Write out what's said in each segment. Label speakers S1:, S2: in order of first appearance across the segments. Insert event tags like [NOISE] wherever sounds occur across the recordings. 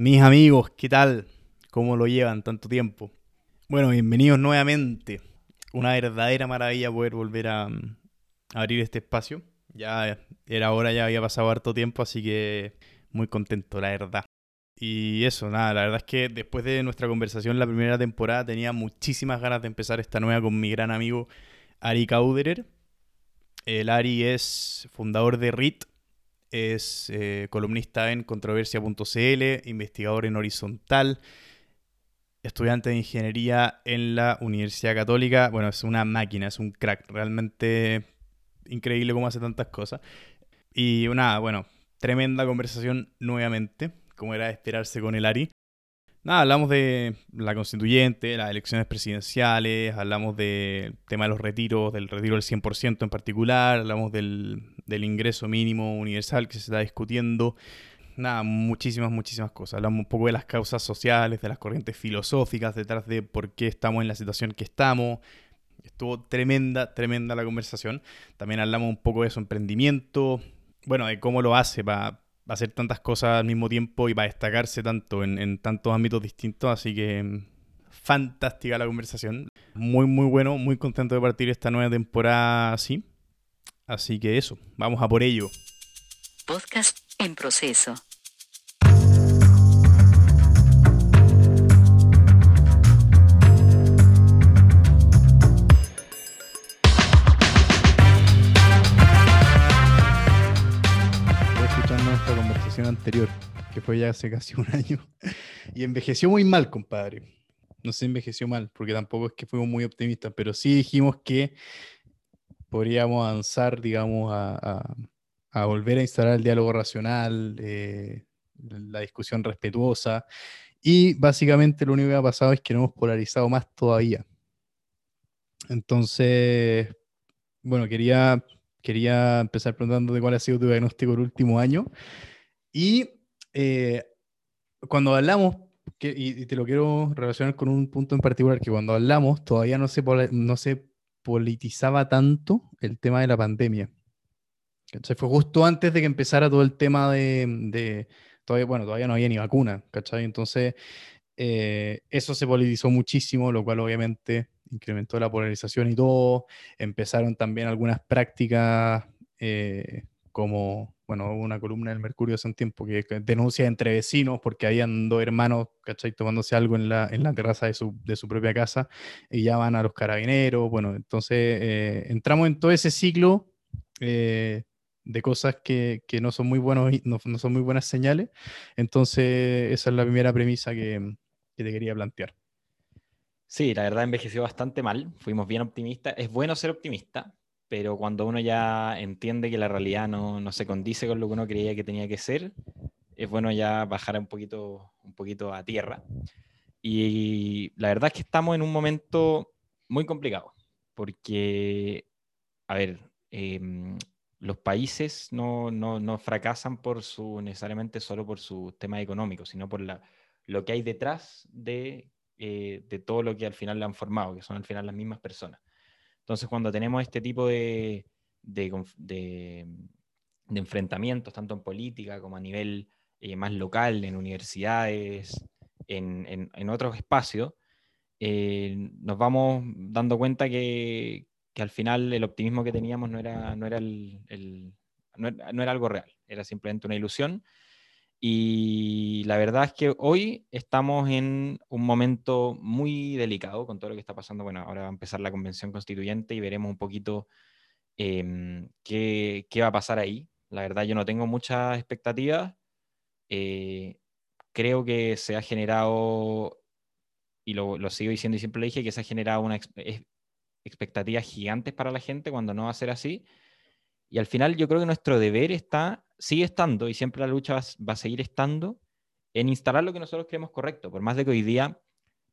S1: Mis amigos, ¿qué tal? ¿Cómo lo llevan tanto tiempo? Bueno, bienvenidos nuevamente. Una verdadera maravilla poder volver a, mm, abrir este espacio. Ya era hora, ya había pasado harto tiempo, así que muy contento, la verdad. Y eso, nada, la verdad es que después de nuestra conversación la primera temporada tenía muchísimas ganas de empezar esta nueva con mi gran amigo Ari Kauderer. El Ari es fundador de RIT, es eh, columnista en controversia.cl, investigador en Horizontal, estudiante de ingeniería en la Universidad Católica. Bueno, es una máquina, es un crack, realmente increíble cómo hace tantas cosas. Y nada, bueno, tremenda conversación nuevamente, como era de esperarse con el Ari. Hablamos de la constituyente, las elecciones presidenciales, hablamos del tema de los retiros, del retiro del 100% en particular, hablamos del, del ingreso mínimo universal que se está discutiendo. Nada, muchísimas, muchísimas cosas. Hablamos un poco de las causas sociales, de las corrientes filosóficas detrás de por qué estamos en la situación que estamos. Estuvo tremenda, tremenda la conversación. También hablamos un poco de su emprendimiento, bueno, de cómo lo hace para hacer tantas cosas al mismo tiempo y para destacarse tanto en, tantos ámbitos distintos. Así que mm, fantástica la conversación. Muy, muy bueno. Muy contento de partir esta nueva temporada así. Así que eso, vamos a por ello.
S2: Podcast en proceso.
S1: Anterior, que fue ya hace casi un año, [LAUGHS] y envejeció muy mal, compadre. No se envejeció mal, porque tampoco es que fuimos muy optimistas, pero sí dijimos que podríamos avanzar, digamos, a, volver a instalar el diálogo racional, eh, la discusión respetuosa, y básicamente lo único que ha pasado es que nos hemos polarizado más todavía. Entonces, bueno, quería, quería empezar preguntando de cuál ha sido tu diagnóstico el último año y eh, cuando hablamos, y, te lo quiero relacionar con un punto en particular, que cuando hablamos todavía no se, no se politizaba tanto el tema de la pandemia. ¿cachai? Fue justo antes de que empezara todo el tema de, todavía, bueno, todavía no había ni vacuna, ¿cachai? Entonces, eh, eso se politizó muchísimo, lo cual obviamente incrementó la polarización y todo. Empezaron también algunas prácticas eh, como bueno, una columna del Mercurio hace un tiempo que, denuncia entre vecinos porque habían dos hermanos, ¿cachai? Tomándose algo en la, en la terraza de su, de su, propia casa y ya van a los carabineros. Bueno, entonces eh, entramos en todo ese ciclo eh, de cosas que, que, no, son muy buenos, no, no, son muy buenas señales. Entonces, esa es la primera premisa que, que te quería plantear.
S3: Sí, la verdad envejeció bastante mal, fuimos bien optimistas. Es bueno ser optimista, pero cuando uno ya entiende que la realidad no, no, se condice con lo que uno creía que tenía que ser, es bueno ya bajar un poquito, un poquito a tierra. Y la verdad es que estamos en un momento muy complicado, porque, a ver, em, los países no, no, no, fracasan por su, necesariamente solo por su tema económico, sino por la, lo que hay detrás de, eh, de todo lo que al final le han formado, que son al final las mismas personas. Entonces, cuando tenemos este tipo de, de, enfrentamientos, tanto en política como a nivel eh, más local, en universidades, en, en, otros espacios, eh, nos vamos dando cuenta que, que, al final el optimismo que teníamos no era, no era, el, no era algo real, era simplemente una ilusión y la verdad es que hoy estamos en un momento muy delicado con todo lo que está pasando. Bueno, ahora va a empezar la convención constituyente y veremos un poquito em, qué, qué, va a pasar ahí. La verdad yo no tengo muchas expectativas. Eh, creo que se ha generado, y lo, lo, sigo diciendo y siempre le dije, que se ha generado una expectativas gigantes para la gente cuando no va a ser así. Y al final yo creo que nuestro deber está sigue estando y siempre la lucha va, a seguir estando en instalar lo que nosotros creemos correcto, por más de que hoy día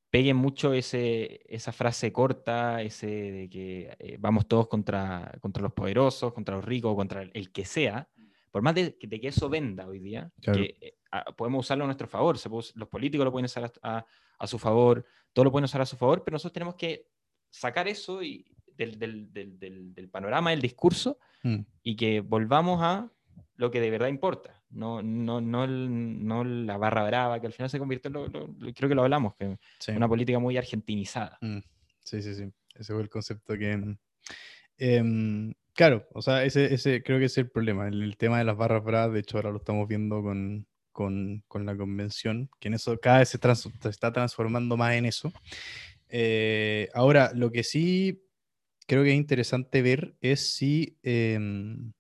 S3: peguen mucho ese, esa frase corta, ese de que eh, vamos todos contra, contra los poderosos, contra los ricos, contra el, que sea, por más de, que eso venda hoy día, que eh, podemos usarlo a nuestro favor, los políticos lo pueden usar a, a, su favor, todo lo pueden usar a su favor, pero nosotros tenemos que sacar eso y, del, del, del, del, panorama del discurso mm. y que volvamos a lo que de verdad importa, no, no, no, no la barra brava, que al final se convirtió en lo, creo que lo hablamos, que una política muy argentinizada.
S1: Mm, sí, sí, sí. Ese fue el concepto que... Em, claro, o sea, ese, ese creo que es el problema, el, tema de las barras bravas, de hecho ahora lo estamos viendo con, con, con la convención, que en eso cada vez se, se está transformando más en eso. Eh, ahora, lo que sí creo que es interesante ver es si em,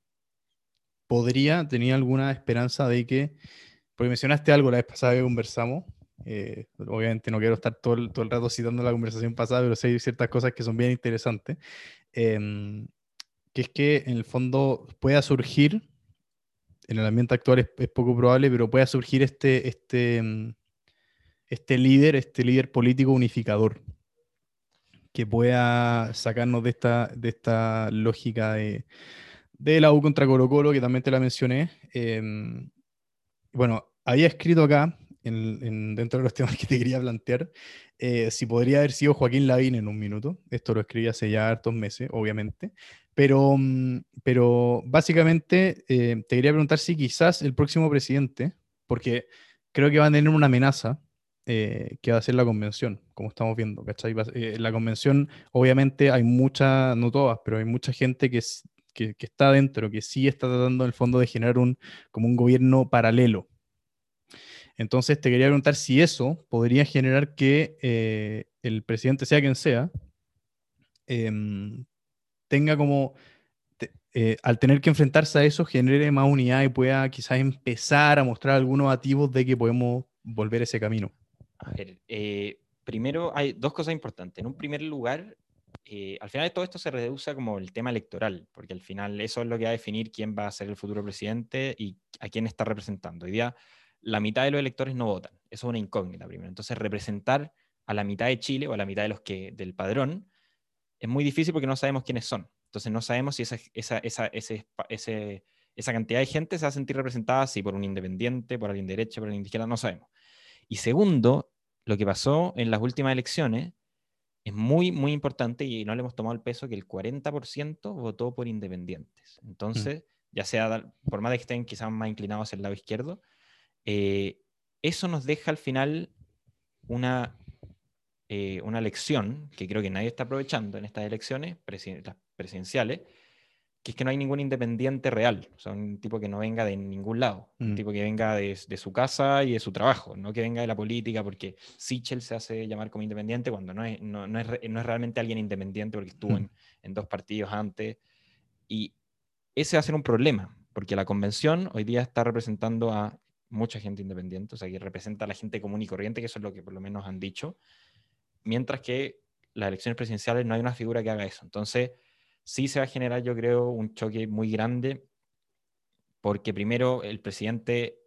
S1: podría, tenía alguna esperanza de que, porque mencionaste algo la vez pasada que conversamos, eh, obviamente no quiero estar todo el, todo el, rato citando la conversación pasada, pero sí hay ciertas cosas que son bien interesantes, em, que es que en el fondo pueda surgir, en el ambiente actual es, poco probable, pero pueda surgir este, este, em, este líder, este líder político unificador, que pueda sacarnos de esta, de esta lógica de, de la U contra Colo Colo, que también te la mencioné. Em, bueno, había escrito acá, en, dentro de los temas [LAUGHS] que te quería plantear, eh, si podría haber sido Joaquín Lavín en un minuto. Esto lo escribí hace ya hartos meses, obviamente. Pero, mm, pero básicamente eh, te quería preguntar si quizás el próximo presidente, porque creo que va a tener una amenaza eh, que va a ser la convención, como estamos viendo, ¿cachai? la convención, obviamente hay mucha, no todas, pero hay mucha gente que, que, está dentro, que sí está tratando en el fondo de generar un, como un gobierno paralelo. Entonces te quería preguntar si eso podría generar que eh, el presidente, sea quien sea, em, tenga como, eh, al tener que enfrentarse a eso, genere más unidad y pueda quizás empezar a mostrar algunos activos de que podemos volver ese camino.
S3: A ver, eh, primero hay dos cosas importantes. En un primer lugar, eh, al final de todo esto se reduce como el tema electoral, porque al final eso es lo que va a definir quién va a ser el futuro presidente y a quién está representando. Hoy día la mitad de los electores no votan, eso es una incógnita primero. Entonces representar a la mitad de Chile o a la mitad de los que del padrón es muy difícil porque no sabemos quiénes son. Entonces no sabemos si esa, esa, esa, ese, esa cantidad de gente se va a sentir representada si por un independiente, por alguien derecha, por alguien de izquierda, no sabemos. Y segundo, lo que pasó en las últimas elecciones es muy, muy importante y no le hemos tomado el peso que el 40% votó por independientes. Mm. Entonces, ya sea, por más de que estén quizás más inclinados hacia el lado izquierdo, eh, eso nos deja al final una, eh, una lección que creo que nadie está aprovechando en estas elecciones presidenciales, que es que no hay ningún independiente real, o sea, un tipo que no venga de ningún lado, un mm. tipo que venga de, su casa y de su trabajo, no que venga de la política, porque Sichel se hace llamar como independiente cuando no es, no, no es, no es realmente alguien independiente porque estuvo mm. en, en, dos partidos antes. Y ese va a ser un problema, porque la convención hoy día está representando a mucha gente independiente, o sea, que representa a la gente común y corriente, que eso es lo que por lo menos han dicho, mientras que las elecciones presidenciales no hay una figura que haga eso. Entonces, sí se va a generar, yo creo, un choque muy grande, porque primero el presidente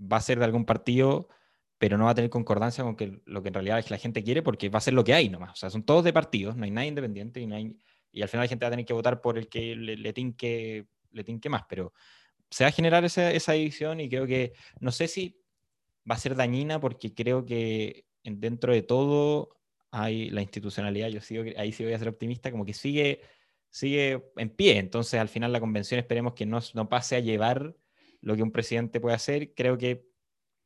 S3: va a ser de algún partido, pero no va a tener concordancia con lo que en realidad es la gente quiere, porque va a ser lo que hay nomás. O sea, son todos de partidos, no hay nadie independiente y, no hay, y al final la gente va a tener que votar por el que le, le, tinque, le tinque más, pero se va a generar esa, esa división y creo que, no sé si va a ser dañina, porque creo que dentro de todo hay la institucionalidad, yo sigo, ahí sí voy a ser optimista, como que sigue sigue en pie. Entonces, al final, la convención esperemos que no, no pase a llevar lo que un presidente puede hacer. Creo que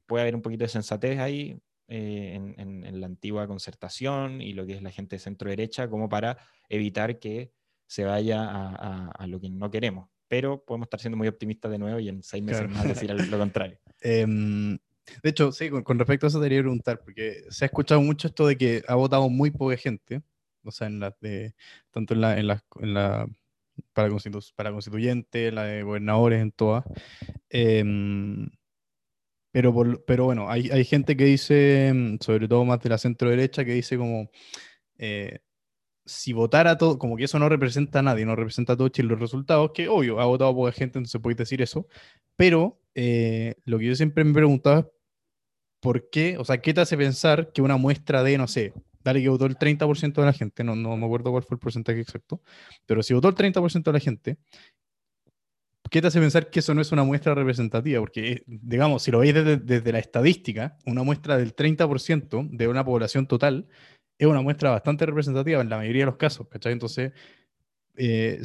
S3: puede haber un poquito de sensatez ahí eh, en, la antigua concertación y lo que es la gente de centro-derecha, como para evitar que se vaya a, lo que no queremos. Pero podemos estar siendo muy optimistas de nuevo y en seis meses más decir lo contrario. [LAUGHS]
S1: Em, de hecho, sí, con, con, respecto a eso, te quería preguntar, porque se ha escuchado mucho esto de que ha votado muy poca gente o sea, en las de, tanto en la, en la, en la para, constituyente, la de gobernadores, en todas. Em, pero, pero bueno, hay, hay, gente que dice, em, sobre todo más de la centro derecha, que dice como, eh, si votara todo, como que eso no representa a nadie, no representa a todo Chile los resultados, que obvio, ha votado poca gente, entonces podéis decir eso, pero eh, lo que yo siempre me he preguntado es, ¿por qué? O sea, ¿qué te hace pensar que una muestra de, no sé, dale que votó el 30% de la gente, no, no me acuerdo cuál fue el porcentaje exacto, pero si votó el 30% de la gente, ¿qué te hace pensar que eso no es una muestra representativa? Porque, digamos, si lo veis desde, la estadística, una muestra del 30% de una población total es una muestra bastante representativa en la mayoría de los casos, ¿cachai? Entonces, eh,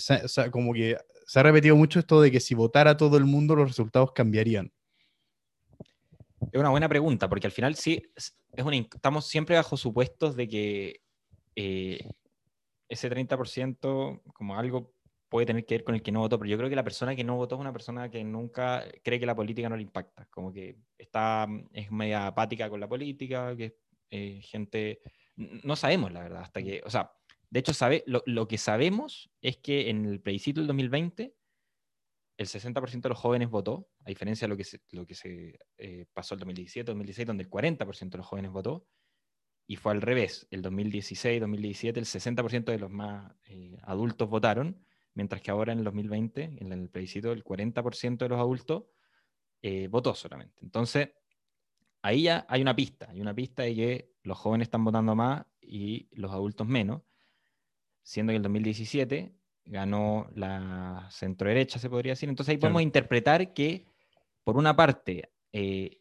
S1: como que Se ha repetido mucho esto de que si votara todo el mundo los resultados cambiarían.
S3: Es una buena pregunta, porque al final sí, es un, estamos siempre bajo supuestos de que eh, ese 30% como algo puede tener que ver con el que no votó, pero yo creo que la persona que no votó es una persona que nunca cree que la política no le impacta, como que está, es media apática con la política, que es eh, gente, no sabemos la verdad, hasta que, o sea, de hecho sabe, lo, lo que sabemos es que en el plebiscito del 2020 el 60% de los jóvenes votó, a diferencia de lo que se, lo que se eh, pasó el 2017, 2016, donde el 40% de los jóvenes votó, y fue al revés, el 2016, 2017, el 60% de los más eh, adultos votaron, mientras que ahora en el 2020, en el plebiscito, el 40% de los adultos eh, votó solamente. Entonces, ahí ya hay una pista, hay una pista de que los jóvenes están votando más y los adultos menos, siendo que el 2017 ganó la centro-derecha, se podría decir. Entonces ahí podemos interpretar que, por una parte, eh,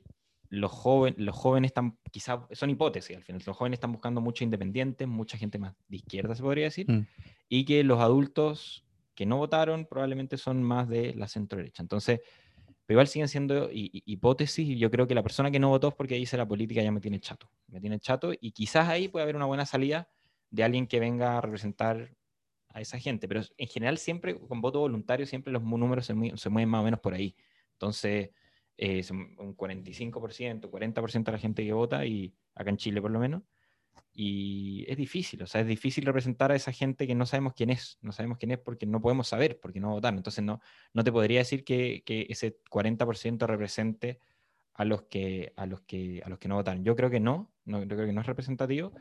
S3: los, jóvenes, los jóvenes están, quizás, son hipótesis al final, los jóvenes están buscando mucho independientes, mucha gente más de izquierda, se podría decir, mm. y que los adultos que no votaron probablemente son más de la centro-derecha. Entonces, pero igual siguen siendo hipótesis y yo creo que la persona que no votó es porque dice la política ya me tiene chato, me tiene chato y quizás ahí puede haber una buena salida de alguien que venga a representar a esa gente, pero en general siempre con voto voluntario siempre los números se, mueven más o menos por ahí. Entonces, eh, un 45%, 40% de la gente que vota, y acá en Chile por lo menos, y es difícil, o sea, es difícil representar a esa gente que no sabemos quién es, no sabemos quién es porque no podemos saber, porque no votaron. Entonces, no, no te podría decir que, ese 40% represente a los que, a los que, a los que no votaron. Yo creo que no, no, yo creo que no es representativo,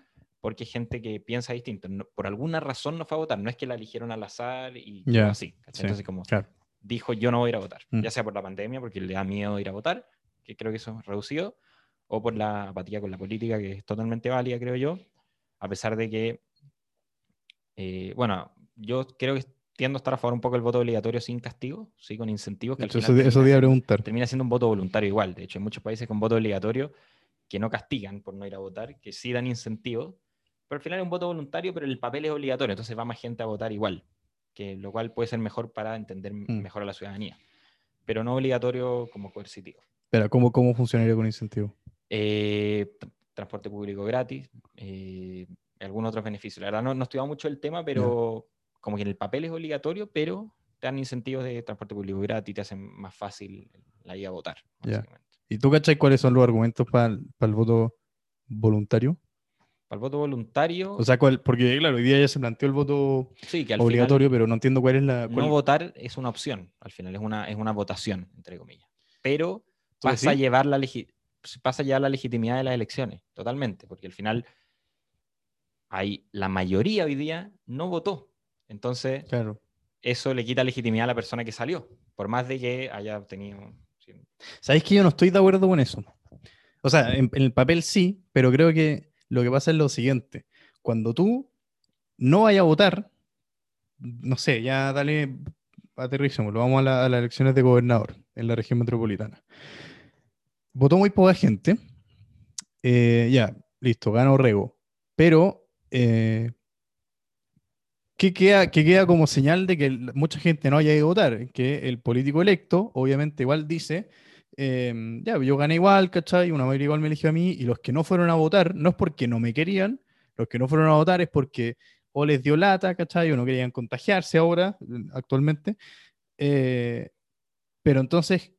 S3: porque hay gente que piensa distinto. por alguna razón no fue a votar, no es que la eligieron al azar y así. Entonces, como dijo, yo no voy a ir a votar, mm. ya sea por la pandemia, porque le da miedo ir a votar, que creo que eso es reducido, o por la apatía con la política, que es totalmente válida, creo yo, a pesar de que, eh, bueno, yo creo que tiendo a estar a favor un poco del voto obligatorio sin castigo, sí, con incentivos. Que
S1: al final eso, termina, preguntar.
S3: termina siendo un voto voluntario igual. De hecho, hay muchos países con voto obligatorio que no castigan por no ir a votar, que sí dan incentivos pero al final es un voto voluntario, pero el papel es obligatorio, entonces va más gente a votar igual, que lo cual puede ser mejor para entender mm. mejor a la ciudadanía, pero no obligatorio como coercitivo.
S1: Pero ¿cómo, cómo funcionaría con incentivo?
S3: Eh, transporte público gratis, eh, algunos otros beneficios. La verdad no, no he estudiado mucho el tema, pero como que en el papel es obligatorio, pero te dan incentivos de transporte público gratis, te hacen más fácil la ida a votar.
S1: ¿Y tú cachai cuáles son los argumentos para el voto voluntario?
S3: Para el voto voluntario.
S1: O sea, porque claro, hoy día ya se planteó el voto obligatorio, pero no entiendo cuál es la.
S3: No votar es una opción, al final, es una, es una votación, entre comillas. Pero pasa a, llevar la pasa a llevar la legitimidad de las elecciones, totalmente, porque al final hay, la mayoría hoy día no votó. Entonces,
S1: claro.
S3: eso le quita legitimidad a la persona que salió, por más de que haya obtenido.
S1: ¿Sabéis que yo no estoy de acuerdo con eso? O sea, en el papel sí, pero creo que lo que pasa es lo siguiente. Cuando tú no vayas a votar, no sé, ya dale, aterricemos, lo vamos a, las elecciones de gobernador en la región metropolitana. Votó muy poca gente. Eh, ya, listo, ganó Rego. Pero, eh, ¿qué, queda, queda como señal de que mucha gente no haya ido a votar? Que el político electo, obviamente, igual dice Em, ya, yo gané igual, ¿cachai? Una mayoría igual me eligió a mí y los que no fueron a votar, no es porque no me querían, los que no fueron a votar es porque o les dio lata, ¿cachai? O no querían contagiarse ahora, actualmente. Eh, pero entonces,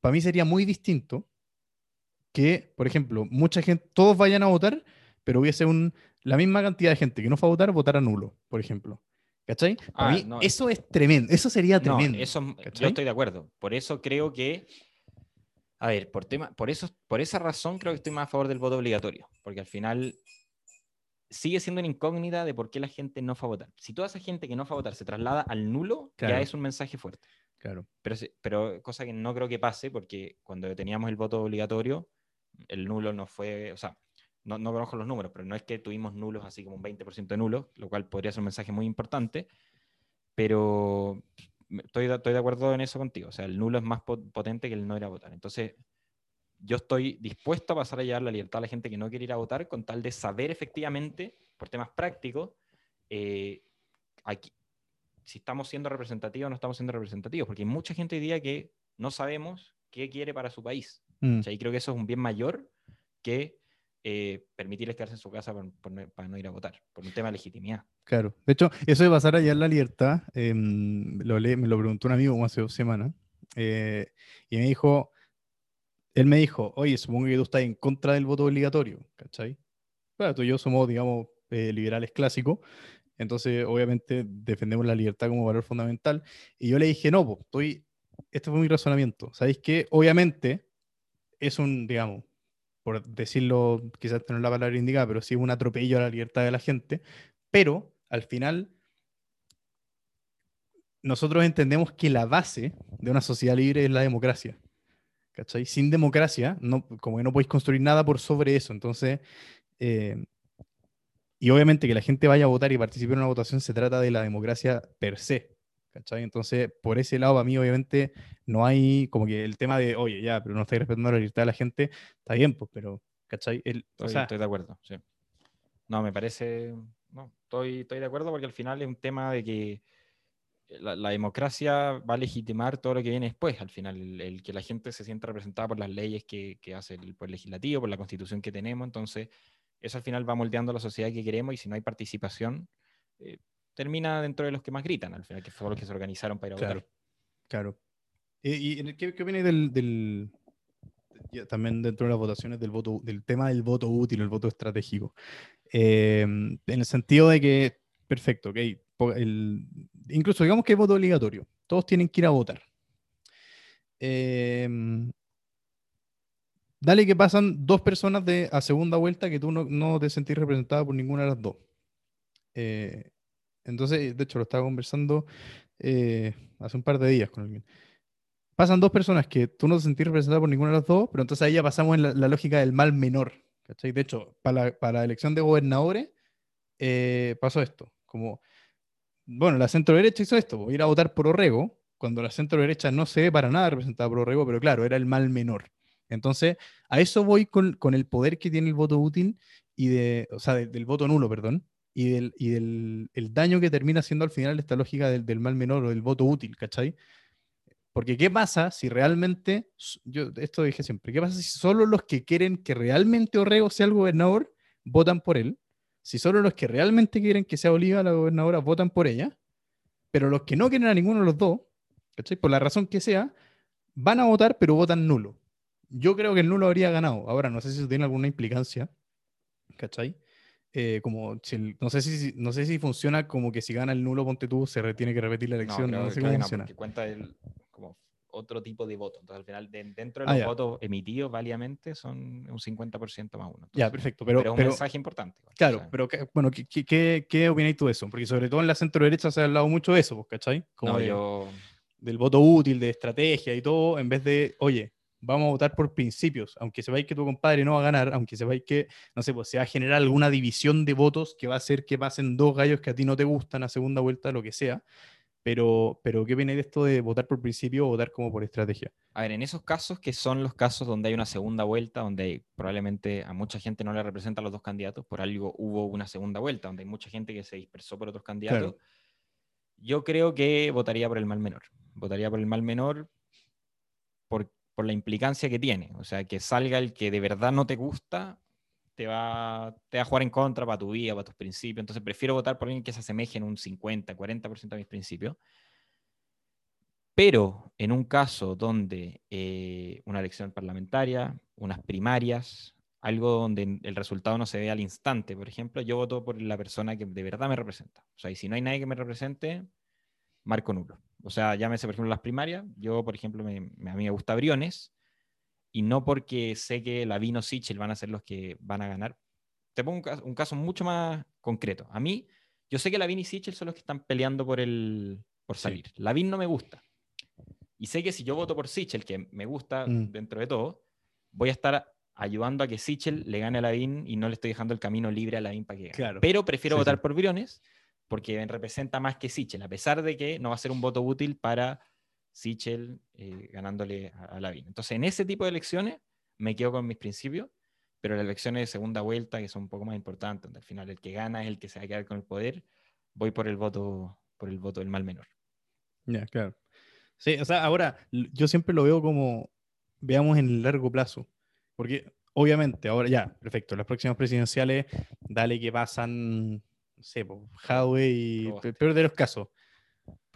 S1: para mí sería muy distinto que, por ejemplo, mucha gente, todos vayan a votar, pero hubiese un, la misma cantidad de gente que no fue a votar, votara nulo, por ejemplo. ¿Cachai? Para ah, mí, eso es tremendo, eso sería tremendo.
S3: eso, yo estoy de acuerdo. Por eso creo que a ver, por, tema, por, eso, por esa razón creo que estoy más a favor del voto obligatorio, porque al final sigue siendo una incógnita de por qué la gente no fue a votar. Si toda esa gente que no fue a votar se traslada al nulo, ya es un mensaje fuerte.
S1: Claro.
S3: Pero, pero cosa que no creo que pase, porque cuando teníamos el voto obligatorio, el nulo no fue, o sea, no, no conozco los números, pero no es que tuvimos nulos así como un 20% de nulos, lo cual podría ser un mensaje muy importante, pero estoy, estoy de acuerdo en eso contigo. O sea, el nulo es más potente que el no ir a votar. Entonces, yo estoy dispuesto a pasar a llevar la libertad a la gente que no quiere ir a votar con tal de saber efectivamente, por temas prácticos, eh, si estamos siendo representativos o no estamos siendo representativos, porque hay mucha gente hoy día que no sabemos qué quiere para su país.
S1: Mm,
S3: Y creo que eso es un bien mayor que eh, permitirles quedarse en su casa para no ir a votar, por un tema de legitimidad.
S1: Claro. De hecho, eso de pasar allá en la libertad, em, lo le- me lo preguntó un amigo hace dos semanas, eh, y me dijo, él me dijo, oye, supongo que tú estás en contra del voto obligatorio, ¿cachai? Claro, tú y yo somos, digamos, eh, liberales clásicos, entonces obviamente defendemos la libertad como valor fundamental, y yo le dije, no, pues, estoy, este fue mi razonamiento, ¿sabéis qué? Obviamente es un, digamos, por decirlo, quizás no es la palabra indicada, pero sí un atropello a la libertad de la gente, pero al final nosotros entendemos que la base de una sociedad libre es la democracia. ¿Cachai? Sin democracia, no, como que no podéis construir nada por sobre eso. Entonces, eh, y obviamente que la gente vaya a votar y participe en una votación se trata de la democracia per se. ¿Cachai? Entonces, por ese lado, a mí, obviamente, no hay como que el tema de, oye, ya, pero no estáis respetando la libertad de la gente, está bien, pues, pero, ¿cachai? El, o
S3: Estoy,
S1: sea,
S3: estoy de acuerdo, sí. No, me parece. No, estoy, estoy de acuerdo porque al final es un tema de que la, la democracia va a legitimar todo lo que viene después. Al final, el, el que la gente se sienta representada por las leyes que, que hace el poder legislativo, por la constitución que tenemos. Entonces, eso al final va moldeando la sociedad que queremos y si no hay participación, eh, termina dentro de los que más gritan, al final, que fueron los que se organizaron para ir a
S1: Claro.
S3: votar.
S1: Claro. ¿Y, y en el- qué, qué opinas del, también dentro de las votaciones del voto, del tema del voto útil, el voto estratégico? Eh, en el sentido de que, perfecto, ok, el- incluso digamos que es voto obligatorio, todos tienen que ir a votar. Eh, dale que pasan dos personas de, a segunda vuelta que tú no, no te sentís representada por ninguna de las dos. Eh, entonces, de hecho, lo estaba conversando eh, hace un par de días con alguien. Pasan dos personas que tú no te sentís representada por ninguna de las dos, pero entonces ahí ya pasamos en la, lógica del mal menor. ¿cachai? De hecho, para la, para elección de gobernadores eh, pasó esto. Como, bueno, la centro derecha hizo esto, ir a votar por Orrego, cuando la centro derecha no se ve para nada representada por Orrego, pero claro, era el mal menor. Entonces, a eso voy con, con el poder que tiene el voto útil y de, o sea, de- del voto nulo, perdón, y del, y del el daño que termina siendo al final esta lógica del, del mal menor o del voto útil, ¿cachai? Porque ¿qué pasa si realmente, yo esto dije siempre, ¿qué pasa si solo los que quieren que realmente Orrego sea el gobernador votan por él? Si solo los que realmente quieren que sea Oliva la gobernadora votan por ella, pero los que no quieren a ninguno de los dos, ¿cachai? Por la razón que sea, van a votar, pero votan nulo. Yo creo que el nulo habría ganado. Ahora, no sé si eso tiene alguna implicancia, ¿cachai? Eh, como si el- no, sé si, no sé si funciona como que si gana el nulo, ponte tú, se re- tiene que repetir la elección. No,
S3: creo-
S1: sé cómo
S3: no,
S1: funciona.
S3: cuenta el, otro tipo de voto. Entonces, al final, de- dentro de
S1: Ah,
S3: los
S1: ya.
S3: votos emitidos válidamente son un 50% más uno.
S1: Ya,
S3: Entonces,
S1: perfecto. Pero,
S3: pero es un
S1: pero-
S3: mensaje importante. igual, o
S1: claro,
S3: sea,
S1: pero ¿qué- bueno, ¿qué, qué, qué, qué opináis tú de eso? Porque sobre todo en la centro derecha se ha hablado mucho de eso, pues, ¿cachai? Como
S3: no,
S1: de-
S3: yo,
S1: del voto útil, de estrategia y todo, en vez de, oye, vamos a votar por principios, aunque sepáis que tu compadre no va a ganar, aunque sepáis que, no sé, pues se va a generar alguna división de votos que va a hacer que pasen dos gallos que a ti no te gustan a segunda vuelta, lo que sea. Pero, pero ¿qué viene de esto de votar por principio o votar como por estrategia?
S3: a ver, en esos casos que son los casos donde hay una segunda vuelta, donde probablemente a mucha gente no le representan los dos candidatos, por algo hubo una segunda vuelta, donde hay mucha gente que se dispersó por otros candidatos,
S1: Claro.
S3: yo creo que votaría por el mal menor. Votaría por el mal menor por, por la implicancia que tiene. O sea, que salga el que de verdad no te gusta, te va, te va a jugar en contra para tu vida, para tus principios. Entonces prefiero votar por alguien que se asemeje en un 50, 40% a mis principios. Pero en un caso donde eh, una elección parlamentaria, unas primarias, algo donde el resultado no se ve al instante, por ejemplo, yo voto por la persona que de verdad me representa. O sea, y si no hay nadie que me represente, marco nulo. O sea, llámese, por ejemplo, las primarias. Yo, por ejemplo, me- me- a mí me gusta Briones, y no porque sé que Lavino Sichel van a ser los que van a ganar. Te pongo un caso, un caso mucho más concreto. A mí, yo sé que Lavin y Sichel son los que están peleando por, el, por
S1: Sí.
S3: salir. Lavin no me gusta. Y sé que si yo voto por Sichel, que me gusta
S1: Mm.
S3: dentro de todo, voy a estar ayudando a que Sichel le gane a Lavin y no le estoy dejando el camino libre a Lavin para que gane.
S1: Claro.
S3: Pero prefiero
S1: Sí,
S3: votar
S1: sí.
S3: por Briones porque representa más que Sichel, a pesar de que no va a ser un voto útil para Sichel eh, ganándole a, a Lavin. Entonces, en ese tipo de elecciones me quedo con mis principios, pero las elecciones de segunda vuelta, que son un poco más importantes, donde al final el que gana es el que se va a quedar con el poder, voy por el voto, por el voto del mal menor.
S1: Ya, claro. Sí, o sea, ahora yo siempre lo veo como, veamos en el largo plazo, porque obviamente, ahora ya, perfecto, las próximas presidenciales, dale que pasan, no sé, Jadwe y,
S3: Proboste.
S1: pe- peor de los casos,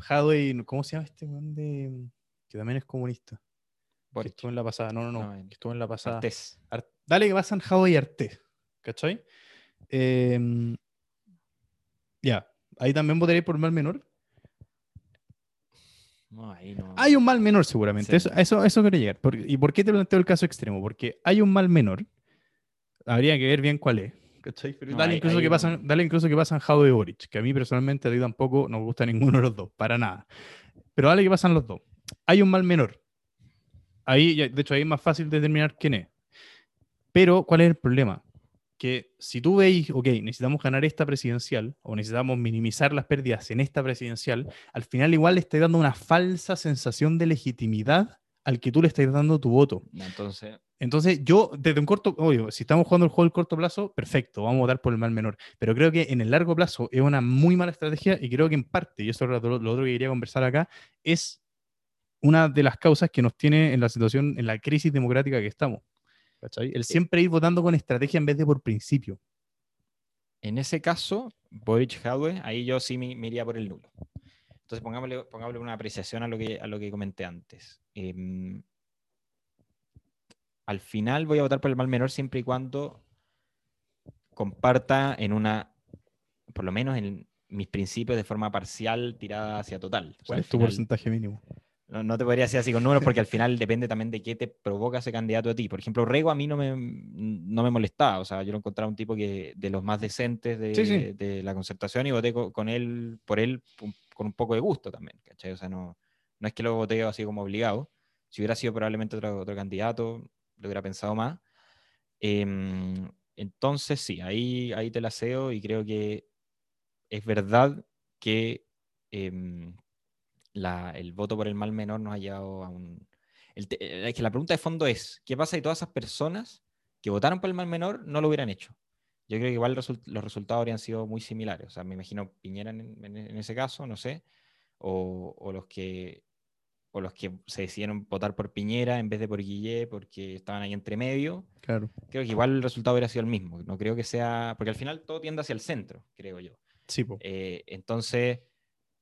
S1: Jadwe y, ¿cómo se llama este weón de, que también es comunista? Que estuvo en la pasada, no, no, no, que estuvo en la pasada.
S3: Artés.
S1: Ar- dale que pasan Jadwe y Artés, ¿cachai? Em, ya, ahí también votaréis por mal menor.
S3: No, ahí no.
S1: Hay un mal menor seguramente,
S3: Sí.
S1: eso, eso, eso quiero llegar. ¿Y por qué te planteo el caso extremo? Porque hay un mal menor, habría que ver bien cuál es. ¿Cachai? Pero
S3: No,
S1: dale,
S3: hay-
S1: incluso
S3: hay
S1: que
S3: un-
S1: pasan, dale incluso que pasan Jado y Boric, que a mí personalmente a ti tampoco no me gusta [LAUGHS] ninguno de los dos, para nada. Pero dale que pasan los dos. Hay un mal menor. Ahí, de hecho, ahí es más fácil determinar quién es. Pero, ¿cuál es el problema? Que si tú veis, ok, necesitamos ganar esta presidencial o necesitamos minimizar las pérdidas en esta presidencial, al final igual le estás dando una falsa sensación de legitimidad al que tú le estás dando tu voto.
S3: Entonces,
S1: Entonces, yo, desde un corto, obvio, si estamos jugando el juego del corto plazo, perfecto, vamos a votar por el mal menor. Pero creo que en el largo plazo es una muy mala estrategia y creo que en parte, y eso es lo, lo otro que quería conversar acá, es una de las causas que nos tiene en la situación, en la crisis democrática que estamos. ¿Cachai? El siempre ir votando con estrategia en vez de por principio.
S3: en ese caso, Boric Jadwe, ahí yo sí me, me iría por el nulo. Entonces, pongámosle, pongámosle una apreciación a lo que, a lo que comenté antes. Em, al final voy a votar por el mal menor siempre y cuando comparta en una, por lo menos en mis principios de forma parcial tirada hacia total. O sea,
S1: ¿Cuál
S3: al
S1: es tu
S3: final-
S1: porcentaje mínimo?
S3: no, no te podría decir así con números porque al final depende también de qué te provoca ese candidato a ti. Por ejemplo, Rego a mí no me, no me molestaba. O sea, yo lo encontraba un tipo que de los más decentes de,
S1: Sí, sí.
S3: de la concertación y voté co- con, él, por él con un poco de gusto también. ¿cachai? O sea, no, no es que lo voté así como obligado. Si hubiera sido probablemente otro, otro candidato, lo hubiera pensado más. Em, entonces, sí, ahí, ahí te la ceo y creo que es verdad que em, el voto por el mal menor nos ha llevado a un... eh, es que la pregunta de fondo es, ¿qué pasa si todas esas personas que votaron por el mal menor no lo hubieran hecho? Yo creo que igual los resultados habrían sido muy similares. O sea, me imagino Piñera en, en- ese caso, no sé, o los que o los que se decidieron votar por Piñera en vez de por Guillé porque estaban ahí entre medio,
S1: Claro.
S3: creo que igual el resultado hubiera sido el mismo. No creo que sea, porque al final todo tiende hacia el centro, creo yo.
S1: Sí.
S3: Eh, entonces,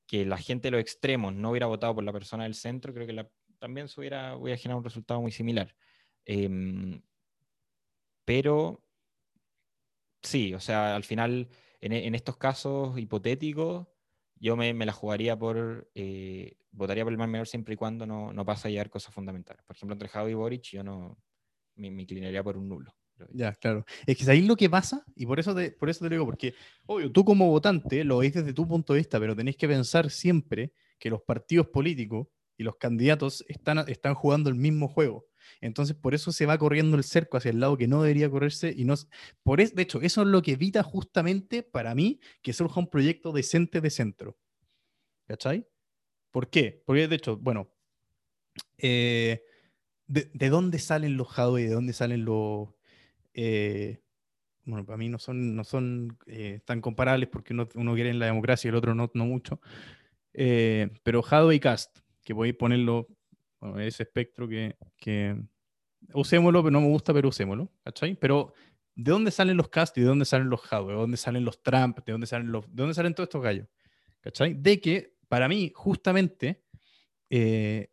S3: que la gente de los extremos no hubiera votado por la persona del centro, creo que la- también se hubiera, hubiera generado un resultado muy similar. Em, pero sí, o sea, al final, en, en estos casos hipotéticos, yo me, me la jugaría por, eh, votaría por el mal menor siempre y cuando no, no pase a llegar cosas fundamentales. Por ejemplo, entre Javi y Boric, yo no me, me inclinaría por un nulo.
S1: Ya, claro. Es que ahí lo que pasa, y por eso, te, por eso te lo digo, porque, obvio, tú como votante lo veis desde tu punto de vista, pero tenéis que pensar siempre que los partidos políticos y los candidatos están, están jugando el mismo juego. Entonces, por eso se va corriendo el cerco hacia el lado que no debería correrse. Y no, por es, de hecho, eso es lo que evita justamente para mí que surja un proyecto decente de centro. ¿Cachai? ¿Por qué? Porque, de hecho, bueno, eh, de, de dónde salen los Jadwe y de dónde salen los, eh, bueno, para mí no son, no son eh, tan comparables porque uno, quiere en la democracia y el otro no, no mucho. Eh, pero Jadwe y Cast, que podéis ponerlo, bueno, ese espectro que, que usémoslo, pero no me gusta, pero usémoslo, ¿cachai? Pero ¿de dónde salen los Cast y de dónde salen los Jadwe? ¿De dónde salen los Trump? ¿De dónde salen los, de dónde salen todos estos gallos? ¿Cachai? De que, para mí, justamente, eh,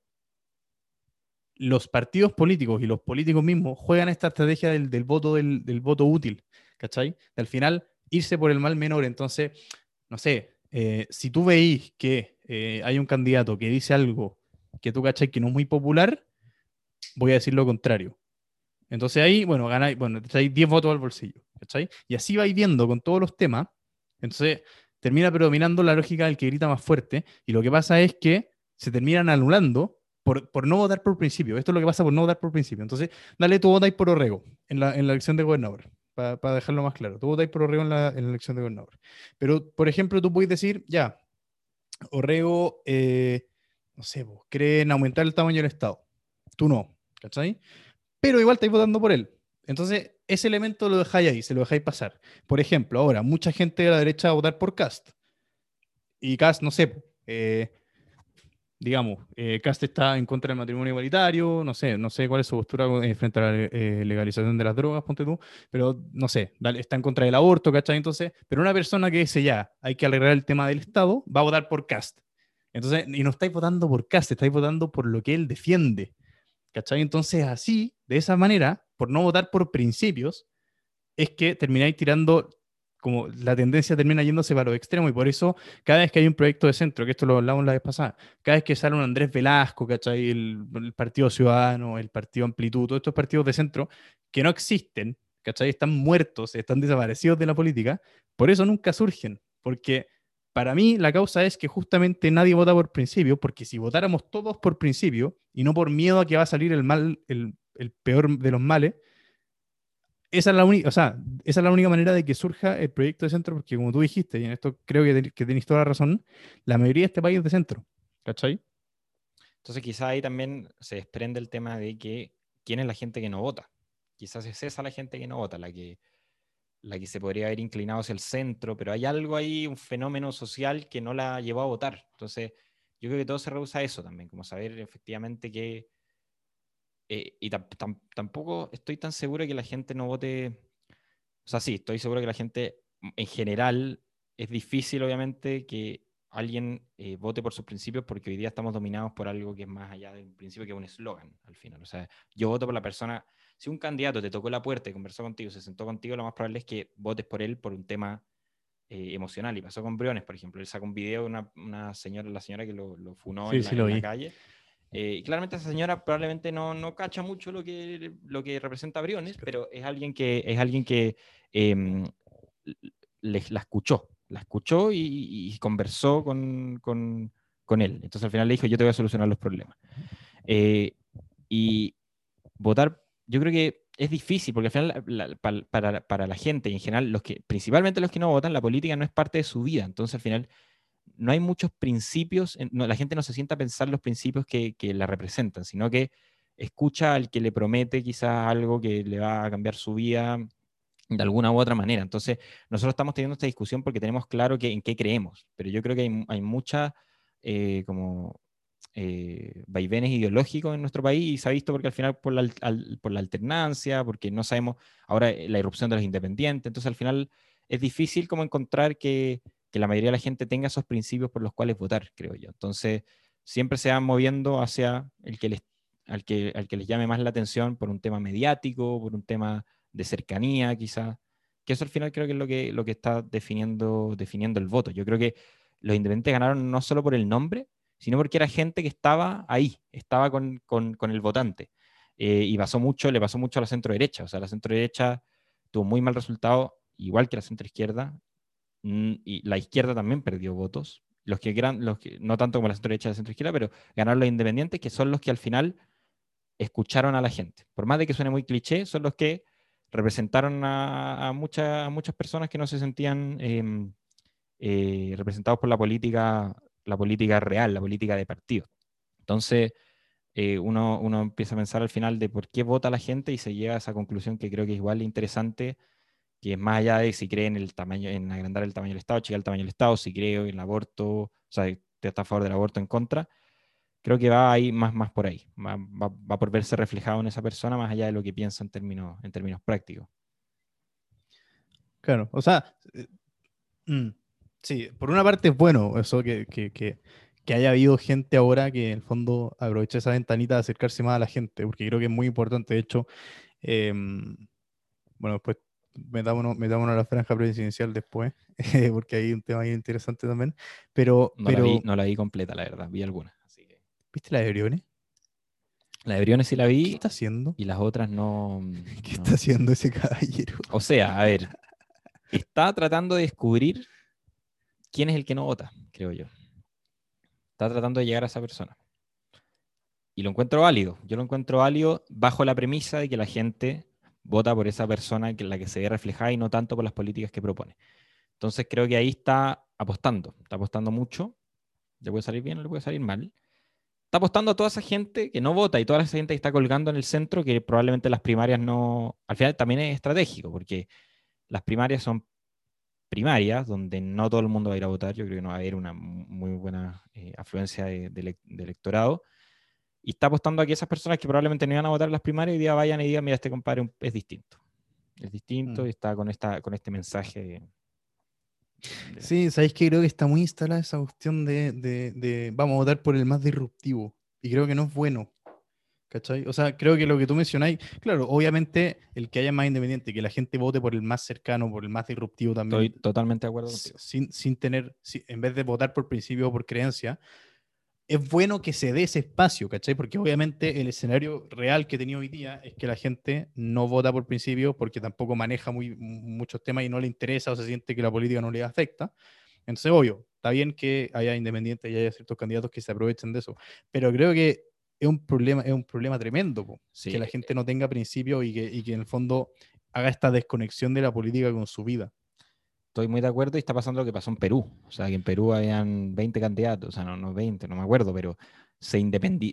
S1: los partidos políticos y los políticos mismos juegan esta estrategia del, del voto del, del voto útil, ¿cachai? De al final irse por el mal menor. Entonces, no sé, eh, si tú veís que eh, hay un candidato que dice algo que tú cachai que no es muy popular, voy a decir lo contrario. Entonces ahí, bueno, ganáis, bueno, traéis 10 votos al bolsillo, ¿cachai? Y así vais viendo con todos los temas. Entonces termina predominando la lógica del que grita más fuerte. Y lo que pasa es que se terminan anulando por, por no votar por principio. Esto es lo que pasa por no votar por principio. Entonces, dale, tú votáis por Orrego en la, en la elección de gobernador, para dejarlo más claro. Tú votáis por Orrego en la, en la elección de gobernador. Pero, por ejemplo, tú puedes decir, ya, Orrego, eh, no sé, vos, creen aumentar el tamaño del Estado. Tú no, ¿cachai? Pero igual estáis votando por él. Entonces, ese elemento lo dejáis ahí, se lo dejáis pasar. Por ejemplo, ahora, mucha gente de la derecha va a votar por Cast. y Cast, no sé, eh, digamos, eh, Cast está en contra del matrimonio igualitario, no sé, no sé cuál es su postura eh, frente a la legalización de las drogas, ponte tú, pero no sé, está en contra del aborto, ¿cachai? Entonces, pero una persona que dice ya, hay que arreglar el tema del Estado, va a votar por Cast. Entonces, y no estáis votando por Cast, estáis votando por lo que él defiende, ¿cachai? Entonces, así, de esa manera, por no votar por principios, es que termináis tirando como la tendencia termina yéndose para los extremos y por eso cada vez que hay un proyecto de centro, que esto lo hablamos la vez pasada, cada vez que sale un Andrés Velasco, ¿cachai? El, el Partido Ciudadano, el Partido Amplitud, todos estos partidos de centro que no existen, ¿cachai? Están muertos, están desaparecidos de la política, por eso nunca surgen, porque para mí la causa es que justamente nadie vota por principio, porque si votáramos todos por principio y no por miedo a que va a salir el mal, el, peor de los males, esa es la única, o sea, esa es la única manera de que surja el proyecto de centro, porque como tú dijiste, y en esto creo que, ten- tenéis toda la razón, la mayoría de este país es de centro, ¿cachai?
S3: Entonces quizá ahí también se desprende el tema de que quién es la gente que no vota. Quizás es esa la gente que no vota, la que, la que se podría haber inclinado hacia el centro, pero hay algo ahí, un fenómeno social que no la llevó a votar. Entonces yo creo que todo se reduce a eso también, como saber efectivamente que... eh, y tam- tam- tampoco estoy tan seguro que la gente no vote... O sea, sí, estoy seguro que la gente mm, en general es difícil, obviamente, que alguien eh, vote por sus principios porque hoy día estamos dominados por algo que es más allá de un principio que un eslogan al final. O sea, yo voto por la persona. Si un candidato te tocó la puerta y conversó contigo, se sentó contigo, lo más probable es que votes por él por un tema eh, emocional. Y pasó con Briones, por ejemplo. Él sacó un video de una, una señora, la señora que lo, lo funó
S1: Sí,
S3: en, la,
S1: sí lo
S3: en la calle. Eh, y claramente esa señora probablemente no, no cacha mucho lo que, lo que representa Briones, pero es alguien que, es alguien que em, le- la escuchó, la escuchó y, y conversó con, con- con él. Entonces al final le dijo, yo te voy a solucionar los problemas. Eh, y votar, yo creo que es difícil, porque al final para, para la gente en general, los que, principalmente los que no votan, la política no es parte de su vida. Entonces al final no hay muchos principios, la gente no se sienta a pensar los principios que, que la representan, sino que escucha al que le promete quizás algo que le va a cambiar su vida de alguna u otra manera. Entonces, nosotros estamos teniendo esta discusión porque tenemos claro que, en qué creemos, pero yo creo que hay, hay mucha eh, como eh, vaivenes ideológicos en nuestro país y se ha visto porque al final por la, por la alternancia, porque no sabemos ahora eh, la irrupción de los independientes, entonces al final es difícil como encontrar que, que la mayoría de la gente tenga esos principios por los cuales votar, creo yo. Entonces, siempre se van moviendo hacia el que les, al, que, al que les llame más la atención por un tema mediático, por un tema de cercanía, quizás. Que eso al final creo que es lo que, lo que está definiendo, definiendo el voto. Yo creo que los independientes ganaron no solo por el nombre, sino porque era gente que estaba ahí, estaba con, con- el votante. Eh, y pasó mucho, le pasó mucho a la centro derecha. O sea, la centro derecha tuvo muy mal resultado, igual que la centro izquierda, mm, y la izquierda también perdió votos. Los que eran, los que, no tanto como la centro derecha y la centro izquierda, pero ganaron los independientes, que son los que al final escucharon a la gente. Por más de que suene muy cliché, son los que representaron a, a muchas, a muchas personas que no se sentían em, eh, representados por la política, la política real, la política de partido. Entonces, eh, uno, uno empieza a pensar al final de por qué vota la gente y se llega a esa conclusión que creo que es igual interesante, que es más allá de si cree en el tamaño, en agrandar el tamaño del Estado, checar el tamaño del Estado, si creo en el aborto, o sea, te está a favor del aborto en contra. Creo que va ahí más, más por ahí, va, va, va por verse reflejado en esa persona más allá de lo que piensa en términos, en términos prácticos.
S1: Claro, o sea, eh, mm, sí, por una parte es bueno eso que, que, que, que haya habido gente ahora que en el fondo aproveche esa ventanita de acercarse más a la gente, porque creo que es muy importante. De hecho, em, bueno, después metámonos, metámonos a la franja presidencial después, eh, [LAUGHS] porque hay un tema ahí interesante también. Pero,
S3: No,
S1: pero
S3: la vi, no la vi completa, la verdad, vi algunas. Así que...
S1: ¿viste la de Briones?
S3: La de Briones sí la
S1: ¿Qué
S3: vi
S1: está haciendo?
S3: y las otras no. [LAUGHS]
S1: ¿Qué
S3: no.
S1: está haciendo ese caballero?
S3: O sea, a ver, [LAUGHS] está tratando de descubrir quién es el que no vota, creo yo. Está tratando de llegar a esa persona. Y lo encuentro válido. Yo lo encuentro válido bajo la premisa de que la gente vota por esa persona que la que se ve reflejada y no tanto por las políticas que propone. Entonces creo que ahí está apostando. Está apostando mucho. Le puede salir bien o le puede salir mal. Está apostando a toda esa gente que no vota y toda esa gente que está colgando en el centro que probablemente las primarias no... Al final también es estratégico porque las primarias son primarias, donde no todo el mundo va a ir a votar, yo creo que no va a haber una muy buena eh, afluencia de, electorado, y está apostando a que esas personas que probablemente no iban a votar en las primarias, hoy día vayan y digan, mira, este compadre es distinto. Es distinto mm. y está con, esta, con este mensaje.
S1: Sí, sabéis que creo que está muy instalada esa cuestión de, de, vamos a votar por el más disruptivo. Y creo que no es bueno. ¿Cachai? O sea, creo que lo que tú mencionáis, claro, obviamente el que haya más independiente, que la gente vote por el más cercano, por el más disruptivo también.
S3: Estoy totalmente de acuerdo
S1: contigo. Sin, sin tener, en vez de votar por principio o por creencia, es bueno que se dé ese espacio, ¿cachai? Porque obviamente el escenario real que tenía hoy día es que la gente no vota por principio porque tampoco maneja muy, muchos temas y no le interesa o se siente que la política no le afecta. Entonces, obvio, está bien que haya independientes y haya ciertos candidatos que se aprovechen de eso, pero creo que es un problema, es un problema tremendo, que la gente no tenga principio y que, y que en el fondo haga esta desconexión de la política con su vida.
S3: Estoy muy de acuerdo y está pasando lo que pasó en Perú. O sea, que en Perú habían 20 candidatos, o sea, no, no 20, no me acuerdo, pero se,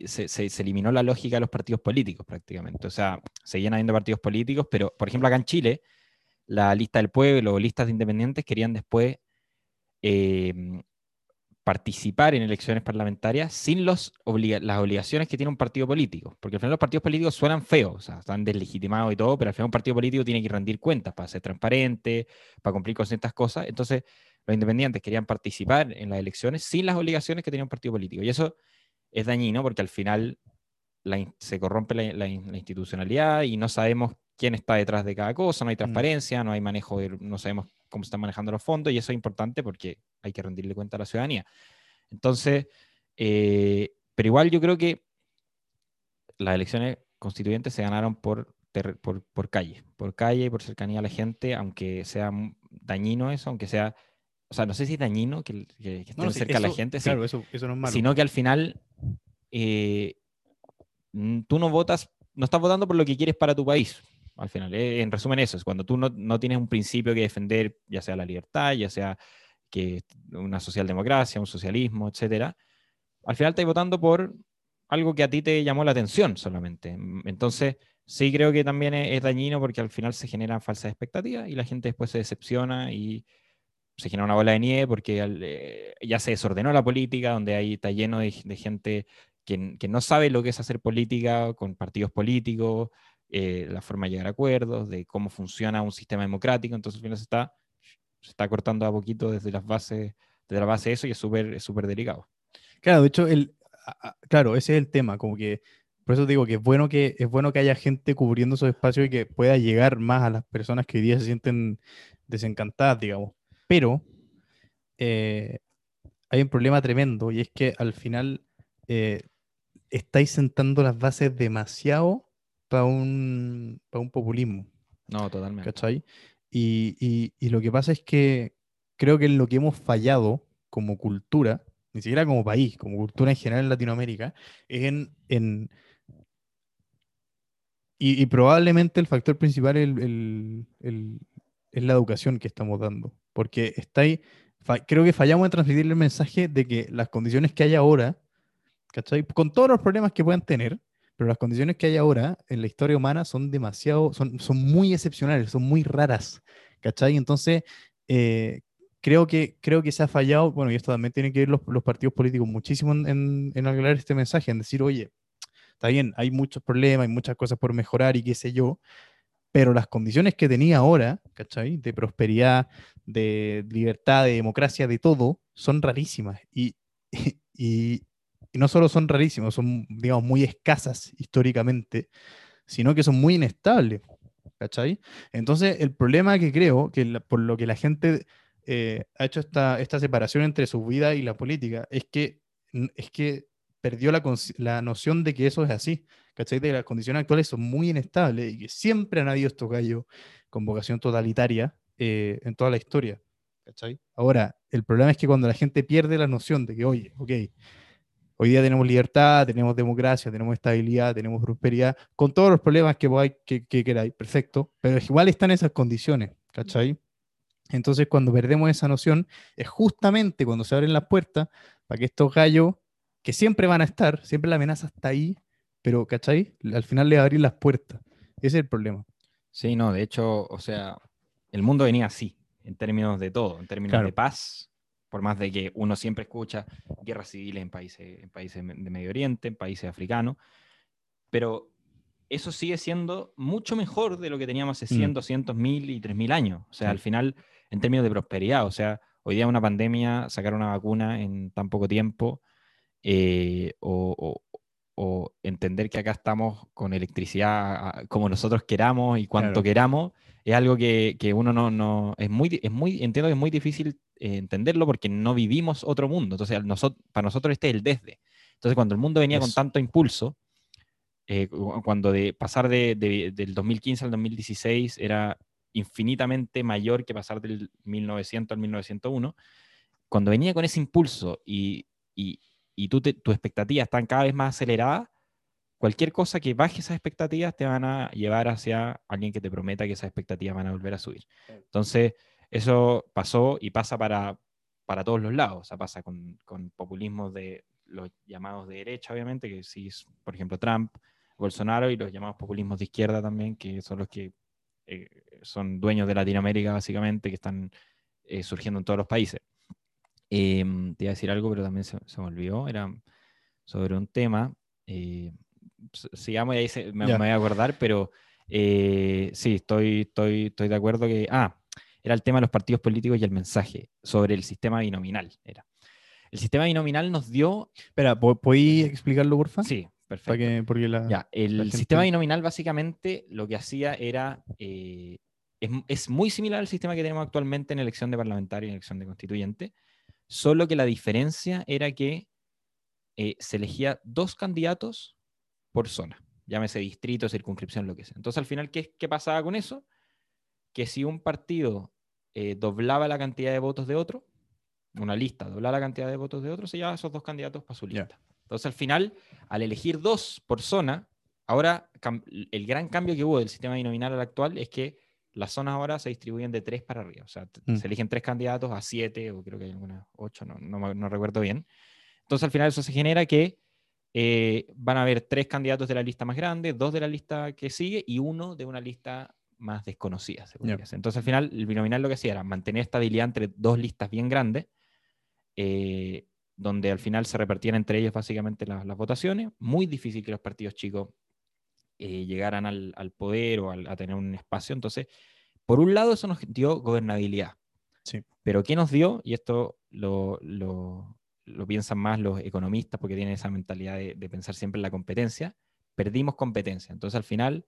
S3: se, se, se, eliminó la lógica de los partidos políticos prácticamente. O sea, seguían habiendo partidos políticos, pero por ejemplo acá en Chile, la lista del pueblo o listas de independientes querían después eh, participar en elecciones parlamentarias sin los las obligaciones que tiene un partido político. Porque al final los partidos políticos suenan feos, o sea, están deslegitimados y todo, pero al final un partido político tiene que rendir cuentas para ser transparente, para cumplir con ciertas cosas. Entonces, los independientes querían participar en las elecciones sin las obligaciones que tenía un partido político. Y eso es dañino porque al final se corrompe la, institucionalidad y no sabemos quién está detrás de cada cosa, no hay mm. transparencia, no hay manejo, no sabemos cómo se están manejando los fondos y eso es importante porque hay que rendirle cuenta a la ciudadanía. Entonces, eh, pero igual yo creo que las elecciones constituyentes se ganaron por, por, calle, por calle y por cercanía a la gente, aunque sea dañino eso, aunque sea, o sea, no sé si es dañino que, que, estén cerca a la gente,
S1: claro, eso, eso, no es malo.
S3: sino que al final eh, tú no votas, no estás votando por lo que quieres para tu país, al final. Eh, en resumen, eso es cuando tú no, tienes un principio que defender, ya sea la libertad, ya sea que una socialdemocracia, un socialismo, etcétera, al final estás votando por algo que a ti te llamó la atención solamente. Entonces, sí creo que también es, dañino porque al final se generan falsas expectativas y la gente después se decepciona y se genera una bola de nieve porque eh, ya se desordenó la política, donde ahí está lleno de, gente que, que, no sabe lo que es hacer política con partidos políticos, eh, la forma de llegar a acuerdos, de cómo funciona un sistema democrático, entonces al final se está, se está cortando a poquito desde las bases, desde la base de eso y es súper es súper delicado.
S1: Claro, de hecho, el, claro, ese es el tema, como que, por eso digo que es bueno que, es bueno que haya gente cubriendo esos espacios y que pueda llegar más a las personas que hoy día se sienten desencantadas, digamos. Pero eh, hay un problema tremendo y es que al final eh, estáis sentando las bases demasiado para un, un populismo.
S3: No, totalmente.
S1: ¿Cachai? Y, lo que pasa es que creo que en lo que hemos fallado como cultura, ni siquiera como país, como cultura en general en Latinoamérica, es en... y, probablemente el factor principal es la educación que estamos dando. Porque está ahí, creo que fallamos en transmitir el mensaje de que las condiciones que hay ahora, ¿cachai? Con todos los problemas que puedan tener, pero las condiciones que hay ahora en la historia humana son demasiado, son, son muy excepcionales, son muy raras, ¿cachai? Entonces, eh, creo, que, creo que se ha fallado, bueno, y esto también tiene que ver los, los partidos políticos muchísimo en, en, aclarar este mensaje, en decir, oye, está bien, hay muchos problemas, hay muchas cosas por mejorar y qué sé yo, pero las condiciones que tenía ahora, ¿cachai? De prosperidad, de libertad, de democracia, de todo, son rarísimas. Y, [LAUGHS] y, y no solo son rarísimos, son, digamos, muy escasas históricamente, sino que son muy inestables. Entonces, el problema que creo, que por lo que la gente eh, ha hecho esta, esta separación entre su vida y la política, es que, es que perdió la, la noción de que eso es así. ¿Cachai? De que las condiciones actuales son muy inestables y que siempre han habido estos gallos con vocación totalitaria eh, en toda la historia. Ahora, el problema es que cuando la gente pierde la noción de que, oye, ok, Hoy día tenemos libertad, tenemos democracia, tenemos estabilidad, tenemos prosperidad, con todos los problemas que, que, que queráis, perfecto, pero igual están esas condiciones, ¿cachai? Entonces, cuando perdemos esa noción, es justamente cuando se abren las puertas para que estos gallos, que siempre van a estar, siempre la amenaza está ahí, pero, ¿cachai? Al final le abrir las puertas. Ese es el problema.
S3: Sí, no, de hecho, o sea, el mundo venía así. en términos de todo, en términos
S1: Claro.
S3: de paz, por más de que uno siempre escucha guerras civiles en países, en países de Medio Oriente, en países africanos, pero eso sigue siendo mucho mejor de lo que teníamos hace 100,
S1: Mm.
S3: 200, 1000 y 3000 años. O sea, al final, en términos de prosperidad, o sea, hoy día una pandemia, sacar una vacuna en tan poco tiempo, eh, o, o- o entender que acá estamos con electricidad como nosotros queramos y cuanto
S1: Claro.
S3: queramos, es algo que, que uno no, no es muy, es muy, entiendo que es muy difícil eh, entenderlo porque no vivimos otro mundo. Entonces, para nosotros este es el desde. Entonces, cuando el mundo venía con
S1: Eso.
S3: tanto impulso, eh, cu- cuando de pasar de, de- del 2015 al 2016 era infinitamente mayor que pasar del 1900 al 1901, cuando venía con ese impulso y, y, y tú te- tus expectativas están cada vez más aceleradas, cualquier cosa que baje esas expectativas te van a llevar hacia alguien que te prometa que esas expectativas van a volver a subir. Entonces, eso pasó y pasa para, para todos los lados. O sea, pasa con, con populismos de los llamados de derecha, obviamente, que sí es, por ejemplo, Trump, Bolsonaro, y los llamados populismos de izquierda también, que son los que eh, son dueños de Latinoamérica, básicamente, que están eh, surgiendo en todos los países. Em, te iba a decir algo, pero también se, se me olvidó. Era sobre un tema. eh, sigamos y ahí se- me, me voy a acordar, pero eh, sí, estoy, estoy, estoy de acuerdo que. Ah, era el tema de los partidos políticos y el mensaje sobre el sistema binominal. Era. El sistema binominal nos dio.
S1: Espera, ¿po- ¿podéis explicarlo, porfa?
S3: Sí, perfecto.
S1: que, porque la...
S3: Ya, el
S1: la gente-
S3: sistema binominal básicamente lo que hacía era, eh, es, es muy similar al sistema que tenemos actualmente en elección de parlamentario y en elección de constituyente, solo que la diferencia era que eh, se elegía dos candidatos por zona, llámese distrito, circunscripción, lo que sea. Entonces al final, ¿qué, qué pasaba con eso? Que si un partido eh, doblaba la cantidad de votos de otro, una lista doblaba la cantidad de votos de otro, se llevaba esos dos candidatos para su lista. Entonces al final, al elegir dos por zona, ahora el gran cambio que hubo del sistema binominal al actual es que las zonas ahora se distribuyen de tres para arriba. O sea,
S1: Mm.
S3: se eligen tres candidatos a siete, o creo que hay algunas ocho, no, no, recuerdo bien. Entonces al final eso se genera que eh, van a haber tres candidatos de la lista más grande, dos de la lista que sigue y uno de una lista más desconocida. se podría
S1: Ya.
S3: decir. Entonces al final el binominal lo que hacía era mantener estabilidad entre dos listas bien grandes, eh, donde al final se repartían entre ellos básicamente las, las votaciones. Muy difícil que los partidos chicos eh, llegaran al, al poder o al- a tener un espacio. Entonces, por un lado, eso nos dio gobernabilidad.
S1: Sí.
S3: Pero ¿qué nos dio? Y esto lo, lo- lo piensan más los economistas porque tienen esa mentalidad de, de pensar siempre en la competencia. Perdimos competencia. Entonces, al final,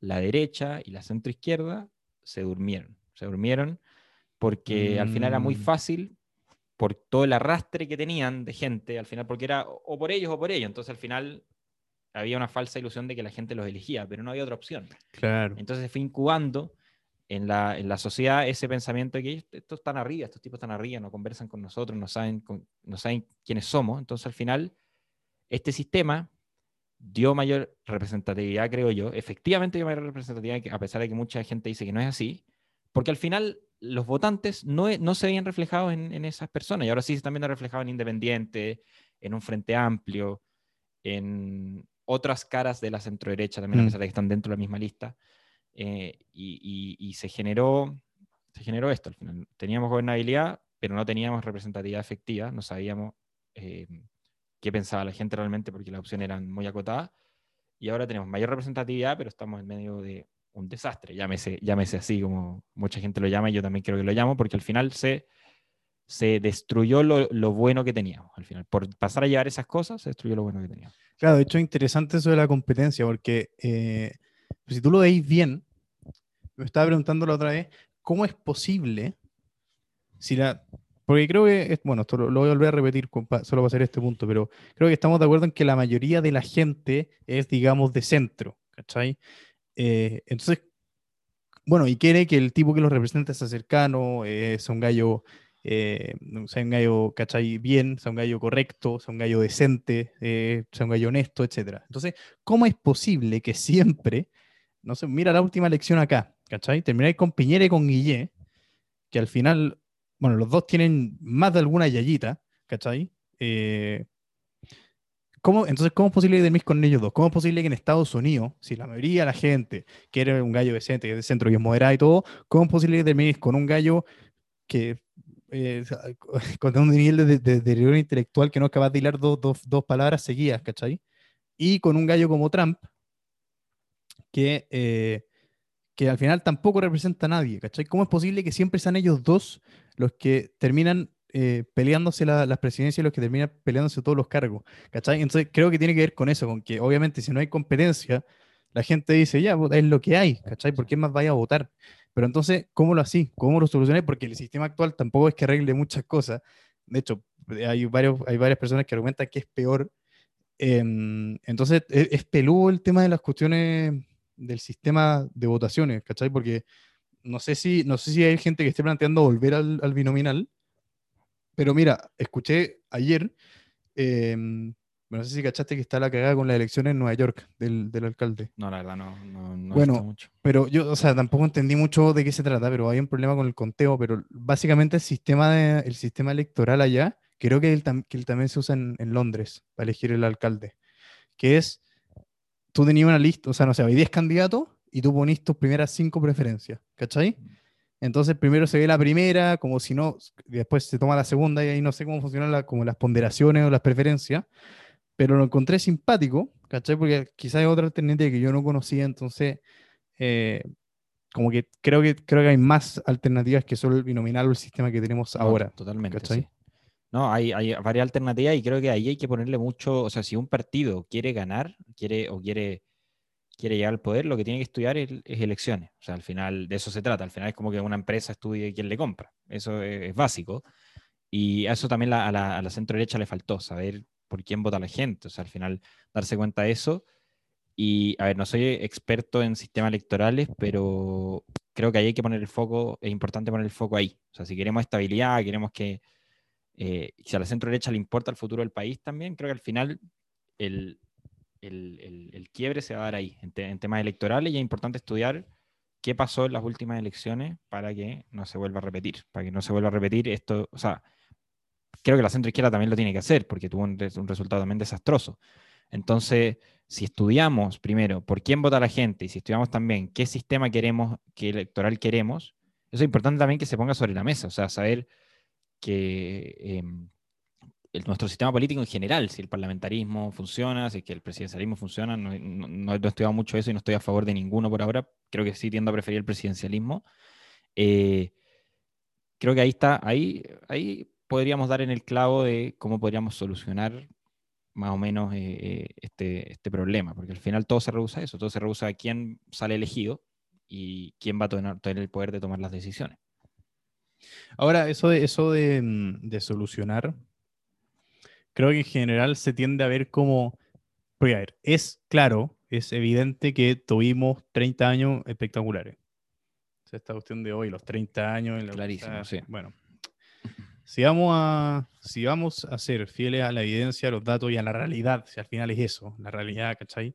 S3: la derecha y la centroizquierda se durmieron. Se durmieron porque al final era muy
S1: Mm.
S3: fácil por todo el arrastre que tenían de gente, al final, porque era o por ellos o por ellos. Entonces, al final, había una falsa ilusión de que la gente los elegía, pero no había otra opción.
S1: Claro.
S3: Entonces fue incubando en la, en la sociedad ese pensamiento de que estos están arriba, estos tipos están arriba, no conversan con nosotros, no saben, con- no saben quiénes somos. Entonces al final, este sistema dio mayor representatividad, creo yo. Efectivamente dio mayor representatividad, a pesar de que mucha gente dice que no es así, porque al final los votantes no, e- no se veían reflejados en, en esas personas y ahora sí se están viendo reflejados en Independiente, en un Frente Amplio, en otras caras de la centroderecha también, a
S1: Mm.
S3: pesar de que están dentro de la misma lista. Eh, y, y- y se generó se generó esto al final. Teníamos gobernabilidad, pero no teníamos representatividad efectiva, no sabíamos eh, qué pensaba la gente realmente porque las opciones eran muy acotadas. Y ahora tenemos mayor representatividad, pero estamos en medio de un desastre, llámese, llámese así como mucha gente lo llama, y yo también creo que lo llamo, porque al final se, se destruyó lo, lo bueno que teníamos. Al final, por pasar a llevar esas cosas, se destruyó lo bueno que teníamos.
S1: Claro, de hecho es interesante eso de la competencia, porque eh, pues, si tú lo veis bien, me estaba preguntando la otra vez, ¿cómo es posible si la... Porque creo que, es- bueno, esto lo, voy a volver a repetir con- pa- solo para hacer este punto, pero creo que estamos de acuerdo en que la mayoría de la gente es, digamos, de centro, ¿cachai? Eh, entonces, bueno, y quiere que el tipo que los representa sea cercano, eh, sea un gallo, eh, sea un gallo, ¿cachai? Bien, sea un gallo correcto, sea un gallo decente, eh, sea un gallo honesto, etc. Entonces, ¿cómo es posible que siempre, no sé, mira la última elección acá, ¿cachai? Termináis con Piñera y con Guillé, que al final, bueno, los dos tienen más de alguna yayita, ¿cachai? Eh, ¿cómo, entonces, ¿cómo es posible que termines con ellos dos? ¿Cómo es posible que en Estados Unidos, si la mayoría de la gente quiere un gallo decente, que es de centro y es moderado y todo, ¿cómo es posible que termines con un gallo que eh, [LAUGHS] un nivel de, deterioro intelectual que no es capaz de hilar dos, dos, dos palabras seguidas, ¿cachai? Y con un gallo como Trump, que, eh, que al final tampoco representa a nadie, ¿cachai? ¿Cómo es posible que siempre sean ellos dos los que terminan eh, peleándose las presidencias y los que terminan peleándose todos los cargos, ¿cachai? Entonces creo que tiene que ver con eso, con que obviamente si no hay competencia, la gente dice, ya, es lo que hay, ¿cachai? ¿Por qué más vaya a votar? Pero entonces, ¿cómo lo así? ¿Cómo lo solucioné? Porque el sistema actual tampoco es que arregle muchas cosas. De hecho, hay, varios, hay varias personas que argumentan que es peor. Em, entonces, es, es, peludo el tema de las cuestiones del sistema de votaciones, ¿cachai? Porque no sé si, no sé si hay gente que esté planteando volver al, al binominal, pero mira, escuché ayer, eh, no sé si cachaste que está la cagada con las elecciones en Nueva York del, del alcalde.
S3: No, la verdad no, no, no
S1: bueno, mucho. Pero yo, o sea, tampoco entendí mucho de qué se trata, pero hay un problema con el conteo, pero básicamente el sistema, de, el sistema electoral allá, creo que él, que también se usa en, en, Londres para elegir el alcalde, que es, tú tenías una lista, o sea, no sé, hay 10 candidatos y tú ponís tus primeras 5 preferencias, ¿cachai? Mm. Entonces primero se ve la primera, como si no, después se toma la segunda y ahí no sé cómo funcionan la, como las ponderaciones o las preferencias, pero lo encontré simpático, ¿cachai? Porque quizás hay otra alternativa que yo no conocía, entonces eh, como que creo, que creo que hay más alternativas que solo el binominal o el sistema que tenemos ahora.
S3: Totalmente. ¿cachai? No, hay, hay varias alternativas y creo que ahí hay que ponerle mucho, o sea, si un partido quiere ganar, quiere o quiere quiere llegar al poder, lo que tiene que estudiar es, elecciones. O sea, al final de eso se trata. Al final es como que una empresa estudie quién le compra. Eso es, básico. Y a eso también a, la, a centro derecha le faltó, saber por quién vota la gente. O sea, al final darse cuenta de eso. Y, a ver, no soy experto en sistemas electorales, pero creo que ahí hay que poner el foco, es importante poner el foco ahí. O sea, si queremos estabilidad, queremos que, eh, si a la centro derecha le importa el futuro del país también, creo que al final el, el, quiebre se va a dar ahí, en, temas electorales, y es importante estudiar qué pasó en las últimas elecciones para que no se vuelva a repetir, para que no se vuelva a repetir esto, o sea, creo que la centro izquierda también lo tiene que hacer, porque tuvo un, resultado también desastroso. Entonces, si estudiamos primero por quién vota la gente y si estudiamos también qué sistema queremos, qué electoral queremos, eso es importante también que se ponga sobre la mesa, o sea, saber que em, nuestro sistema político en general, si el parlamentarismo funciona, si que el presidencialismo funciona, no, he estudiado mucho eso y no estoy a favor de ninguno por ahora, creo que sí tiendo a preferir el presidencialismo. Eh, creo que ahí está, ahí, ahí podríamos dar en el clavo de cómo podríamos solucionar más o menos eh, eh, este, este problema, porque al final todo se reduce a eso, todo se reduce a quién sale elegido y quién va a tener, tener el poder de tomar las decisiones.
S1: Ahora, eso de, eso de, mm, de solucionar creo que en general se tiende a ver como, porque a ver, es claro, es evidente que tuvimos 30 años espectaculares. esta cuestión de hoy, los 30 años.
S3: Clarísimo, sí.
S1: Bueno, si vamos, a, si vamos a ser fieles a la evidencia, a los datos y a la realidad, si al final es eso, la realidad, ¿cachai?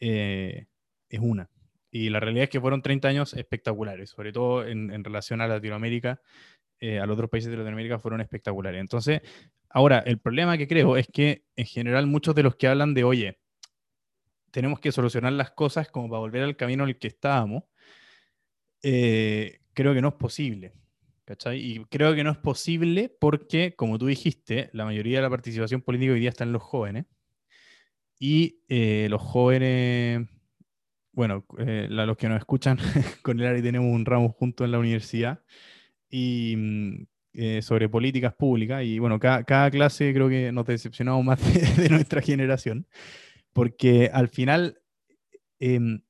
S1: Eh, es una. Y la realidad es que fueron 30 años espectaculares, sobre todo en, en relación a Latinoamérica. Eh, a los otros países de Latinoamérica fueron espectaculares. Entonces, ahora, el problema que creo es que en general muchos de los que hablan de, oye, tenemos que solucionar las cosas como para volver al camino en el que estábamos, eh, creo que no es posible. ¿Cachai? Y creo que no es posible porque, como tú dijiste, la mayoría de la participación política hoy día está en los jóvenes. Y eh, los jóvenes, bueno, los que nos escuchan, [LAUGHS] con el Ari tenemos un ramo junto en la universidad y mm, eh, sobre políticas públicas. Y bueno, cada, cada, clase creo que nos decepcionamos más [LAUGHS] de, nuestra generación, porque al final em,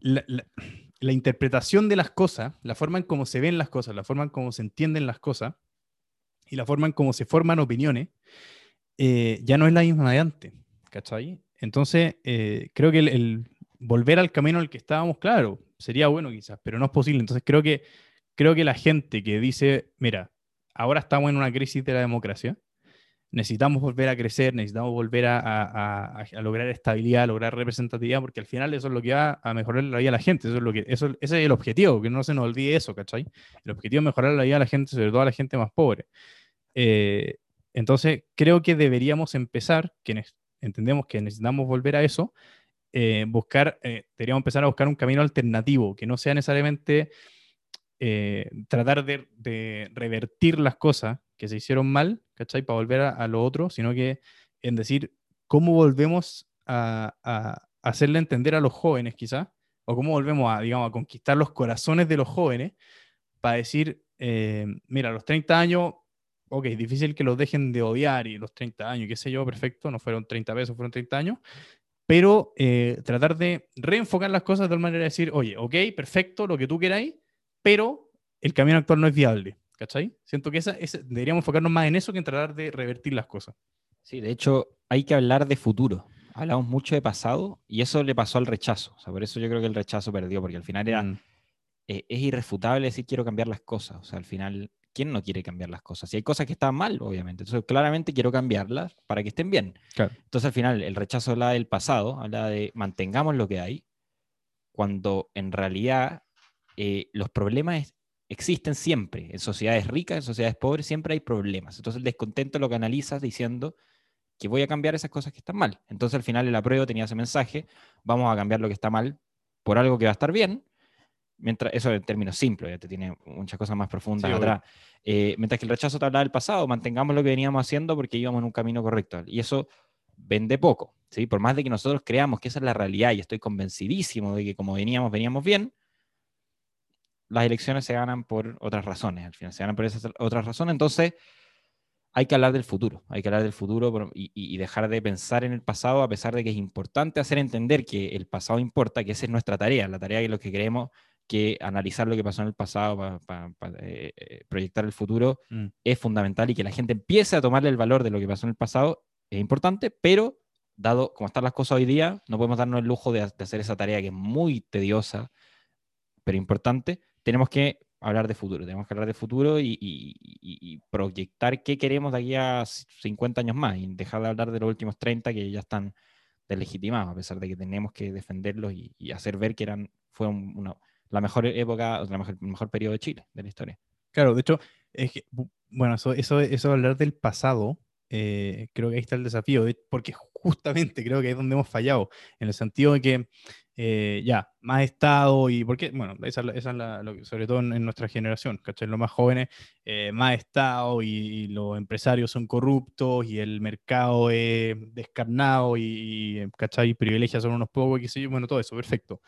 S1: la, la, interpretación de las cosas, la forma en cómo se ven las cosas, la forma en cómo se entienden las cosas y la forma en cómo se forman opiniones, eh, ya no es la misma de antes, ¿cachai? Entonces, eh, creo que el, el volver al camino al que estábamos, claro, sería bueno quizás, pero no es posible. Entonces, creo que creo que la gente que dice, mira, ahora estamos en una crisis de la democracia, necesitamos volver a crecer, necesitamos volver a, lograr estabilidad, a lograr representatividad, porque al final eso es lo que va a mejorar la vida de la gente, eso es lo que, eso, ese es el objetivo, que no se nos olvide eso, ¿cachai? El objetivo es mejorar la vida de la gente, sobre todo a la gente más pobre. Eh, entonces, creo que deberíamos empezar, quienes entendemos que necesitamos volver a eso, eh, buscar, eh, deberíamos empezar a buscar un camino alternativo, que no sea necesariamente eh, tratar de, de revertir las cosas que se hicieron mal, ¿cachai? Para volver a, a lo otro, sino que en decir cómo volvemos a, a hacerle entender a los jóvenes, quizás, o cómo volvemos a, digamos, a conquistar los corazones de los jóvenes para decir, eh, mira, a los 30 años, ok, difícil que los dejen de odiar y los 30 años, qué sé yo, perfecto, no fueron 30 pesos, fueron 30 años, pero eh, tratar de reenfocar las cosas de tal manera de decir, oye, ok, perfecto, lo que tú queráis, pero el camino actual no es viable, ¿cachai? Siento que esa, esa- deberíamos enfocarnos más en eso que en tratar de revertir las cosas.
S3: Sí, de hecho, hay que hablar de futuro. Hablamos mucho de pasado y eso le pasó al rechazo. O sea, por eso yo creo que el rechazo perdió, porque al final era,
S1: Mm,
S3: eh, es irrefutable decir quiero cambiar las cosas. O sea, al final, ¿quién no quiere cambiar las cosas? Y hay cosas que están mal, obviamente. Entonces, claramente quiero cambiarlas para que estén bien.
S1: claro.
S3: Entonces, al final, el rechazo habla del pasado, habla de mantengamos lo que hay, cuando en realidad eh, los problemas existen siempre. En sociedades ricas, en sociedades pobres, siempre hay problemas. Entonces, el descontento lo canalizas diciendo que voy a cambiar esas cosas que están mal. Entonces, al final, el apruebo tenía ese mensaje, vamos a cambiar lo que está mal por algo que va a estar bien. Mientras, eso en términos simples, ya te tiene muchas cosas más profundas
S1: Sí,
S3: atrás. Eh, mientras que el rechazo te habla del pasado, mantengamos lo que veníamos haciendo porque íbamos en un camino correcto. Y eso vende poco, ¿sí? Por más de que nosotros creamos que esa es la realidad y estoy convencidísimo de que como veníamos, veníamos bien, las elecciones se ganan por otras razones, al final se ganan por esas otras razones, entonces hay que hablar del futuro, hay que hablar del futuro y, dejar de pensar en el pasado a pesar de que es importante hacer entender que el pasado importa, que esa es nuestra tarea, la tarea que lo que queremos que analizar lo que pasó en el pasado para proyectar el futuro
S1: Mm.
S3: es fundamental y que la gente empiece a tomarle el valor de lo que pasó en el pasado es importante, pero dado como están las cosas hoy día, no podemos darnos el lujo de, de hacer esa tarea que es muy tediosa, pero importante. Tenemos que hablar de futuro, tenemos que hablar de futuro y, y- y- proyectar qué queremos de aquí a 50 años más y dejar de hablar de los últimos 30 que ya están deslegitimados, a pesar de que tenemos que defenderlos y, y hacer ver que eran, fueron una- la mejor época, la mejor, el mejor periodo de Chile, de la historia.
S1: Claro, de hecho, es que, bu- bueno, eso, eso, eso hablar del pasado, eh, creo que ahí está el desafío, de- porque justamente creo que es donde hemos fallado, en el sentido de que, eh, ya, más Estado y, porque, bueno, esa, esa es la, lo que- sobre todo en, en nuestra generación, ¿cachai? Los más jóvenes, eh, más Estado y, y los empresarios son corruptos y el mercado es descarnado y, y, ¿cachai? Privilegia son unos pocos, qué sé yo, bueno, todo eso, perfecto.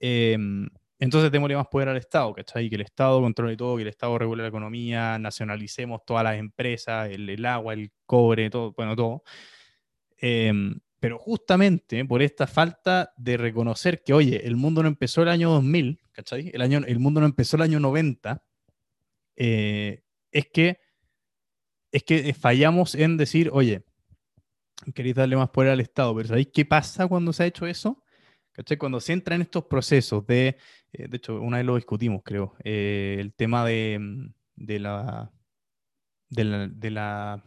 S1: Em, entonces démosle más poder al Estado, ¿cachai? Que el Estado controle todo, que el Estado regule la economía, nacionalicemos todas las empresas, el, el agua, el cobre, todo, bueno, todo. Pero justamente por esta falta de reconocer que, oye, el mundo no empezó el año 2000, ¿cachai? El, año, el mundo no empezó el año 90, eh, es que es que fallamos en decir, oye, queréis darle más poder al Estado, pero ¿sabéis qué pasa cuando se ha hecho eso? ¿Cachai? Cuando se entra en estos procesos de, eh, de hecho, una vez lo discutimos, creo, eh, el tema de, mm, de la, de la, de la,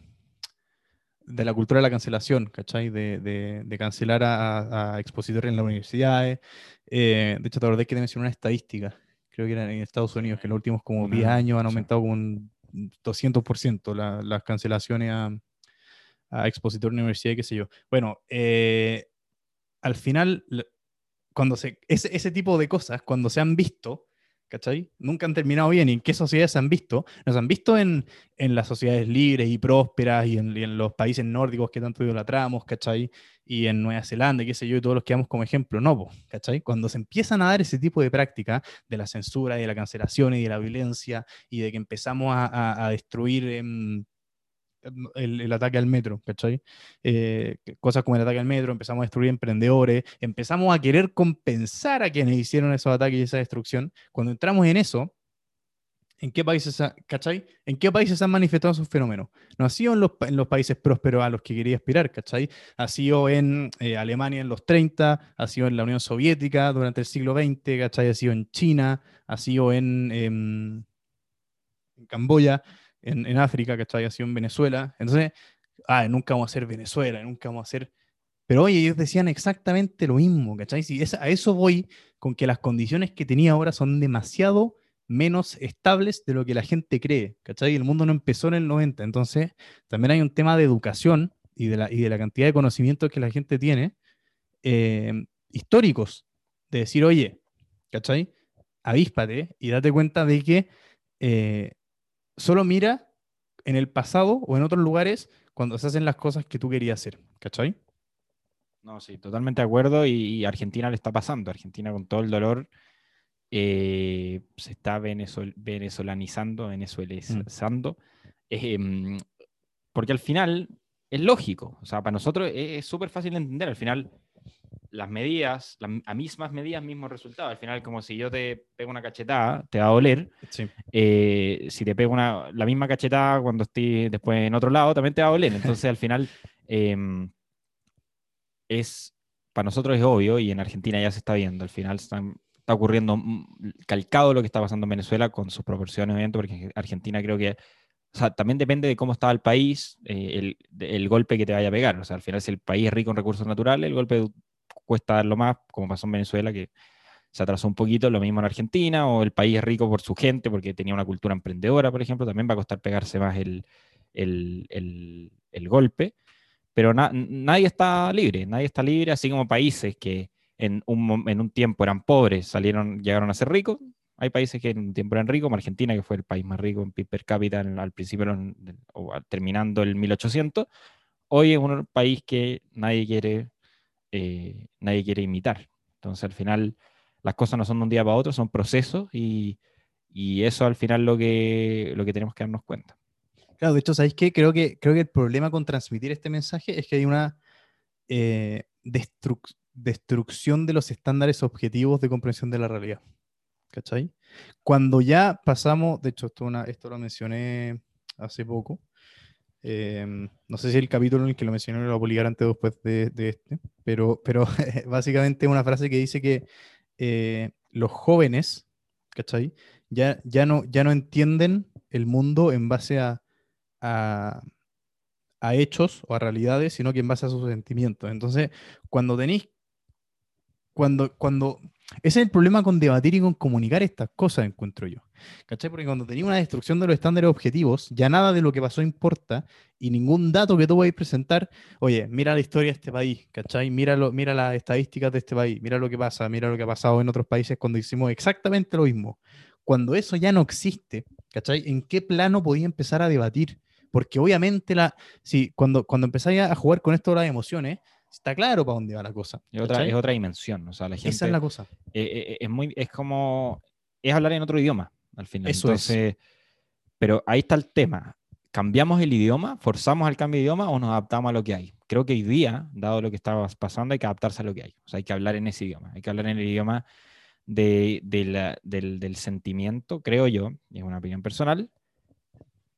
S1: de la cultura de la cancelación, ¿cachai? De, de- de cancelar a, a expositores en las universidades. Eh, de hecho, te acordé que te mencioné una estadística, creo que era en Estados Unidos, que en los últimos como 10
S3: Una-
S1: años han aumentado como un 200% la- las cancelaciones a, a expositores de universidad y qué sé yo. Bueno, eh, al final, cuando se, ese, ese tipo de cosas, cuando se han visto, ¿cachai? Nunca han terminado bien. ¿Y en qué sociedades se han visto? Nos han visto en, en las sociedades libres y prósperas y en, los países nórdicos que tanto idolatramos, ¿cachai? Y en Nueva Zelanda, y qué sé yo, y todos los que damos como ejemplo. No, ¿cachai? Cuando se empiezan a dar ese tipo de práctica de la censura y de la cancelación y de la violencia y de que empezamos a, a- a destruir em, el, el ataque al metro, ¿cachai? Eh, cosas como el ataque al metro, empezamos a destruir emprendedores, empezamos a querer compensar a quienes hicieron esos ataques y esa destrucción. Cuando entramos en eso, ¿en qué países, ha- ¿cachai? ¿En qué países se han manifestado esos fenómenos? No ha sido en los, en los países prósperos a los que quería aspirar, ¿cachai? Ha sido en eh, Alemania en los 30, ha sido en la Unión Soviética durante el siglo XX, ¿cachai? Ha sido en China, ha sido en, em, en Camboya, en, en África, ¿cachai? Ha sido en Venezuela. Entonces, ah, nunca vamos a ser Venezuela, nunca vamos a ser... Pero oye, ellos decían exactamente lo mismo, ¿cachai? Si es- a eso voy con que las condiciones que tenía ahora son demasiado menos estables de lo que la gente cree, ¿cachai? El mundo no empezó en el 90, entonces también hay un tema de educación y de la, y de la cantidad de conocimientos que la gente tiene, eh, históricos, de decir, oye, ¿cachai? avíspate y date cuenta de que eh, solo mira en el pasado o en otros lugares cuando se hacen las cosas que tú querías hacer, ¿cachai?
S3: No, sí, totalmente de acuerdo y, y Argentina le está pasando. Argentina con todo el dolor eh, se está venezol- venezolanizando, venezuelizando, em, porque al final es lógico, o sea, para nosotros es es súper fácil de entender, al final las medidas, las a mismas medidas, mismos resultados, al final como si yo te pego una cachetada, te va a doler,
S1: Sí.
S3: eh, si te pego una, la misma cachetada cuando estés después en otro lado, también te va a doler. Entonces, al final, [LAUGHS] em, es, para nosotros es obvio y en Argentina ya se está viendo. Al final están- está ocurriendo mm, calcado lo que está pasando en Venezuela con sus proporciones, obviamente, porque Argentina creo que, o sea, también depende de cómo estaba el país, eh, el, el golpe que te vaya a pegar. O sea, al final, si el país es rico en recursos naturales, el golpe cuesta darlo más, como pasó en Venezuela, que se atrasó un poquito, lo mismo en Argentina, o el país es rico por su gente, porque tenía una cultura emprendedora, por ejemplo, también va a costar pegarse más el, el, el- golpe, pero na- nadie está libre, nadie está libre, así como países que en un, en un tiempo eran pobres, salieron, llegaron a ser ricos, hay países que en un tiempo eran ricos, como Argentina, que fue el país más rico en PIB per cápita al principio, o terminando el 1800, hoy es un país que nadie quiere, eh, nadie quiere imitar. Entonces, al final, las cosas no son de un día para otro, son procesos y, y eso al final lo que, lo que tenemos que darnos cuenta.
S1: Claro, de hecho, ¿sabéis qué? Creo que, creo que el problema con transmitir este mensaje es que hay una eh, destruc- destrucción de los estándares objetivos de comprensión de la realidad. ¿Cachai? Cuando ya pasamos, de hecho, esto, una- esto lo mencioné hace poco. Eh, no sé si el capítulo en el que lo mencioné lo voy a publicar antes o después de, este, pero, pero [LAUGHS] básicamente una frase que dice que eh, los jóvenes, ¿cachai? Ya, ya, no, ya no entienden el mundo en base a, a, a hechos o a realidades, sino que en base a sus sentimientos. Entonces, cuando tenéis, cuando, cuando, ese es el problema con debatir y con comunicar estas cosas, encuentro yo. ¿Cachai? Porque cuando tenéis una destrucción de los estándares objetivos, ya nada de lo que pasó importa y ningún dato que tú vayas a presentar, oye, mira la historia de este país, ¿cachai? Mira, lo- mira las estadísticas de este país, mira lo que pasa, mira lo que ha pasado en otros países cuando hicimos exactamente lo mismo. Cuando eso ya no existe, ¿cachai? ¿En qué plano podía empezar a debatir? Porque obviamente la, si, cuando, cuando empezáis a jugar con esto de las emociones, está claro para dónde va la cosa.
S3: Es otra, es otra dimensión. O sea, la gente
S1: Esa es la cosa.
S3: eh, eh, es muy, es como, es hablar en otro idioma al final.
S1: Eso es.
S3: Pero ahí está el tema. ¿Cambiamos el idioma? ¿Forzamos el cambio de idioma o nos adaptamos a lo que hay? Creo que hoy día, dado lo que está pasando, hay que adaptarse a lo que hay. O sea, hay que hablar en ese idioma. Hay que hablar en el idioma de, de la- del, del sentimiento, creo yo, y es una opinión personal,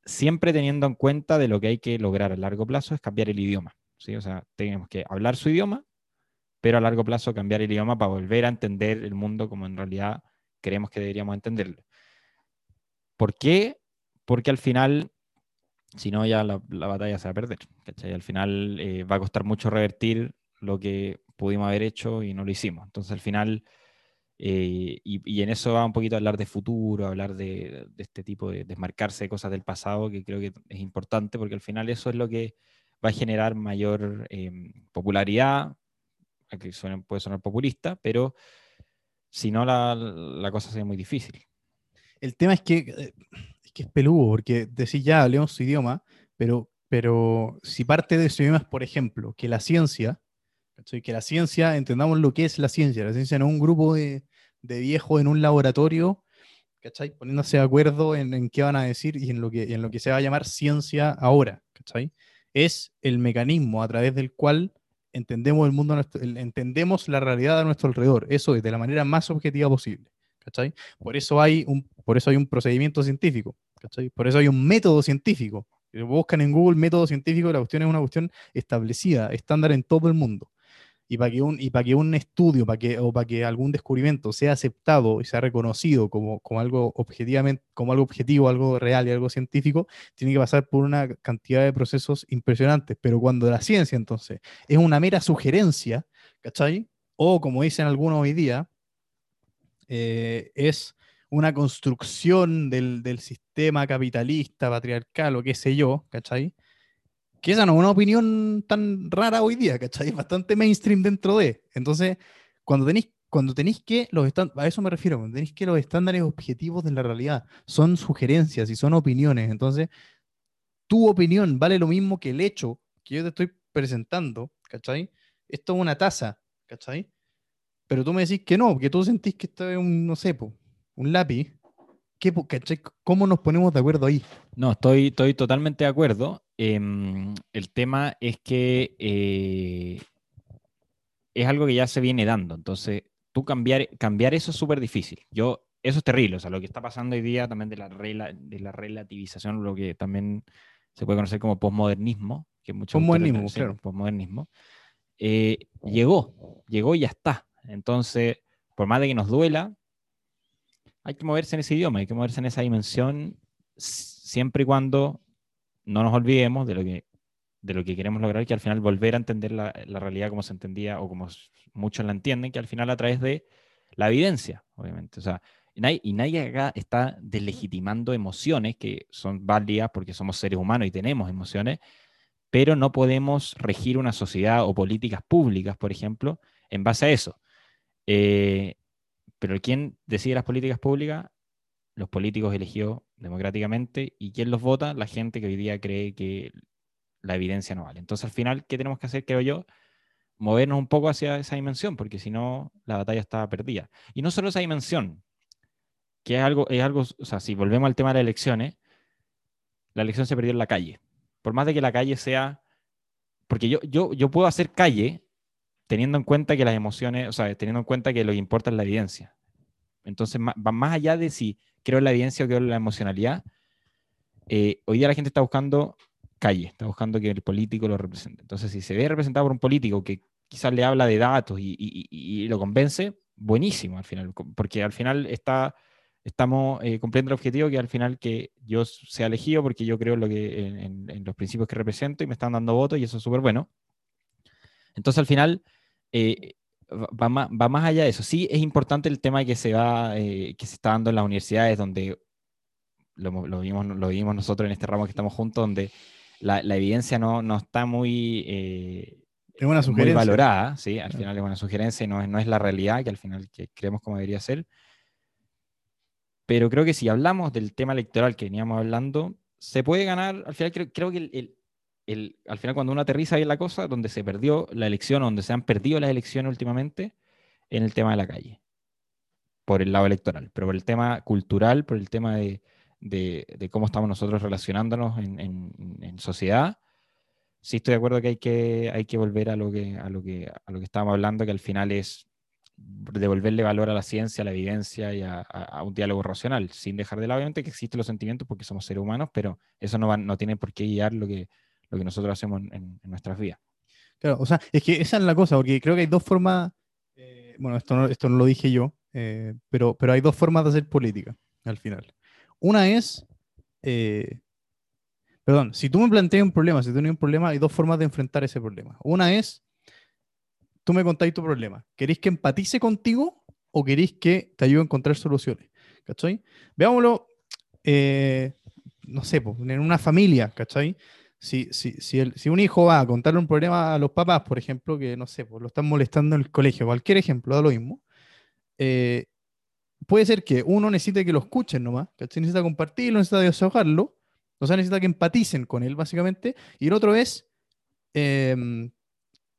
S3: siempre teniendo en cuenta de lo que hay que lograr a largo plazo es cambiar el idioma. ¿Sí? O sea, tenemos que hablar su idioma, pero a largo plazo cambiar el idioma para volver a entender el mundo como en realidad creemos que deberíamos entenderlo. ¿Por qué? Porque al final, si no, ya la, la batalla se va a perder. ¿cachai? Al final eh, va a costar mucho revertir lo que pudimos haber hecho y no lo hicimos. Entonces, al final, eh, y, y en eso va un poquito a hablar de futuro, hablar de, de este tipo de desmarcarse de cosas del pasado, que creo que es importante, porque al final eso es lo que va a generar mayor eh, popularidad, que suene- puede sonar populista, pero si no, la, la cosa sería muy difícil.
S1: El tema es que, eh, es que es peludo, porque decís ya, hablemos su idioma, pero, pero si parte de su idioma es, por ejemplo, que la ciencia, que la ciencia, entendamos lo que es la ciencia, la ciencia no es un grupo de, de viejos en un laboratorio, ¿cachai? poniéndose de acuerdo en, en qué van a decir y en lo, que, en lo que se va a llamar ciencia ahora, ¿cachai? Es el mecanismo a través del cual entendemos el mundo, entendemos la realidad a nuestro alrededor, eso es de la manera más objetiva posible. Por eso hay un, por eso hay un procedimiento científico. Por eso hay un método científico. Buscan en Google método científico, la cuestión es una cuestión establecida, estándar en todo el mundo. Y para que un, y para que un estudio para que, o para que algún descubrimiento sea aceptado y sea reconocido como, como algo objetivamente, como algo objetivo, algo real y algo científico, tiene que pasar por una cantidad de procesos impresionantes. Pero cuando la ciencia, entonces, es una mera sugerencia, ¿cachai? O como dicen algunos hoy día, eh, es una construcción del, del sistema capitalista, patriarcal o qué sé yo, ¿cachai? Que esa no es una opinión tan rara hoy día, ¿cachai? Es bastante mainstream dentro de. Entonces, cuando tenéis cuando tenéis que, los a eso me refiero, cuando tenéis que los estándares objetivos de la realidad son sugerencias y son opiniones, entonces tu opinión vale lo mismo que el hecho que yo te estoy presentando, ¿cachai? Esto es una taza, ¿cachai? Pero tú me decís que no, que tú sentís que esto es un, no sé, po, un lápiz. ¿Qué, po- cachai? ¿Cómo nos ponemos de acuerdo ahí?
S3: No, estoy, estoy totalmente de acuerdo. Em, el tema es que eh, es algo que ya se viene dando. Entonces, tú cambiar, cambiar eso es súper difícil. Yo, eso es terrible. O sea, lo que está pasando hoy día también de la, rela- de la relativización, lo que también se puede conocer como posmodernismo, que muchos autores
S1: Posmodernismo, claro.
S3: posmodernismo, eh, llegó, llegó y ya está. Entonces, por más de que nos duela, hay que moverse en ese idioma, hay que moverse en esa dimensión, siempre y cuando no nos olvidemos de lo que, de lo que queremos lograr, que al final volver a entender la, realidad como se entendía o como muchos la entienden, que al final a través de la evidencia, obviamente. O sea, y nadie, y nadie acá está deslegitimando emociones que son válidas porque somos seres humanos y tenemos emociones, pero no podemos regir una sociedad o políticas públicas, por ejemplo, en base a eso. Eh, pero ¿quién decide las políticas públicas? Los políticos elegidos democráticamente. ¿Y quién los vota? La gente que hoy día cree que la evidencia no vale. Entonces, al final, ¿qué tenemos que hacer, creo yo? Movernos un poco hacia esa dimensión, porque si no, la batalla está perdida. Y no solo esa dimensión, que es algo, es algo, o sea, si volvemos al tema de las elecciones, la elección se perdió en la calle. Por más de que la calle sea, porque yo, yo, yo puedo hacer calle teniendo en cuenta que las emociones, o sea, teniendo en cuenta que lo que importa es la evidencia. Entonces, va más allá de si creo en la evidencia o creo en la emocionalidad. eh, hoy día la gente está buscando calle, está buscando que el político lo represente. Entonces, si se ve representado por un político que quizás le habla de datos y, y- y- lo convence, buenísimo al final, porque al final está, estamos eh, cumpliendo el objetivo que al final que yo sea elegido porque yo creo lo que, en- en los principios que represento y me están dando votos y eso es súper bueno. Entonces, al final, eh, va, más, va más allá de eso. Sí, es importante el tema que se, va, eh, que se está dando en las universidades, donde lo, vimos, lo vimos nosotros en este ramo que estamos juntos, donde la, la evidencia no, no está muy, eh,
S1: Es una
S3: muy
S1: sugerencia.
S3: valorada, ¿sí? Al
S1: Claro.
S3: final es una sugerencia y no es, no es la realidad que al final que creemos como debería ser. Pero creo que si hablamos del tema electoral que veníamos hablando, se puede ganar, al final creo, creo que el, el- al final cuando uno aterriza ahí en la cosa, donde se perdió la elección, donde se han perdido las elecciones últimamente, en el tema de la calle, por el lado electoral, pero por el tema cultural, por el tema de, de- cómo estamos nosotros relacionándonos en, en- sociedad, sí estoy de acuerdo que hay que, hay que volver a lo que, a, lo que, a lo que estábamos hablando, que al final es devolverle valor a la ciencia, a la evidencia y a un diálogo racional, sin dejar de lado, obviamente, que existen los sentimientos porque somos seres humanos, pero eso no, va- no tiene por qué guiar lo que, lo que nosotros hacemos en, en- nuestras vidas.
S1: Claro, o sea, es que esa es la cosa, porque creo que hay dos formas, eh, bueno, esto no, esto no lo dije yo, eh, pero, pero hay dos formas de hacer política al final. Una es, eh, perdón, si tú me planteas un problema, si tú tienes un problema, hay dos formas de enfrentar ese problema. Una es, tú me contáis tu problema, ¿queréis que empatice contigo o queréis que te ayude a encontrar soluciones? ¿Cachai? Veámoslo, eh, no sé, en una familia, ¿cachai? Si, si, si, el- si un hijo va a contarle un problema a los papás, por ejemplo, que no sé, pues lo están molestando en el colegio, cualquier ejemplo, da lo mismo, eh, puede ser que uno necesite que lo escuchen nomás, ¿cachai? Necesita compartirlo, necesita desahogarlo, o sea, necesita que empaticen con él, básicamente, y el otro es, em,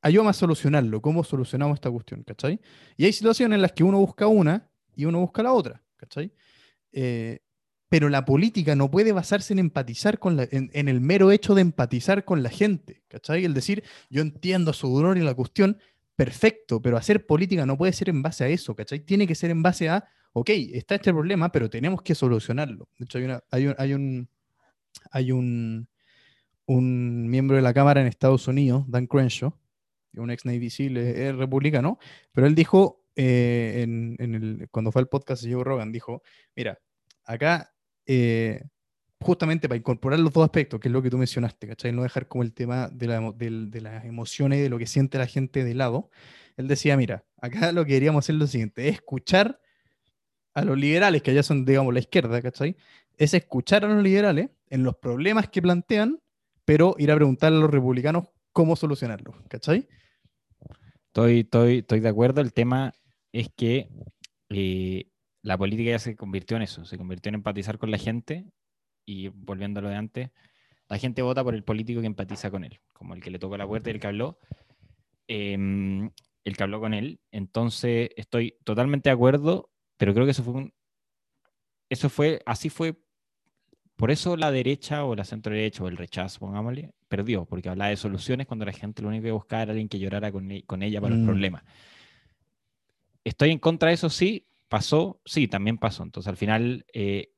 S1: ayúdame a solucionarlo, cómo solucionamos esta cuestión, ¿cachai? Y hay situaciones en las que uno busca una y uno busca la otra, ¿cachai? Eh, pero la política no puede basarse en empatizar con la, en, en el mero hecho de empatizar con la gente, ¿cachai? El decir, yo entiendo su dolor y la cuestión, perfecto, pero hacer política no puede ser en base a eso, ¿cachai? Tiene que ser en base a, ok, está este problema, pero tenemos que solucionarlo. De hecho, hay, una, hay, un, hay, un, hay un, un miembro de la Cámara en Estados Unidos, Dan Crenshaw, un ex Navy SEAL, republicano, pero él dijo, eh, en, en el, cuando fue al podcast de Joe Rogan, dijo, mira, acá eh, justamente para incorporar los dos aspectos, que es lo que tú mencionaste, ¿cachai? No dejar como el tema de, las emociones, de lo que siente la gente de lado. Él decía, mira, acá lo que queríamos hacer es lo siguiente, es escuchar a los liberales, que allá son, digamos, la izquierda, ¿cachai? Es escuchar a los liberales en los problemas que plantean, pero ir a preguntarle a los republicanos cómo solucionarlos, ¿cachai?
S3: Estoy, estoy, estoy de acuerdo. El tema, es que eh, la política ya se convirtió en eso, se convirtió en empatizar con la gente y volviendo a lo de antes, la gente vota por el político que empatiza con él, como el que le tocó la puerta y el que habló, em, el que habló con él. Entonces, estoy totalmente de acuerdo, pero creo que eso fue un, eso fue, así fue, por eso la derecha o la centro derecha o el rechazo, pongámosle, perdió, porque hablaba de soluciones cuando la gente lo único que buscaba era alguien que llorara con, e, con ella para el
S1: Mm.
S3: problema. Estoy en contra de eso, sí, pasó, sí, también pasó. Entonces, al final, eh,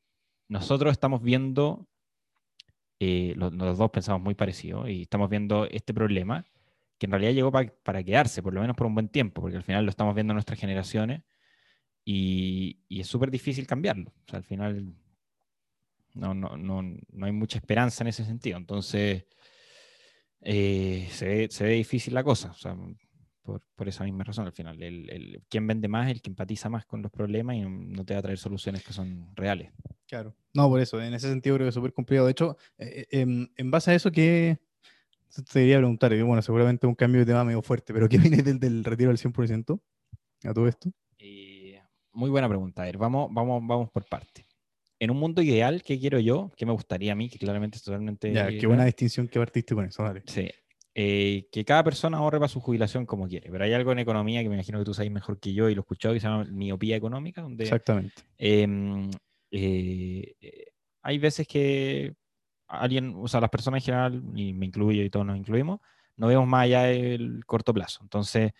S3: nosotros estamos viendo, eh, lo- los, dos pensamos muy parecido, y estamos viendo este problema, que en realidad llegó pa- para quedarse, por lo menos por un buen tiempo, porque al final lo estamos viendo en nuestras generaciones, y, y es súper difícil cambiarlo. O sea, al final no, no, no, no hay mucha esperanza en ese sentido. Entonces, eh, se, ve, se ve difícil la cosa. O sea, por, por esa misma razón, al final, el, el, quien vende más, el que empatiza más con los problemas y no, te va a traer soluciones que son reales.
S1: Claro. No, por eso, en ese sentido creo que es súper complicado. De hecho, eh, eh, en, en base a eso, ¿qué te quería preguntar? Y bueno, seguramente un cambio de tema medio fuerte, pero ¿qué [LAUGHS] viene del, del retiro del 100% a todo esto?
S3: Eh, muy buena pregunta. A ver, vamos, vamos, vamos por parte. En un mundo ideal, ¿qué quiero yo? ¿Qué me gustaría a mí? Que claramente es totalmente.
S1: Ya, qué buena distinción que partiste con eso, dale.
S3: Sí. Eh, que cada persona ahorre para su jubilación como quiere. Pero hay algo en economía que me imagino que tú sabes mejor que yo y lo he escuchado que se llama miopía económica, donde
S1: Exactamente.
S3: em, eh, eh, hay veces que alguien, o sea, las personas en general, y me incluyo y todos nos incluimos, no vemos más allá del corto plazo. Entonces,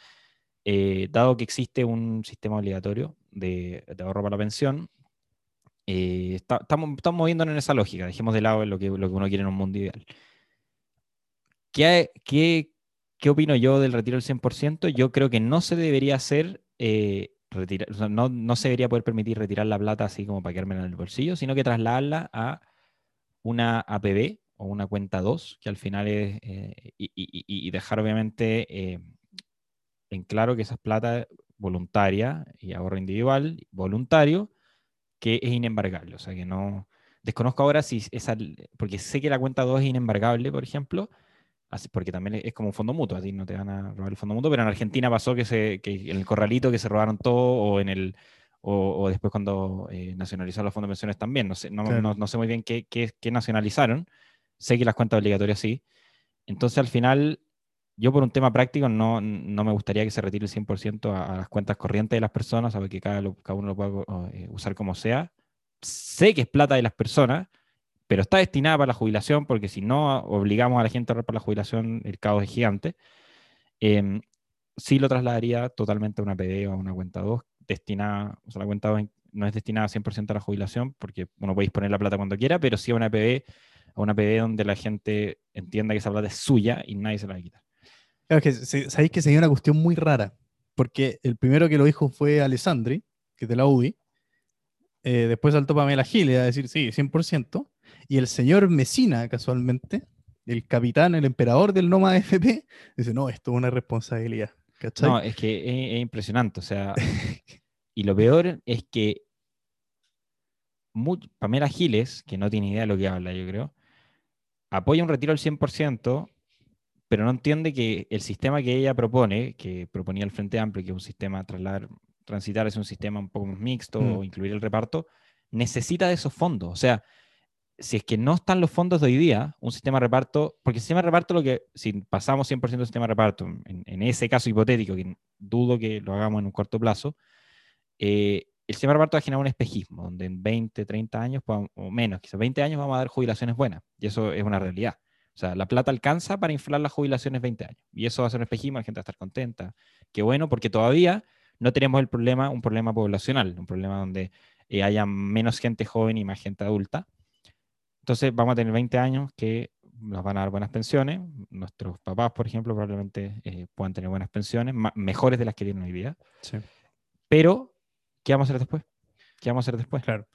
S3: eh, dado que existe un sistema obligatorio de, de ahorro para la pensión, eh, está- estamos, estamos moviéndonos en esa lógica, dejemos de lado lo que, lo que uno quiere en un mundo ideal. ¿Qué, qué, qué opino yo del retiro del 100%? Yo creo que no se debería hacer, eh, retirar, no, no se debería poder permitir retirar la plata así como para quedármela en el bolsillo, sino que trasladarla a una APB o una cuenta 2, que al final es, eh, y, y- y- dejar obviamente eh, en claro que esa es plata voluntaria y ahorro individual, voluntario, que es inembargable. O sea, que no... Desconozco ahora si esa... Porque sé que la cuenta 2 es inembargable, por ejemplo, así- porque también es como un fondo mutuo, así no te van a robar el fondo mutuo, pero en Argentina pasó que, se, que en el corralito que se robaron todo, o en el... O, o después cuando eh, nacionalizaron los fondos de pensiones también. No sé, no,
S1: Claro.
S3: no- no sé muy bien qué, qué- qué nacionalizaron. Sé que las cuentas obligatorias sí. Entonces, al final, yo por un tema práctico no, no me gustaría que se retire el 100% a, a las cuentas corrientes de las personas, sabe que cada, cada uno lo pueda eh, usar como sea. Sé que es plata de las personas, pero está destinada para la jubilación, porque si no obligamos a la gente a ahorrar para la jubilación, el caos es gigante. Em, sí lo trasladaría totalmente a una PD o a una cuenta 2, destinada, o sea, la cuenta 2 no es destinada 100% a la jubilación, porque uno puede disponer la plata cuando quiera, pero sí a una PD, a una PD donde la gente entienda que esa plata es suya y nadie se la va a quitar.
S1: Claro, que sabéis que se dio una cuestión muy rara, porque el primero que lo dijo fue Alessandri, que es de la UDI, eh, después saltó Pamela Giles a decir sí, 100%, y el señor Mesina, casualmente, el capitán, el emperador del Noma FP, dice, no, esto es una responsabilidad. ¿Cachai?
S3: No, es que es, es impresionante, o sea, y lo peor es que mu- Pamela Giles, que no tiene idea de lo que habla, yo creo, apoya un retiro al 100%, pero no entiende que el sistema que ella propone, que proponía el Frente Amplio, que es un sistema trasladar, transitar hacia un sistema un poco más mixto
S1: Mm.
S3: o incluir el reparto, necesita de esos fondos. O sea, si es que no están los fondos de hoy día, un sistema de reparto, porque el sistema de reparto, lo que, si pasamos 100% del sistema de reparto, en, en ese caso hipotético, que dudo que lo hagamos en un corto plazo, eh, el sistema de reparto va a generar un espejismo, donde en 20, 30 años, o menos, quizás 20 años, vamos a dar jubilaciones buenas. Y eso es una realidad. O sea, la plata alcanza para inflar las jubilaciones 20 años. Y eso va a ser un espejismo, la gente va a estar contenta. Qué bueno, porque todavía no tenemos el problema, un problema poblacional, un problema donde eh, haya menos gente joven y más gente adulta. Entonces vamos a tener 20 años que nos van a dar buenas pensiones. Nuestros papás, por ejemplo, probablemente eh, puedan tener buenas pensiones, mejores de las que tienen hoy día.
S1: Sí,
S3: Pero, ¿qué vamos a hacer después? ¿Qué vamos a hacer después?
S1: claro.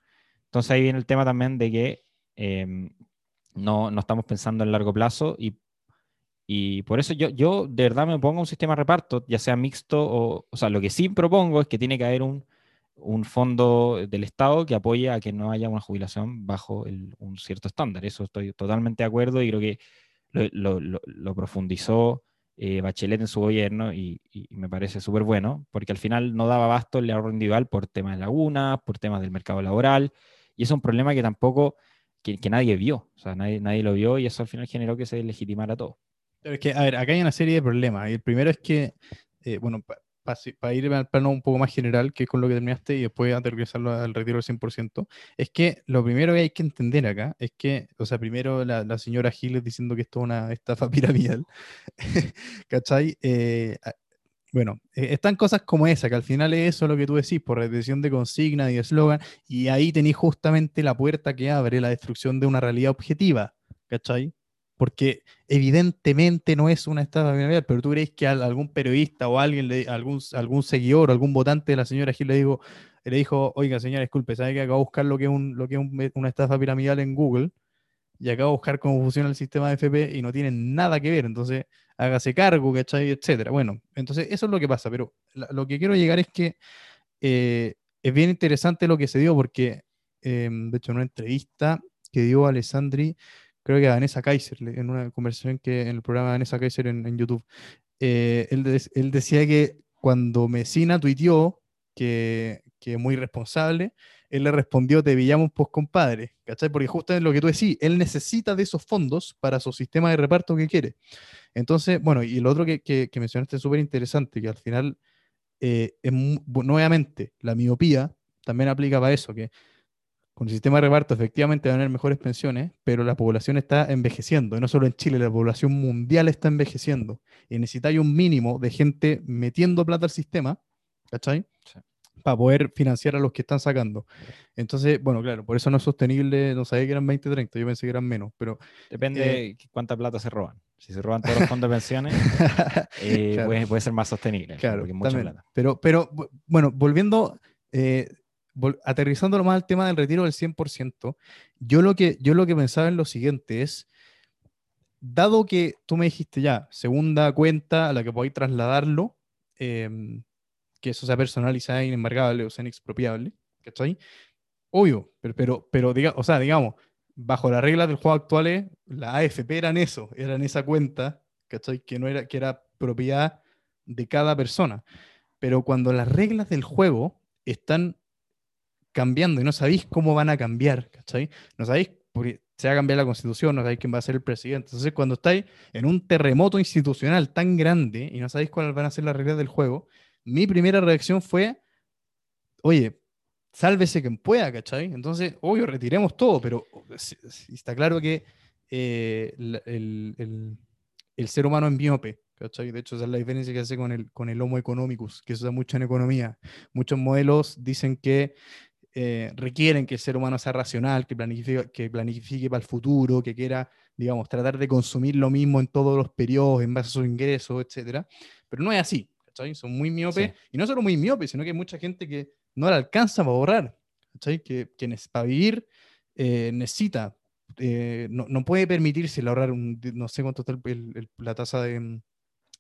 S3: Entonces ahí viene el tema también de que em, no, no estamos pensando en largo plazo y, y por eso yo, yo de verdad me pongo un sistema de reparto, ya sea mixto o, o sea, lo que sí propongo es que tiene que haber un, un fondo del Estado que apoye a que no haya una jubilación bajo un cierto estándar. Eso estoy totalmente de acuerdo y creo que lo, profundizó eh, Bachelet en su gobierno y, me parece súper bueno, porque al final no daba abasto el ahorro individual por temas de lagunas, por temas del mercado laboral, y es un problema que tampoco, que, nadie vio, o sea, nadie, nadie lo vio y eso al final generó que se legitimara todo.
S1: Pero es que, a ver, acá hay una serie de problemas. El primero es que, eh, bueno, para ir al plano un poco más general, que es con lo que terminaste, y después aterrizarlo al retiro del 100%, es que lo primero que hay que entender acá es que, o sea, primero la, la señora Giles diciendo que esto es una estafa [LAUGHS] piramidal, [LAUGHS] ¿cachai? Eh, bueno, eh, están cosas como esa, que al final es eso lo que tú decís, por repetición de consigna y eslogan, y ahí tenéis justamente la puerta que abre la destrucción de una realidad objetiva, ¿cachai? Porque evidentemente no es una estafa piramidal, pero tú crees que a algún periodista o alguien, le, algún, algún seguidor o algún votante de la señora Gil le, digo, le dijo, oiga señora, disculpe, ¿sabe que acabo de buscar lo que es, un, lo que es una estafa piramidal en Google? Y acabo de buscar cómo funciona el sistema de FP y no tiene nada que ver, entonces hágase cargo, ¿cachai? Etcétera. Bueno, entonces eso es lo que pasa, pero lo que quiero llegar es que eh, es bien interesante lo que se dio porque, eh, de hecho, en una entrevista que dio Alessandri, creo que a Vanessa Kaiser, en una conversación que en el programa de Vanessa Kaiser en, YouTube, eh, él, decía que cuando Mesina tuiteó que, que muy responsable, él le respondió, te pillamos pues compadre, ¿cachai? Porque justo lo que tú decís, él necesita de esos fondos para su sistema de reparto que quiere. Entonces, bueno, y lo otro que, que, mencionaste es súper interesante, que al final, eh, nuevamente, la miopía también aplica para eso, que con el sistema de reparto efectivamente van a haber mejores pensiones, pero la población está envejeciendo, y no solo en Chile, la población mundial está envejeciendo, y necesitáis un mínimo de gente metiendo plata al sistema, ¿cachai? Para poder financiar a los que están sacando. Entonces, bueno, claro, por eso no es sostenible, no sabía que eran 20, 30, yo pensé que eran menos, pero...
S3: Depende eh, de cuánta plata se roban. Si se roban todos los fondos de pensiones, [LAUGHS] eh, puede, ser más sostenible.
S1: Claro, porque mucha plata. Pero, pero, bueno, volviendo... Eh, aterrizándolo más al tema del retiro del 100%, yo lo, que, yo lo que pensaba en lo siguiente es, dado que tú me dijiste ya, segunda cuenta a la que podéis trasladarlo, em, que eso sea personal y sea inembargable o sea inexpropiable, ¿cachai? Obvio, pero, pero, pero diga, o sea, digamos, bajo las reglas del juego actuales, la AFP eran eso, eran esa cuenta, ¿cachai? Que, no era, que era propiedad de cada persona. Pero cuando las reglas del juego están cambiando y no sabéis cómo van a cambiar, ¿cachai? No sabéis, porque se va a cambiar la constitución, no sabéis quién va a ser el presidente. Entonces, cuando estáis en un terremoto institucional tan grande y no sabéis cuáles van a ser las reglas del juego, mi primera reacción fue, oye, sálvese quien pueda, ¿cachai? Entonces, obvio, retiremos todo, pero está claro que eh, el, ser humano es miope, ¿cachai? De hecho, esa es la diferencia que hace con el Homo economicus, que se usa mucho en economía. Muchos modelos dicen que eh, requieren que el ser humano sea racional, que planifique, que planifique para el futuro, que quiera, digamos, tratar de consumir lo mismo en todos los periodos en base a sus ingresos, etc. Pero no es así, ¿cachai? Son muy miopes, y no solo muy miopes, sino que hay mucha gente que no le alcanza para ahorrar, ¿cachai? Que, que para vivir eh, necesita, eh, no, no, puede permitirse ahorrar, un, no sé cuánto está el, la tasa de,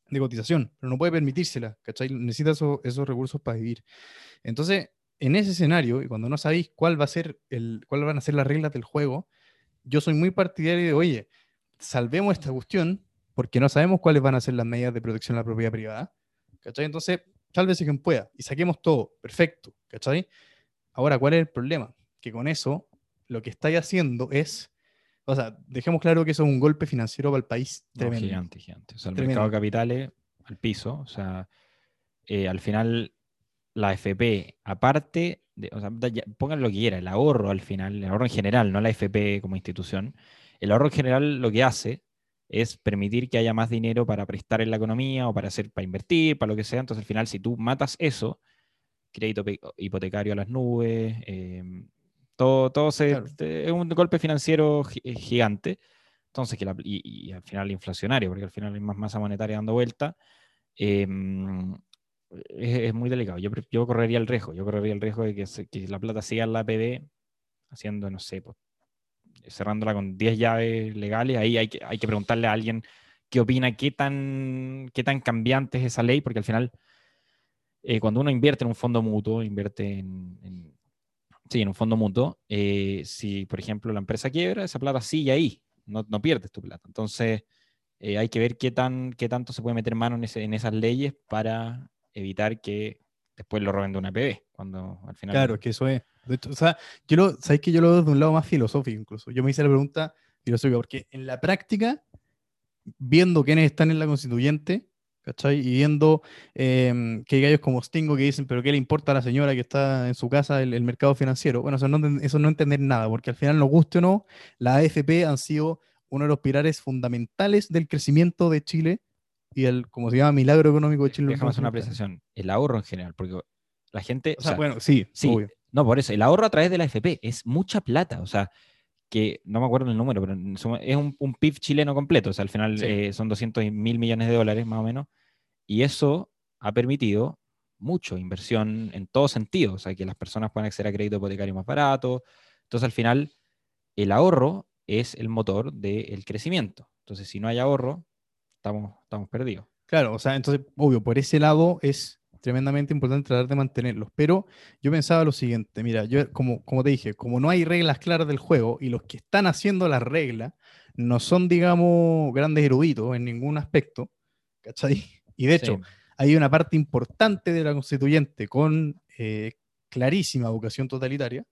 S1: de, cotización, pero no puede permitírsela, ¿cachai? Necesita esos recursos para vivir. Entonces, en ese escenario, y cuando no sabéis cuál va a ser el, cuál van a ser las reglas del juego, yo soy muy partidario de, oye, salvemos esta cuestión porque no sabemos cuáles van a ser las medidas de protección a la propiedad privada. ¿Cachai? Entonces, sálvese quien pueda y saquemos todo. Perfecto. ¿Cachai? Ahora, ¿cuál es el problema? Que con eso lo que estáis haciendo es, o sea, dejemos claro que eso es un golpe financiero para el país tremendo.
S3: gigante, gigante. O sea, el mercado de capitales al piso, o sea, eh, al final la FP, aparte, de, o sea, pongan lo que quiera, el ahorro al final, el ahorro en general, no la FP como institución, el ahorro en general lo que hace es permitir que haya más dinero para prestar en la economía o para hacer, para invertir, para lo que sea. Entonces, al final, si tú matas eso, crédito hipotecario a las nubes, em, todo, todo se, es un golpe financiero eh, gigante. Entonces, que y, al final inflacionario, porque al final hay más masa monetaria dando vuelta. Eh, es, muy delicado. Yo, yo, correría el riesgo, yo correría el riesgo de que, la plata siga en la APB haciendo, no sé, pues, cerrándola con 10 llaves legales. Ahí hay que, hay que preguntarle a alguien qué opina, qué tan, qué tan cambiante es esa ley, porque al final, eh, cuando uno invierte en un fondo mutuo, invierte en, sí, en un fondo mutuo, eh, si, por ejemplo, la empresa quiebra, esa plata sigue ahí, no, no pierdes tu plata. Entonces, eh, hay que ver qué, tan, qué tanto se puede meter mano en, ese- en esas leyes para evitar que después lo roben de una PB, cuando al final...
S1: Claro, que eso es. De hecho, o sea, yo lo, sabéis que yo lo veo de un lado más filosófico incluso. Yo me hice la pregunta filosófica, porque en la práctica, viendo quiénes están en la constituyente, ¿cachai? Y viendo em, que hay gallos como Stingo que dicen, pero ¿qué le importa a la señora que está en su casa el, el mercado financiero? Bueno, eso no, eso no entender nada, porque al final, nos guste o no, las AFP han sido uno de los pilares fundamentales del crecimiento de Chile y el, como se llama, milagro económico de Chile.
S3: Déjame hacer una
S1: últimos 30 años.
S3: apreciación. El ahorro en general, porque la gente...
S1: O
S3: o
S1: sea,
S3: sea,
S1: bueno, sí,
S3: Sí,
S1: obvio.
S3: no, por eso. El ahorro a través de la FP es mucha plata. O sea, que no me acuerdo el número, pero es un, un PIB chileno completo. O sea, al final
S1: Sí.
S3: eh, son 200 mil millones de dólares más o menos. Y eso ha permitido mucho inversión en todo sentido. O sea, que las personas puedan acceder a crédito hipotecario más barato. Entonces, al final, el ahorro es el motor del crecimiento. Entonces, si no hay ahorro, estamos, estamos perdidos.
S1: Claro, o sea, entonces, obvio, por ese lado es tremendamente importante tratar de mantenerlos. Pero yo pensaba lo siguiente, mira, yo como, como te dije, como no hay reglas claras del juego y los que están haciendo las reglas no son, digamos, grandes eruditos en ningún aspecto, ¿cachai? Y de hecho,
S3: Sí.
S1: hay una parte importante de la constituyente con eh, clarísima vocación totalitaria.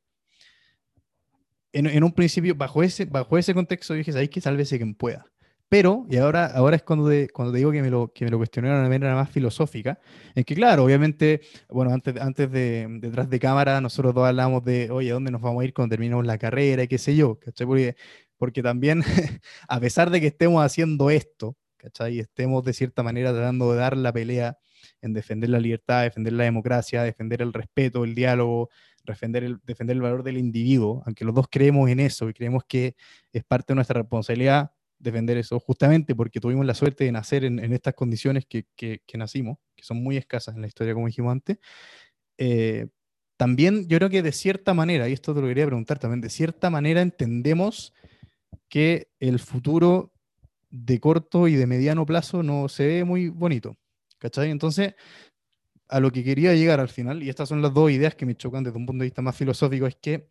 S1: En, en un principio, bajo ese, bajo ese contexto, dije, ¿sabéis que sálvese quien pueda? Pero, y ahora, ahora es cuando te, cuando te digo que me, lo, que me lo cuestioné de una manera más filosófica, es que claro, obviamente, bueno, antes, antes de, detrás de cámara, nosotros dos hablábamos de, oye, ¿a dónde nos vamos a ir cuando terminemos la carrera y qué sé yo? ¿cachai? Porque, porque también, [LAUGHS] a pesar de que estemos haciendo esto, ¿cachai? Y estemos de cierta manera tratando de dar la pelea en defender la libertad, defender la democracia, defender el respeto, el diálogo, defender el, defender el valor del individuo, aunque los dos creemos en eso y creemos que es parte de nuestra responsabilidad defender eso, justamente porque tuvimos la suerte de nacer en, en estas condiciones que, que, que, nacimos, que son muy escasas en la historia, como dijimos antes. Eh, también yo creo que de cierta manera, y esto te lo quería preguntar también, de cierta manera entendemos que el futuro de corto y de mediano plazo no se ve muy bonito. ¿Cachai? Entonces, a lo que quería llegar al final, y estas son las dos ideas que me chocan desde un punto de vista más filosófico, es que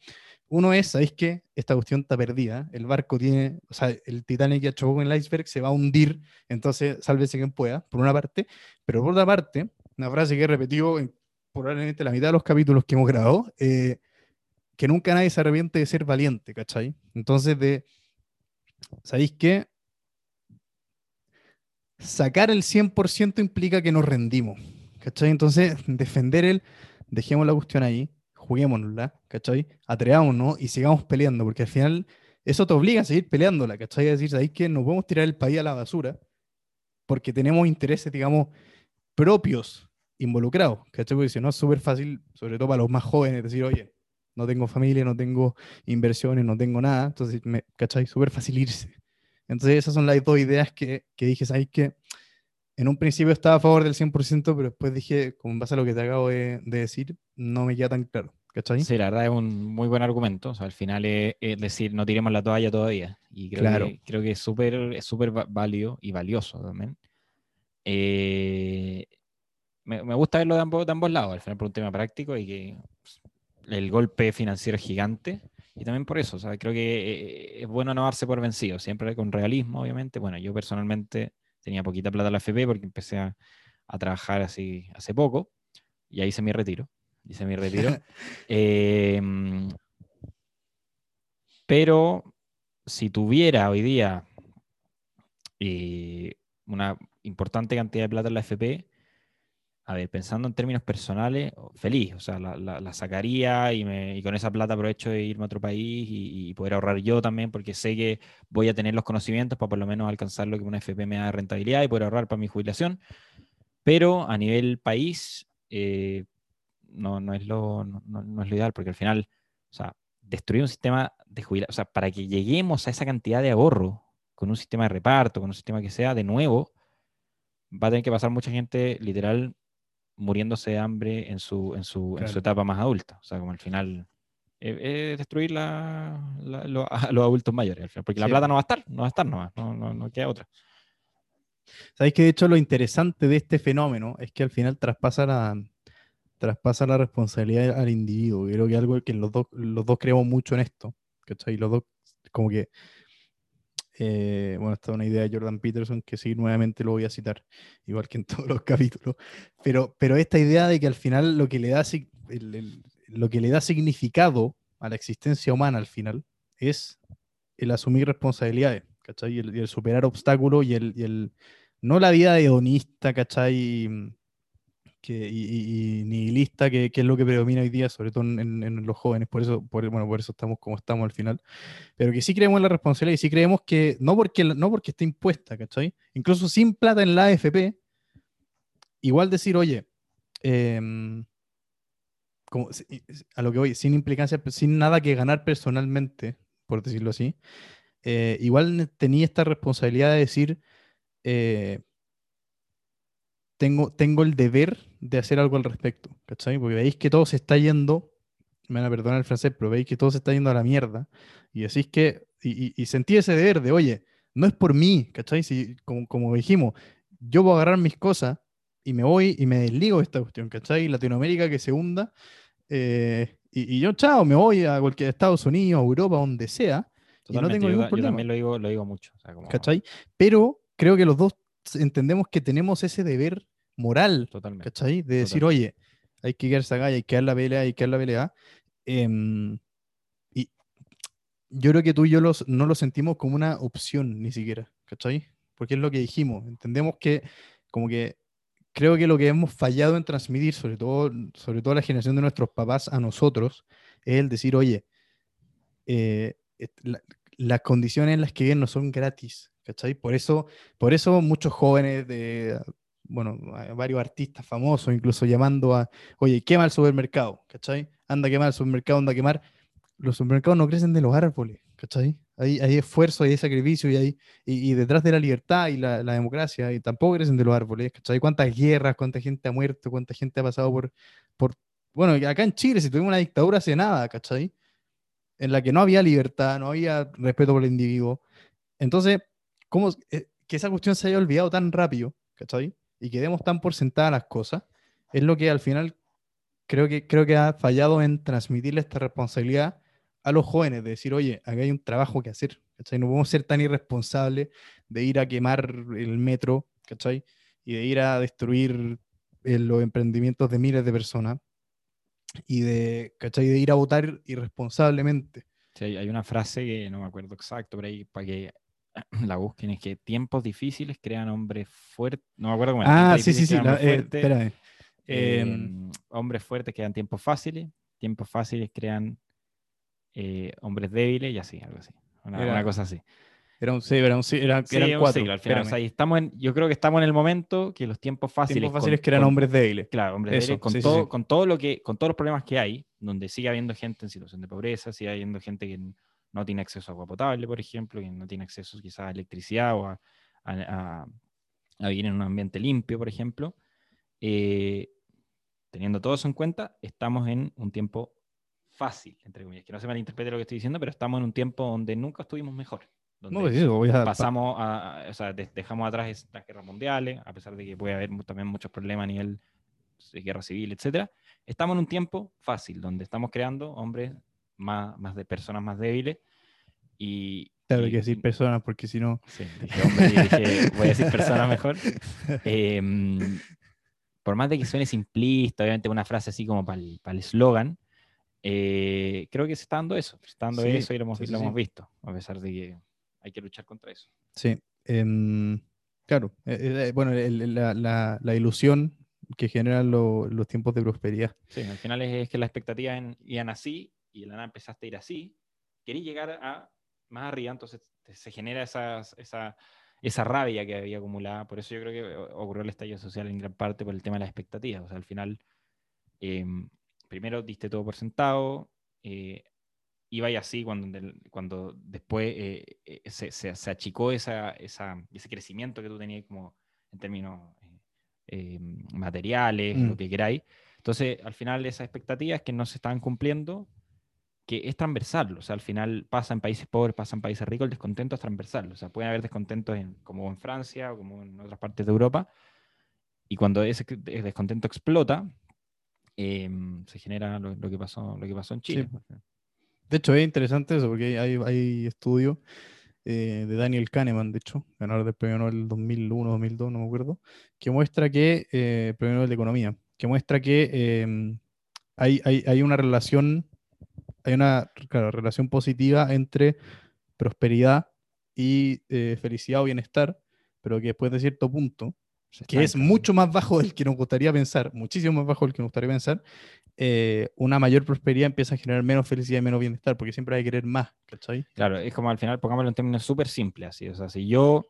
S1: uno es, ¿sabéis qué? Esta cuestión está perdida. El barco tiene, o sea, el Titanic ya chocó con el iceberg, se va a hundir, entonces sálvese quien pueda, por una parte. Pero por otra parte, una frase que he repetido en probablemente la mitad de los capítulos que hemos grabado, eh, que nunca nadie se arrepiente de ser valiente, ¿cachai? Entonces, de, ¿sabéis qué? Sacar el 100% implica que nos rendimos, ¿cachai? Entonces, defender el, dejemos la cuestión ahí, juguémonosla, ¿cachai? Atrevámonos y sigamos peleando, porque al final eso te obliga a seguir peleándola, ¿cachai? A decir, ¿sabéis que no podemos tirar el país a la basura? Porque tenemos intereses, digamos, propios involucrados, ¿cachai? Porque si no es súper fácil, sobre todo para los más jóvenes, decir, oye, no tengo familia, no tengo inversiones, no tengo nada, entonces, me, ¿cachai? Súper fácil irse. Entonces esas son las dos ideas que, que dije, ¿sabéis que en un principio estaba a favor del 100%, pero después dije, con base a lo que te acabo de, de decir, no me queda tan claro. ¿Cachai?
S3: Sí, la verdad es un muy buen argumento. O sea, al final es, es decir, no tiremos la toalla todavía. Y creo
S1: Claro.
S3: que, creo que es súper es súper válido y valioso también. Eh, me, me gusta verlo de ambos, de ambos lados, al final por un tema práctico y que pues, el golpe financiero es gigante. Y también por eso, o sea, creo que eh, es bueno no darse por vencido, siempre con realismo, obviamente. Bueno, yo personalmente tenía poquita plata en la FP porque empecé a, a trabajar así hace poco y ahí hice mi retiro. Hice mi retiro. [LAUGHS] Eh, pero si tuviera hoy día eh, una importante cantidad de plata en la FP, a ver, pensando en términos personales, feliz, o sea, la, la- la sacaría y, me- y con esa plata aprovecho de irme a otro país y, y poder ahorrar yo también, porque sé que voy a tener los conocimientos para por lo menos alcanzar lo que una FP me da de rentabilidad y poder ahorrar para mi jubilación. Pero a nivel país, eh, no, no, es lo, no, no- es lo ideal, porque al final, o sea, destruir un sistema de jubilación, o sea, para que lleguemos a esa cantidad de ahorro con un sistema de reparto, con un sistema que sea de nuevo, va a tener que pasar mucha gente literal muriéndose de hambre en su, en su, en su
S1: Claro.
S3: etapa más adulta. O sea, como al final es, es destruir la, la- lo- a los adultos mayores, al final, porque la
S1: Sí.
S3: plata no va a estar, no va a estar nomás, no, no, no queda otra.
S1: Sabéis que de hecho lo interesante de este fenómeno es que al final traspasa la, traspasa la responsabilidad al individuo. Creo que algo que los dos, los dos creemos mucho en esto. ¿cachai? Los dos, como que Eh, bueno, esta es una idea de Jordan Peterson que sí, nuevamente lo voy a citar, igual que en [LAUGHS] todos los capítulos. Pero, pero esta idea de que al final lo que le da, lo que le da significado a la existencia humana al final es el asumir responsabilidades. Y el, superar obstáculos y el- no la vida hedonista, ¿cachai? Que, y, y- nihilista, que, que es lo que predomina hoy día, sobre todo en, en- los jóvenes, por eso, por, bueno, por eso estamos como estamos al final, pero que sí creemos en la responsabilidad y sí creemos que, no porque, no porque esté impuesta, ¿cachai? Incluso sin plata en la AFP, igual decir, oye, em, como, a lo que voy, sin implicancia, sin nada que ganar personalmente, por decirlo así, eh, igual tenía esta responsabilidad de decir, eh, tengo, tengo el deber de hacer algo al respecto, ¿cachai? Porque veis que todo se está yendo, me van a perdonar el francés, pero veis que todo se está yendo a la mierda, y decís que, y, y- y sentí ese deber de, oye, no es por mí, ¿cachai? Si, como, como dijimos, yo voy a agarrar mis cosas y me voy y me desligo de esta cuestión, ¿cachai? Latinoamérica que se hunda, eh, y, y yo, chao, me voy a cualquier Estados Unidos, a Europa, donde sea, y no
S3: Totalmente,
S1: tengo
S3: yo,
S1: ningún
S3: yo
S1: problema.
S3: también lo digo, lo digo mucho. o sea, como-
S1: ¿cachai? Pero creo que los dos entendemos que tenemos ese deber moral,
S3: Totalmente.
S1: ¿cachai? De decir,
S3: Totalmente.
S1: oye, hay que quedarse acá, y hay que dar la pelea, hay que dar la pelea. Em, y yo creo que tú y yo los, no lo sentimos como una opción ni siquiera, ¿cachai? Porque es lo que dijimos, entendemos que como que creo que lo que hemos fallado en transmitir, sobre todo, sobre todo la generación de nuestros papás a nosotros, es el decir, oye, eh, la- las condiciones en las que viven no son gratis, ¿cachai? Por eso, por eso muchos jóvenes de, bueno, a- varios artistas famosos, incluso llamando a, oye, quema el supermercado, ¿cachai? Anda a quemar el supermercado, anda a quemar. Los supermercados no crecen de los árboles, ¿cachai? Hay, esfuerzo, hay sacrificio y, hay, y, detrás de la libertad y la, la democracia, y tampoco crecen de los árboles, ¿cachai? ¿Cuántas guerras, cuánta gente ha muerto, cuánta gente ha pasado por, por... Bueno, acá en Chile, si tuvimos una dictadura hace nada, ¿cachai? En la que no había libertad, no había respeto por el individuo. Entonces, ¿cómo eh, que esa cuestión se haya olvidado tan rápido, ¿cachai? Y que demos tan por sentadas las cosas, es lo que al final creo que, creo que ha fallado en transmitirle esta responsabilidad a los jóvenes, de decir, oye, acá hay un trabajo que hacer, ¿cachai? No podemos ser tan irresponsables de ir a quemar el metro, ¿cachai? Y de ir a destruir eh, los emprendimientos de miles de personas y de, ¿cachai? De ir a votar irresponsablemente.
S3: Sí, hay una frase que no me acuerdo exacto, pero ahí para que [CLEARS THROAT] la busquen, es que tiempos difíciles crean hombres fuertes. No me acuerdo cómo era.
S1: Ah, sí, sí, sí.
S3: crean
S1: eh,
S3: fuertes,
S1: espérame.
S3: eh,
S1: Em,
S3: hombres fuertes crean tiempos fáciles, tiempos fáciles crean eh, hombres débiles y así, algo así. Una,
S1: Era-
S3: una cosa así.
S1: Era un sí, era un sí, era-
S3: Sí,
S1: eran
S3: un
S1: cuatro.
S3: ciclo, al final. O
S1: espérame.
S3: sea, y estamos en, yo creo que estamos en el momento que los tiempos fáciles.
S1: Tiempos fáciles
S3: con-
S1: hombres débiles.
S3: Claro, hombres
S1: Eso,
S3: débiles, con,
S1: sí,
S3: todo, con todo lo que, con todos los problemas que hay, donde sigue habiendo gente en situación de pobreza, sigue habiendo gente que no tiene acceso a agua potable, por ejemplo, que no tiene acceso quizás a electricidad o a, a- a- a vivir en un ambiente limpio, por ejemplo. Eh, teniendo todo eso en cuenta, estamos en un tiempo fácil, entre comillas, que no se malinterprete lo que estoy diciendo, pero estamos en un tiempo donde nunca estuvimos mejor. Donde
S1: No, eso, voy a-
S3: pasamos a, o sea, de- dejamos atrás las guerras mundiales, a pesar de que puede haber también muchos problemas a nivel de guerra civil, etcétera. Estamos en un tiempo fácil, donde estamos creando hombres más, más de personas más débiles y...
S1: Claro,
S3: y-
S1: que decir personas porque si no.
S3: Sí, dije hombre dije, voy a decir personas mejor. [LAUGHS] Em, por más de que suene simplista, obviamente una frase así como para el eslogan, eh, creo que se está dando eso, se está dando
S1: Sí,
S3: eso y lo hemos,
S1: sí, sí,
S3: lo hemos
S1: sí.
S3: visto, a pesar de que hay que luchar contra eso.
S1: Sí. em, claro. eh, eh, bueno, el- la, la- la ilusión que generan lo- los tiempos de prosperidad.
S3: Sí, al final es, es que las expectativas iban así y de la nada empezaste a ir así, querías llegar a más arriba, entonces se genera esas- esa, esa rabia que había acumulada. Por eso yo creo que ocurrió el estallido social en gran parte por el tema de las expectativas. O sea, al final, em, primero diste todo por sentado, eh, iba y así cuando, cuando después eh, eh, se, se- se achicó esa, esa- ese crecimiento que tú tenías como en términos eh, eh, materiales,
S1: Mm.
S3: lo que queráis. Entonces, al final, esas expectativas que no se estaban cumpliendo, que es transversal, o sea, al final pasa en países pobres, pasa en países ricos, el descontento es transversal, o sea, pueden haber descontentos en, como en Francia o como en otras partes de Europa, y cuando ese descontento explota, em, se genera lo, lo que pasó, lo que pasó en Chile.
S1: De hecho, es interesante eso porque hay, hay estudios eh, de Daniel Kahneman, de hecho, ganador del premio Nobel 2001, 2002, no me acuerdo, que muestra que, eh, premio Nobel de Economía, que muestra que em, hay, hay, hay una relación, hay una claro, relación positiva entre prosperidad y eh, felicidad o bienestar, pero que después de cierto punto,
S3: Se
S1: que es mucho más bajo del que nos gustaría pensar, muchísimo más bajo del que nos gustaría pensar, eh, una mayor prosperidad empieza a generar menos felicidad y menos bienestar, porque siempre hay que querer más, ¿cachai?
S3: Claro, es como al final, pongámoslo en términos súper simples, así. O sea, si yo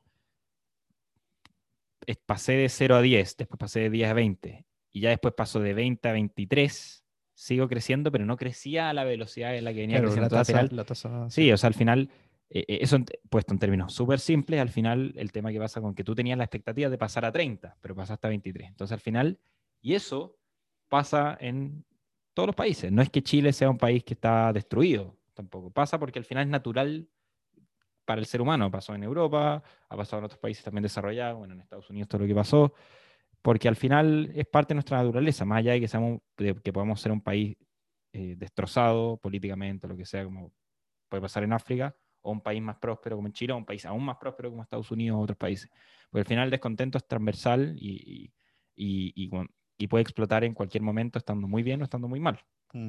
S3: pasé de 0 a 10, después pasé de 10 a 20, y ya después paso de 20 a 23, sigo creciendo, pero no crecía a la velocidad en la que venía
S1: Claro,
S3: creciendo.
S1: la tasa,
S3: final,
S1: la tasa-
S3: sí, o sea, al final, eh, eh, eso puesto en términos súper simples, al final el tema que pasa con que tú tenías la expectativa de pasar a 30, pero pasaste a 23. Entonces, al final, y eso pasa en todos los países. No es que Chile sea un país que está destruido, tampoco. Pasa porque al final es natural para el ser humano. Pasó en Europa, ha pasado en otros países también desarrollados, bueno, en Estados Unidos todo lo que pasó, porque al final es parte de nuestra naturaleza, más allá de que, seamos, de que podamos ser un país eh, destrozado políticamente, lo que sea, como puede pasar en África, o un país más próspero como en Chile, o un país aún más próspero como Estados Unidos o otros países. Porque al final el descontento es transversal y, y, y- y puede explotar en cualquier momento estando muy bien o estando muy mal.
S1: Mm,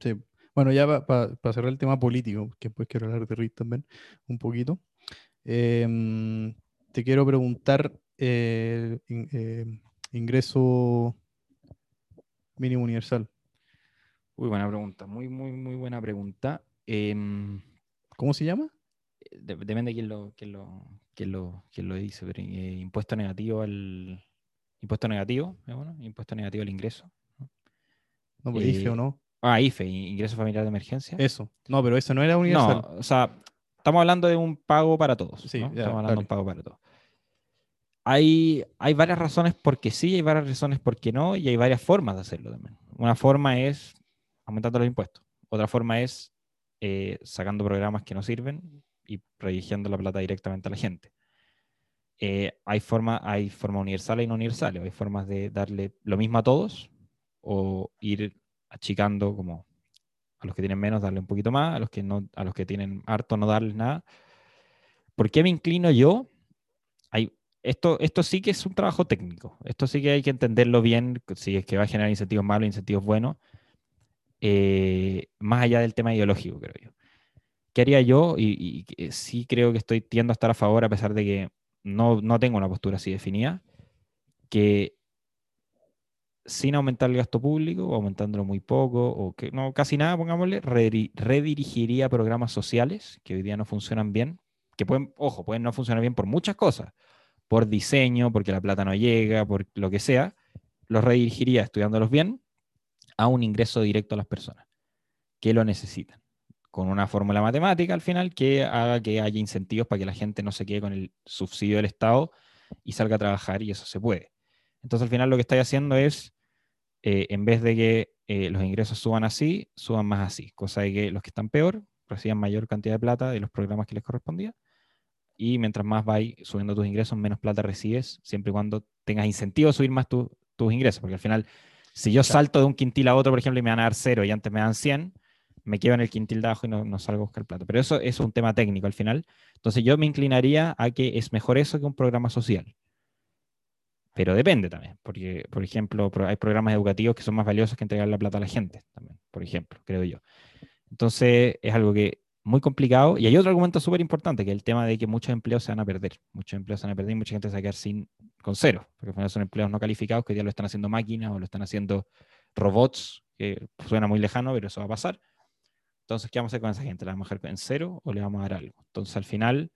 S1: Sí. Bueno, ya para cerrar el tema político, que después quiero hablar de RIT también un poquito, em, te quiero preguntar eh, in- em, ingreso mínimo universal.
S3: Uy, buena pregunta, muy, muy, muy buena pregunta. Em,
S1: ¿Cómo se llama?
S3: de- depende de quién lo, quién lo, quién lo, quién lo dice, pero eh, impuesto negativo al... Impuesto negativo, ¿es bueno? Impuesto negativo al ingreso.
S1: No, pues IFE o
S3: Eh,
S1: no.
S3: Ah, IFE, ingreso familiar de emergencia.
S1: Eso. No, pero eso no era universal.
S3: No, o sea, estamos hablando de un pago para todos.
S1: Sí,
S3: ¿no?
S1: ya,
S3: estamos hablando de
S1: dale.
S3: un pago para todos. Hay, hay varias razones por qué sí, hay varias razones por qué no, y hay varias formas de hacerlo también. Una forma es aumentando los impuestos. Otra forma es eh, sacando programas que no sirven y redirigiendo la plata directamente a la gente. Eh, hay forma, hay forma universales y no universales. Hay formas de darle lo mismo a todos o ir achicando como a los que tienen menos darle un poquito más, a los que no, a los que tienen harto no darles nada. ¿Por qué me inclino yo? Hay, esto, esto sí que es un trabajo técnico. Esto sí que hay que entenderlo bien, si es que va a generar incentivos malos, incentivos buenos, eh, más allá del tema ideológico, creo yo. ¿Qué haría yo? Y, y que sí creo que estoy tiendo a estar a favor, a pesar de que no, no tengo una postura así definida, que sin aumentar el gasto público, o aumentándolo muy poco, o que no, casi nada, pongámosle, rediri- redirigiría programas sociales que hoy día no funcionan bien, que pueden, ojo, pueden no funcionar bien por muchas cosas, por diseño, porque la plata no llega, por lo que sea, los redirigiría estudiándolos bien a un ingreso directo a las personas que lo necesitan, con una fórmula matemática al final que haga que haya incentivos para que la gente no se quede con el subsidio del Estado y salga a trabajar y eso se puede. Entonces al final lo que estáis haciendo es, eh, en vez de que eh, los ingresos suban así, suban más así, cosa de que los que están peor reciban mayor cantidad de plata de los programas que les correspondía y mientras más vais subiendo tus ingresos, menos plata recibes, siempre y cuando tengas incentivo a subir más tu- tus ingresos, porque al final, si yo salto de un quintil a otro, por ejemplo, y me van a dar cero y antes me dan 100, me quedo en el quintil de abajo y no, no salgo a buscar plata. Pero eso, eso es un tema técnico al final. Entonces yo me inclinaría a que es mejor eso que un programa social. Pero depende también, porque, por ejemplo, hay programas educativos que son más valiosos que entregar la plata a la gente, también, por ejemplo, creo yo. Entonces es algo que muy complicado. Y hay otro argumento súper importante, que es el tema de que muchos empleos se van a perder. Muchos empleos se van a perder y mucha gente se va a quedar sin, con cero, porque al final son empleos no calificados que día lo están haciendo máquinas o lo están haciendo robots, que suena muy lejano, pero eso va a pasar. Entonces, ¿qué vamos a hacer con esa gente? ¿La vamos a dejar en cero o le vamos a dar algo? Entonces, al final,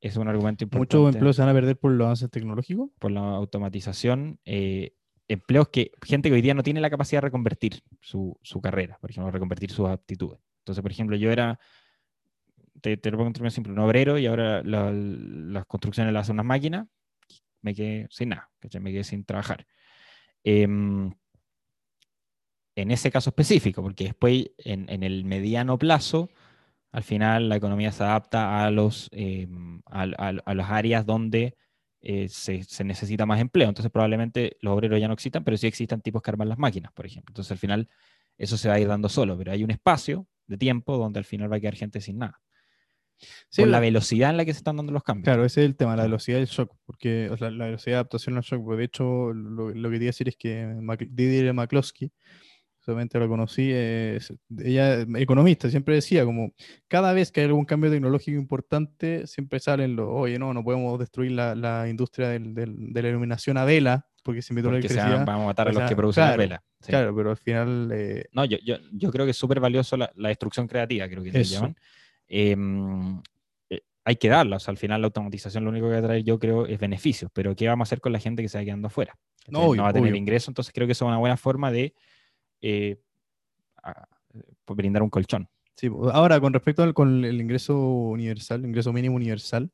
S3: es un argumento importante
S1: Muchos empleos se van a perder por los avances tecnológicos.
S3: por la automatización. eh, empleos que, gente que hoy día no tiene la capacidad de reconvertir su, su carrera, por ejemplo, reconvertir sus aptitudes. Entonces, por ejemplo, yo era, te, te lo pongo en términos simples, un obrero y ahora la- las construcciones las hacen unas máquinas, me quedé sin nada, ¿cachai? me quedé sin trabajar. Em, en ese caso específico, porque después en, en el mediano plazo, al final la economía se adapta a, los, em, a, a- a las áreas donde eh, se, se necesita más empleo. Entonces probablemente los obreros ya no existan, pero sí existan tipos que arman las máquinas, por ejemplo. Entonces al final eso se va a ir dando solo, pero hay un espacio de tiempo donde al final va a quedar gente sin nada.
S1: Sí,
S3: por la
S1: la-
S3: velocidad en la que se están dando los cambios.
S1: Claro, ese es el tema, la velocidad del shock, porque o sea, la velocidad de adaptación al shock. porque de hecho, lo, lo que quería decir es que Mac- Didier McCloskey, solamente lo conocí, es, ella, economista, siempre decía como, cada vez que hay algún cambio tecnológico importante, siempre salen los, oye, no, no podemos destruir la, la industria del- del- de la iluminación a vela, porque se inventó la
S3: porque se
S1: electricidad.
S3: van, vamos a matar
S1: o
S3: a los
S1: sea,
S3: que producen
S1: claro,
S3: la vela. Sí.
S1: Claro, pero al final, eh,
S3: No, yo, yo, yo creo que es súper valioso la, la destrucción creativa, creo que le llaman. Em, eh, hay que darla, o sea, al final la automatización lo único que va a traer, yo creo, es beneficios, pero ¿qué vamos a hacer con la gente que se va quedando afuera?
S1: No, obvio,
S3: va a tener
S1: obvio.
S3: ingreso, entonces creo que eso es una buena forma de eh, a- pues, brindar un colchón.
S1: Sí, ahora con respecto al con el ingreso universal, el ingreso mínimo universal,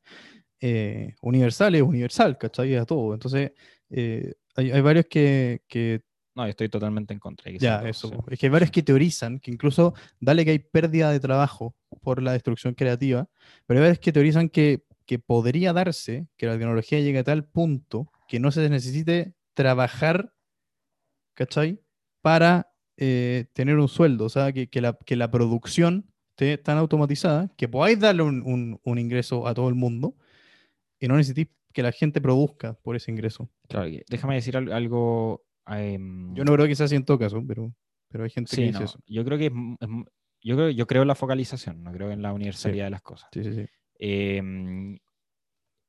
S1: eh, universal es universal, ¿cachai? Es a todo. Entonces, eh, hay, hay varios que, que
S3: No, yo estoy totalmente en contra.
S1: ya,
S3: todo,
S1: eso,
S3: sí.
S1: es que hay varios que teorizan que incluso, dale que hay pérdida de trabajo por la destrucción creativa, pero hay varios que teorizan que, que podría darse que la tecnología llegue a tal punto que no se necesite trabajar, ¿cachai? Para eh, tener un sueldo, o sea, que, que la, que la producción esté tan automatizada que podáis darle un, un- un ingreso a todo el mundo y no necesitéis que la gente produzca por ese ingreso.
S3: Claro, déjame decir al- algo. em,
S1: Yo no creo que sea así en todo caso, pero, pero hay gente que dice
S3: no,
S1: eso.
S3: yo creo que es es yo creo, yo creo en la focalización, no creo en la universalidad de las cosas.
S1: Sí, sí, sí.
S3: Em,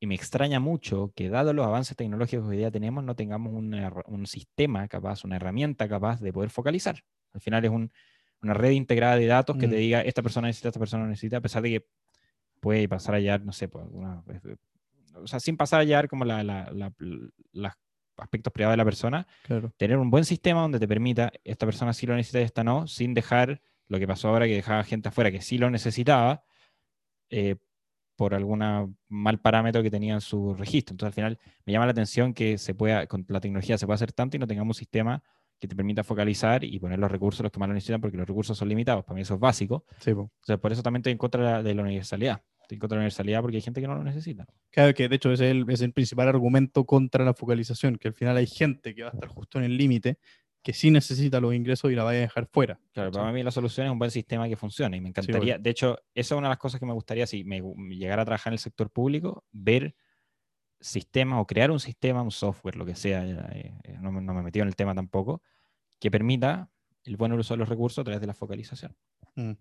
S3: y me extraña mucho que, dado los avances tecnológicos que hoy día tenemos, no tengamos una un sistema capaz, una herramienta capaz de poder focalizar. Al final es un- una red integrada de datos que te
S1: Mm.
S3: diga esta persona necesita, esta persona no necesita, a pesar de que puede pasar a hallar, no sé, por alguna- o sea, sin pasar a hallar como la, la- la- los aspectos privados de la persona,
S1: Claro.
S3: tener un buen sistema donde te permita, esta persona sí lo necesita y esta no, sin dejar lo que pasó ahora, que dejaba gente afuera que sí lo necesitaba, eh, por algún mal parámetro que tenía en su registro. Entonces, al final, me llama la atención que se pueda, con la tecnología se pueda hacer tanto y no tengamos un sistema que te permita focalizar y poner los recursos a los que más lo necesitan, porque los recursos son limitados. Para mí eso es básico.
S1: Sí, po.
S3: Entonces, por eso también estoy en contra de la, de la universalidad. En contra la universalidad porque hay gente que no lo necesita.
S1: Claro que de hecho ese es el, es el principal argumento contra la focalización, que al final hay gente que va a estar justo en el límite, que sí necesita los ingresos y la vaya a dejar fuera.
S3: Claro, para mí la solución es un buen sistema que funcione y me encantaría, de hecho, esa es una de las cosas que me gustaría si me llegara a trabajar en el sector público, ver sistemas o crear un sistema, un software, lo que sea, eh, eh, no, me- no me he metido en el tema tampoco, que permita el buen uso de los recursos a través de la focalización.
S1: Mm.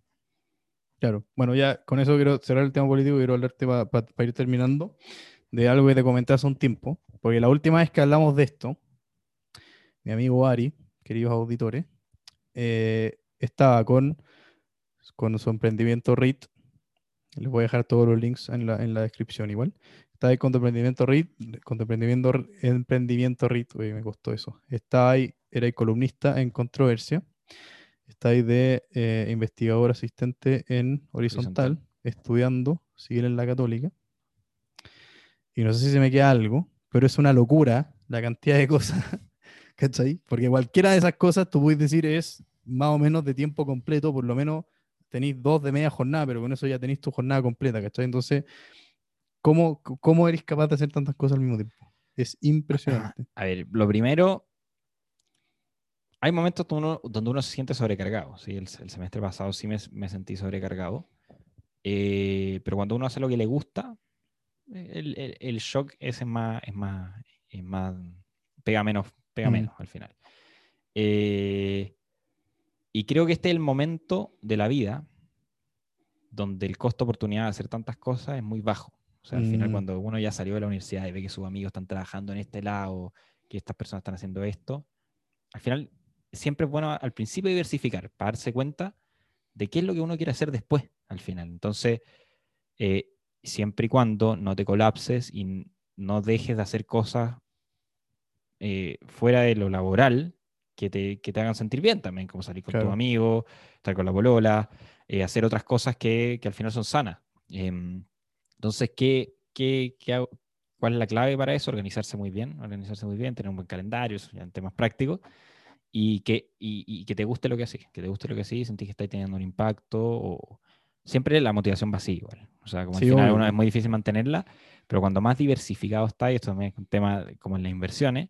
S1: Claro. Bueno, ya con eso quiero cerrar el tema político y quiero hablarte para ir terminando de algo que te comenté hace un tiempo, porque la última vez que hablamos de esto, mi amigo Ari, queridos auditores, eh, estaba con, con su emprendimiento RIT. Les voy a dejar todos los links en la, en la descripción igual. Está ahí con tu emprendimiento RIT, con tu emprendimiento, emprendimiento RIT, uy, me costó eso. Está ahí, era ahí columnista en controversia. Está ahí de eh, investigador asistente en horizontal,
S3: Horizontal.
S1: estudiando civil en la católica. Y no sé si se me queda algo, pero es una locura la cantidad de cosas, [LAUGHS] ¿cachai? Porque cualquiera de esas cosas tú puedes decir es más o menos de tiempo completo, por lo menos tenéis dos de media jornada, pero con eso ya tenéis tu jornada completa, ¿cachai? Entonces, ¿cómo, cómo eres capaz de hacer tantas cosas al mismo tiempo? Es [LAUGHS] impresionante.
S3: A ver, lo primero, hay momentos donde uno, donde uno se siente sobrecargado. ¿sí? El, el semestre pasado sí me, me sentí sobrecargado. Eh, pero cuando uno hace lo que le gusta, el, el- el shock ese es más, es más, es más, pega menos, pega
S1: Mm.
S3: menos al final. Eh, y creo que este es el momento de la vida donde el costo oportunidad de hacer tantas cosas es muy bajo. O sea, al final
S1: Mm.
S3: cuando uno ya salió de la universidad y ve que sus amigos están trabajando en este lado, que estas personas están haciendo esto, al final siempre es bueno al principio diversificar, para darse cuenta de qué es lo que uno quiere hacer después, al final. Entonces, eh, siempre y cuando no te colapses y no dejes de hacer cosas eh, fuera de lo laboral que te, que te hagan sentir bien también, como salir con
S1: Claro.
S3: tus amigos, estar con la polola, eh, hacer otras cosas que, que al final son sanas. Em, entonces, ¿qué, qué, qué hago? ¿cuál es la clave para eso? Organizarse muy bien, organizarse muy bien, tener un buen calendario, eso ya en temas prácticos, y que, y, y que te guste lo que haces, que te guste lo que haces, sentís que estás teniendo un impacto, o siempre la motivación va así igual. O sea, como
S1: Sí,
S3: al final uno- es muy difícil mantenerla, pero cuando más diversificado está, y esto también es un tema como en las inversiones,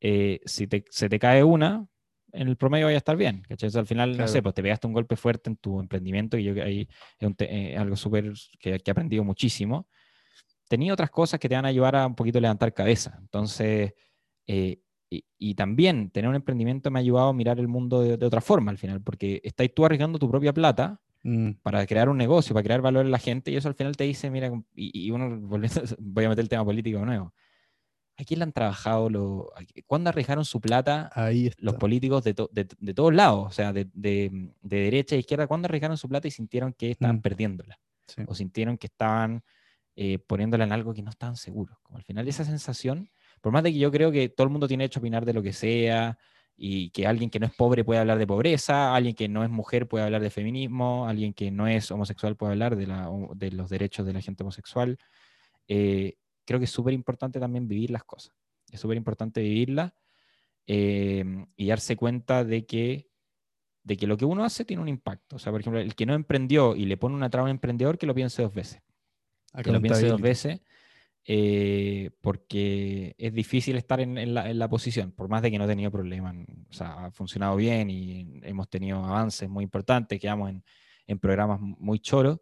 S3: eh, si te- se te cae una, en el promedio vaya a estar bien. ¿cachai? O sea, al final, no
S1: Claro.
S3: sé, pues te pegaste un golpe fuerte en tu emprendimiento y yo que ahí es un eh, algo súper que, que he aprendido muchísimo. Tenía otras cosas que te van a ayudar a un poquito levantar cabeza. Entonces, eh, y, y también tener un emprendimiento me ha ayudado a mirar el mundo de, de otra forma al final, porque estás tú arriesgando tu propia plata
S1: Mm,
S3: para crear un negocio, para crear valor en la gente, y eso al final te dice, mira, y, y uno, [LAUGHS] volviendo, voy a meter el tema político de nuevo, ¿a quién le han trabajado? Lo, ¿Cuándo arriesgaron su plata
S1: ahí
S3: los políticos de, to- de- de todos lados? O sea, de, de- de derecha e izquierda, ¿cuándo arriesgaron su plata y sintieron que estaban
S1: Mm.
S3: perdiéndola?
S1: Sí.
S3: O sintieron que estaban eh, poniéndola en algo que no estaban seguros. Como al final esa sensación, por más de que yo creo que todo el mundo tiene derecho a opinar de lo que sea, y que alguien que no es pobre puede hablar de pobreza, alguien que no es mujer puede hablar de feminismo, alguien que no es homosexual puede hablar de, la- de los derechos de la gente homosexual. Eh, creo que es súper importante también vivir las cosas. Es súper importante vivirlas eh, y darse cuenta de que, de que lo que uno hace tiene un impacto. O sea, por ejemplo, el que no emprendió y le pone una traba a un emprendedor, que lo piense dos veces. Que lo piense dos veces eh, porque es difícil estar en, en la, en la posición, por más de que no he tenido problemas. O sea, ha funcionado bien y hemos tenido avances muy importantes, quedamos en, en programas muy choros.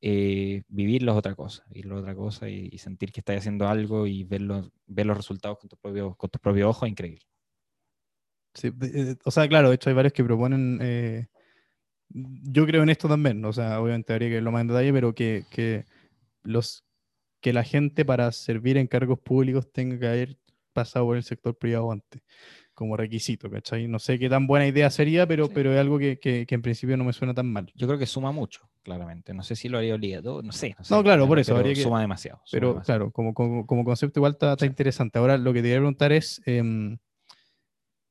S3: eh, vivirlo es otra cosa, vivirlo otra cosa y, y sentir que estás haciendo algo y ver los, ver los resultados con tus propios con tus propios ojos es increíble.
S1: Sí, eh, o sea, claro, de hecho hay varios que proponen, eh, yo creo en esto también, o sea, obviamente habría que verlo más en detalle, pero que, que, los, que la gente para servir en cargos públicos tenga que haber pasado por el sector privado antes, como requisito, ¿cachai? No sé qué tan buena idea sería, pero,
S3: Sí.
S1: pero es algo que, que- que en principio no me suena tan mal.
S3: Yo creo que suma mucho, claramente. No sé si lo haría obligado, no sé. No, sé,
S1: No, claro, por eso, habría que-
S3: Suma demasiado. suma
S1: Pero
S3: demasiado.
S1: claro, como, como, como concepto igual está, está
S3: Sí.
S1: interesante. Ahora lo que te quería preguntar es, em,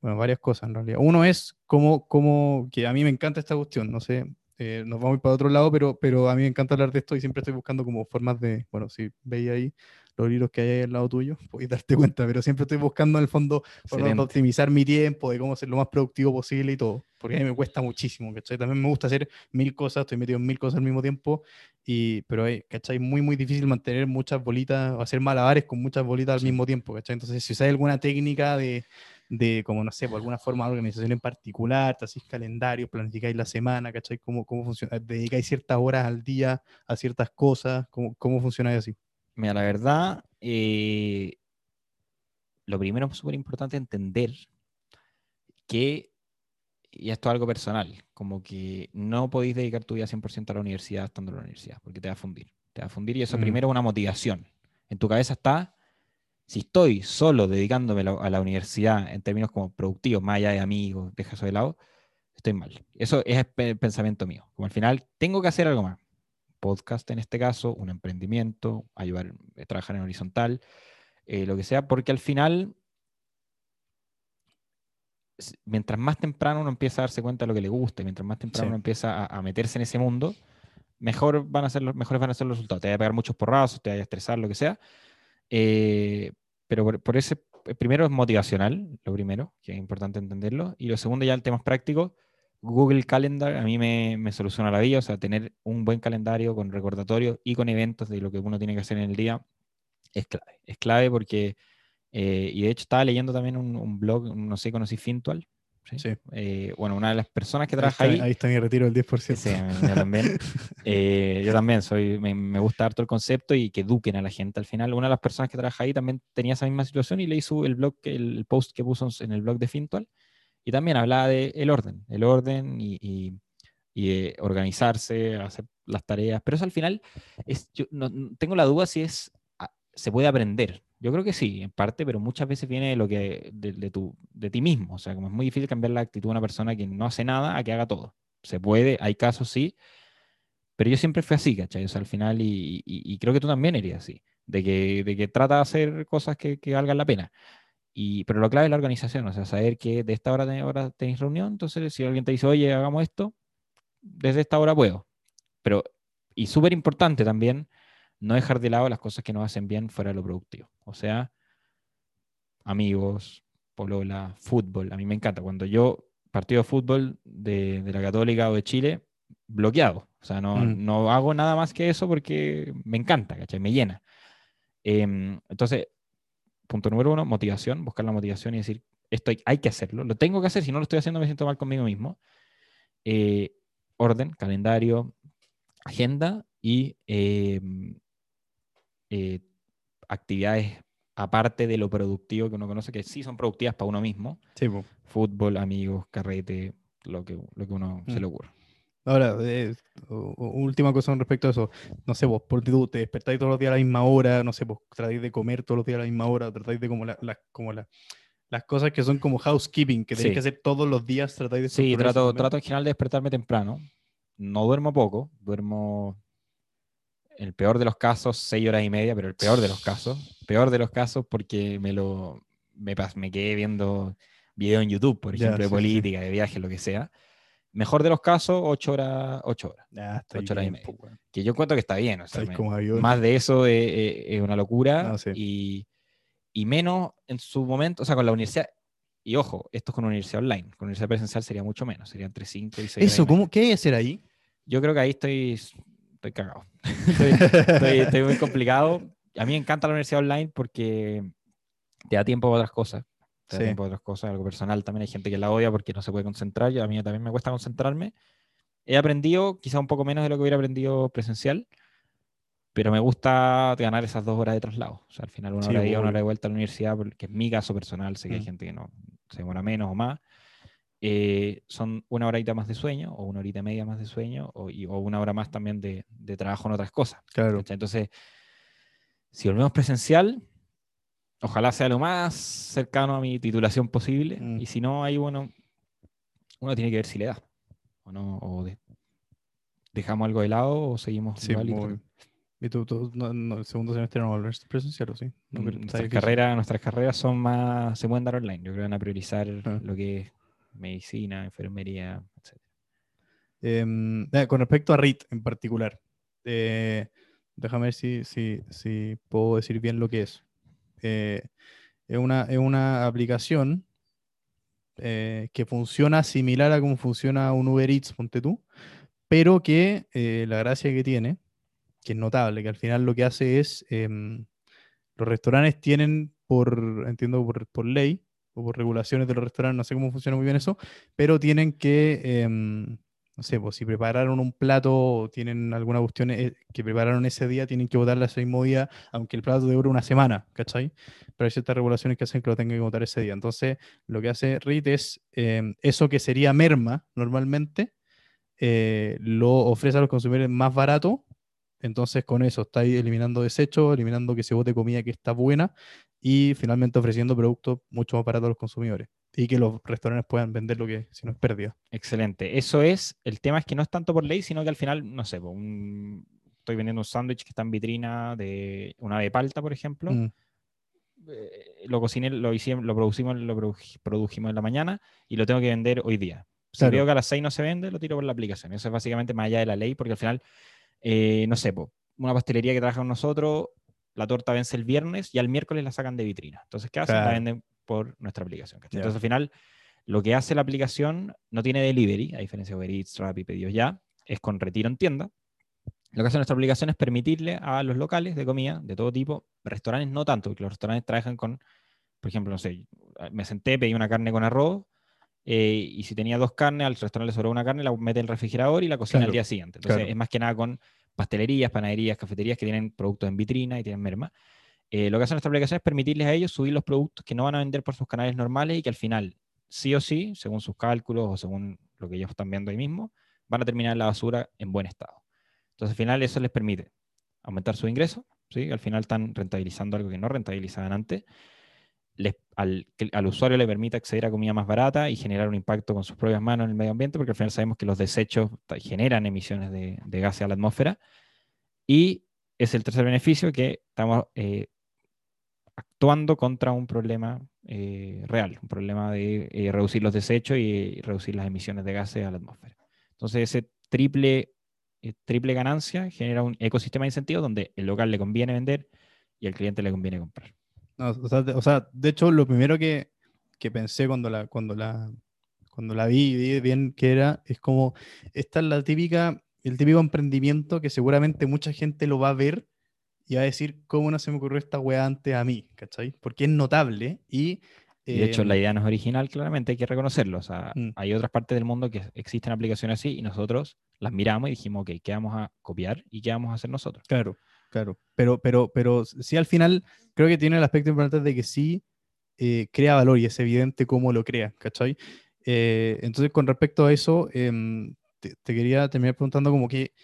S1: bueno, varias cosas en realidad. Uno es cómo, cómo, que a mí me encanta esta cuestión, no sé, eh, nos vamos a ir para otro lado, pero, pero a mí me encanta hablar de esto y siempre estoy buscando como formas de, bueno, si veis ahí los libros que hay ahí al lado tuyo, [LAUGHS] podéis darte cuenta, pero siempre estoy buscando en el fondo formas de optimizar mi tiempo, de cómo ser lo más productivo posible y todo, porque a mí me cuesta muchísimo, ¿cachai? También me gusta hacer mil cosas, estoy metido en mil cosas al mismo tiempo, y, pero es, ¿cachai? Muy, muy difícil mantener muchas bolitas, o hacer malabares con muchas bolitas al mismo tiempo, ¿cachai? Entonces, si usáis alguna técnica de, de, como no sé, por alguna forma de organización en particular, te hacéis calendarios, planificáis la semana, ¿cachai? ¿Cómo, cómo funciona? ¿Dedicáis ciertas horas al día a ciertas cosas? ¿Cómo, cómo funciona así?
S3: Mira, la verdad, eh, lo primero es súper importante entender que, y esto es algo personal, como que no podéis dedicar tu vida 100% a la universidad estando en la universidad, porque te va a fundir. Te va a fundir y eso
S1: Mm.
S3: primero es una motivación. En tu cabeza está, si estoy solo dedicándome a la universidad en términos como productivos, más allá de amigos, deja eso de lado, estoy mal. Eso es el pe- pensamiento mío. Como al final tengo que hacer algo más. Podcast en este caso, un emprendimiento, ayudar a trabajar en horizontal, eh, lo que sea, porque al final, mientras más temprano uno empieza a darse cuenta de lo que le gusta, y mientras más temprano
S1: Sí.
S3: uno empieza a, a meterse en ese mundo, mejor van a ser los, mejores van a ser los resultados. Te va a pegar muchos porrazos, te va a estresar, lo que sea. eh, pero por, por ese, eh, primero es motivacional, lo primero, que es importante entenderlo. Y lo segundo, ya el tema es práctico. Google Calendar a mí me, me soluciona la vida, o sea, tener un buen calendario con recordatorios y con eventos de lo que uno tiene que hacer en el día es clave. Es clave porque, eh, y de hecho estaba leyendo también un, un blog, no sé, conocí Fintual. ¿Sí?
S1: Sí.
S3: Eh, bueno, una de las personas que
S1: Ahí
S3: trabaja
S1: está,
S3: ahí.
S1: ahí está mi retiro del 10%.
S3: Sí, yo también. [LAUGHS] Eh, yo también soy, me, me gusta harto el concepto y que eduquen a la gente. Al final, una de las personas que trabaja ahí también tenía esa misma situación y le hizo el blog, el post que puso en el blog de Fintual y también hablaba de el orden, el orden y, y, y de organizarse, hacer las tareas. Pero eso al final, es, yo no, no- tengo la duda si es, ah, se puede aprender. Yo creo que sí, en parte, pero muchas veces viene de, lo que, de, de tu, de ti mismo. O sea, como es muy difícil cambiar la actitud de una persona que no hace nada a que haga todo. Se puede, hay casos sí, pero yo siempre fui así, ¿cachai? O sea, al final, y, y- y creo que tú también eres así, de que, de que trata de hacer cosas que, que valgan la pena. Y, pero lo clave es la organización, o sea, saber que de esta hora, a hora tenéis reunión, entonces si alguien te dice, oye, hagamos esto, desde esta hora puedo. Pero, y súper importante también, no dejar de lado las cosas que nos hacen bien fuera de lo productivo. O sea, amigos, polola, fútbol. A mí me encanta. Cuando yo, partido de fútbol de, de la Católica o de Chile, bloqueado. O sea, no,
S1: Mm.
S3: no hago nada más que eso porque me encanta, ¿cachai? Me llena. Em, entonces, punto número uno, motivación, buscar la motivación y decir, esto hay, hay que hacerlo, lo tengo que hacer, si no lo estoy haciendo me siento mal conmigo mismo. Eh, orden, calendario, agenda y eh, eh, actividades aparte de lo productivo que uno conoce, que sí son productivas para uno mismo.
S1: Sí, po.
S3: Fútbol, amigos, carrete, lo que, lo que uno se
S1: Mm.
S3: le ocurra.
S1: Ahora, eh, última cosa con respecto a eso. No sé, vos, por tú te despertáis todos los días a la misma hora, no sé, vos tratáis de comer todos los días a la misma hora, tratáis de como, la- la- como la- las cosas que son como housekeeping, que tenéis
S3: Sí.
S1: que hacer todos los días, tratáis de
S3: Sí, trato, trato en general de despertarme temprano. No duermo poco, duermo el peor de los casos, seis horas y media, pero el peor de los casos, peor de los casos porque me lo me, me quedé viendo videos en YouTube, por ejemplo, de
S1: sí, sí, sí.
S3: política, de viaje, lo que sea. Mejor de los casos, ocho horas, ocho horas. Ocho horas y media.
S1: weón.
S3: Que yo encuentro que está bien. O sea, me- más de eso es, es- es una locura.
S1: No, sí.
S3: y, y menos en su momento, o sea, con la universidad. Y ojo, esto es con universidad online. Con universidad presencial sería mucho menos, sería entre 5 y 6.
S1: Eso, ¿cómo, ¿qué hay que hacer ahí?
S3: Yo creo que ahí estoy, estoy cagado. estoy, estoy- [LAUGHS] estoy muy complicado. A mí me encanta la universidad online porque te da tiempo para otras cosas. Te da
S1: Sí.
S3: tiempo para otras cosas, algo personal. También hay gente que la odia porque no se puede concentrar. Y a mí también me cuesta concentrarme. He aprendido quizá un poco menos de lo que hubiera aprendido presencial, pero me gusta ganar esas dos horas de traslado. O sea, al final una
S1: Sí,
S3: hora de ida, una hora de vuelta a la universidad, porque es mi caso personal, sé que hay
S1: Mm.
S3: gente que no se demora menos o más. Eh, son una horita más de sueño, o una horita y media más de sueño, o, y- o una hora más también de, de trabajo en otras cosas.
S1: Claro.
S3: ¿cachai? Entonces, si volvemos presencial, ojalá sea lo más cercano a mi titulación posible.
S1: Mm.
S3: Y si no, ahí, bueno, uno tiene que ver si le da. O no, o de- dejamos algo de lado o seguimos
S1: Sí,
S3: igual y
S1: muy-
S3: tratando.
S1: ¿Y tú, tú- no, no, el segundo semestre no va a volver presencial o sí? No,
S3: Mm, nuestras, carreras, nuestras carreras son más, se pueden dar online. Yo creo que van a priorizar
S1: Ah.
S3: lo que es medicina, enfermería, etc.
S1: Em, eh, con respecto a RIT en particular, eh, déjame ver si, si, si puedo decir bien lo que es. Eh, es, una, es una aplicación que funciona similar a cómo funciona un Uber Eats, ponte tú, pero que la gracia que tiene, que es notable, que al final lo que hace es, em, los restaurantes tienen por, entiendo, por ley por regulaciones de los restaurantes, no sé cómo funciona muy bien eso, pero tienen que, em, no sé, pues si prepararon un plato o tienen alguna cuestión eh, que prepararon ese día, tienen que votarla ese mismo día, aunque el plato dure una semana, ¿cachai? Pero hay ciertas regulaciones que hacen que lo tengan que votar ese día. Entonces, lo que hace RIT es em, eso que sería merma normalmente, eh, lo ofrece a los consumidores más barato. Entonces, con eso estáis eliminando desechos, eliminando que se bote comida que está buena y finalmente ofreciendo productos mucho más baratos a los consumidores y que los restaurantes puedan vender lo que si no es pérdida.
S3: Excelente. Eso es, el tema es que no es tanto por ley, sino que al final, no sé, un- estoy vendiendo un sándwich que está en vitrina de una de palta, por ejemplo.
S1: Mm,
S3: eh, lo cociné, lo, hicimos, lo producimos, lo produ- produjimos en la mañana y lo tengo que vender hoy día. Si
S1: Claro.
S3: veo que a las 6 no se vende, lo tiro por la aplicación. Eso es básicamente más allá de la ley, porque al final, eh, no sé, po, una pastelería que trabaja con nosotros, la torta vence el viernes y al miércoles la sacan de vitrina. Entonces, ¿qué hacen? La venden por nuestra aplicación.
S1: Ya.
S3: Entonces, al final, lo que hace la aplicación no tiene delivery, a diferencia de Uber Eats, Rappi, Pedidos Ya, es con retiro en tienda. Lo que hace nuestra aplicación es permitirle a los locales de comida de todo tipo, restaurantes no tanto, porque los restaurantes trabajan con, por ejemplo, no sé, me senté, pedí una carne con arroz, eh, y si tenía dos carnes, al restaurante le sobró una carne, la mete en el refrigerador y la cocina
S1: Claro,
S3: al día siguiente. Entonces,
S1: claro.
S3: es más que nada con pastelerías, panaderías, cafeterías que tienen productos en vitrina y tienen merma. Eh, lo que hace nuestra aplicación es permitirles a ellos subir los productos que no van a vender por sus canales normales y que al final, sí o sí, según sus cálculos o según lo que ellos están viendo ahí mismo, van a terminar la basura en buen estado. Entonces, al final, eso les permite aumentar su ingreso, ¿sí? Al final están rentabilizando algo que no rentabilizaban antes. Les- al, al usuario le permite acceder a comida más barata y generar un impacto con sus propias manos en el medio ambiente, porque al final sabemos que los desechos generan emisiones de, de gases a la atmósfera. Y es el tercer beneficio que estamos eh, actuando contra un problema eh, real, un problema de eh, reducir los desechos y reducir las emisiones de gases a la atmósfera. Entonces, ese triple, eh, triple ganancia genera un ecosistema de incentivos donde el local le conviene vender y al cliente le conviene comprar.
S1: No, o, sea, de, o sea, de hecho, lo primero que, que pensé cuando la, cuando la, cuando la vi y vi bien que era, es como, esta es la típica, el típico emprendimiento que seguramente mucha gente lo va a ver y va a decir, ¿cómo no se me ocurrió esta weá antes a mí? ¿Cachai? Porque es notable y
S3: Y de hecho, la
S1: Em,
S3: idea no es original, claramente hay que reconocerlo. O sea,
S1: Mm.
S3: hay otras partes del mundo que existen aplicaciones así y nosotros las miramos y dijimos, ok, ¿qué vamos a copiar y qué vamos a hacer nosotros?
S1: Claro, claro. Pero, pero, pero sí al final creo que tiene el aspecto importante de que sí eh, crea valor y es evidente cómo lo crea, ¿cachai? Eh, entonces, con respecto a eso, em, te, te quería terminar preguntando como que,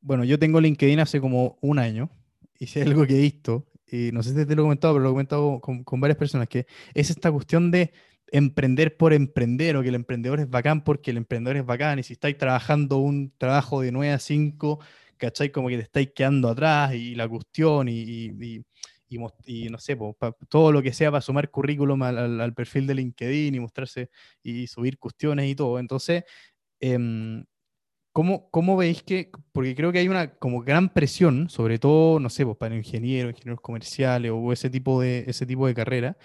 S1: bueno, yo tengo LinkedIn hace como un año y si hay algo que he visto, y no sé si te lo he comentado, pero lo he comentado con, con varias personas, que es esta cuestión de emprender por emprender o que el emprendedor es bacán porque el emprendedor es bacán y si estáis trabajando un trabajo de 9 a 5, ¿cachai? Como que te estáis quedando atrás y la cuestión y, y, y- y no sé, po, pa- todo lo que sea para sumar currículum al, al- al perfil de LinkedIn y mostrarse y subir cuestiones y todo. Entonces, em, ¿cómo, cómo veis que, porque creo que hay una como gran presión, sobre todo, no sé, pues para ingenieros, ingenieros comerciales o ese tipo de, ese tipo de carrera,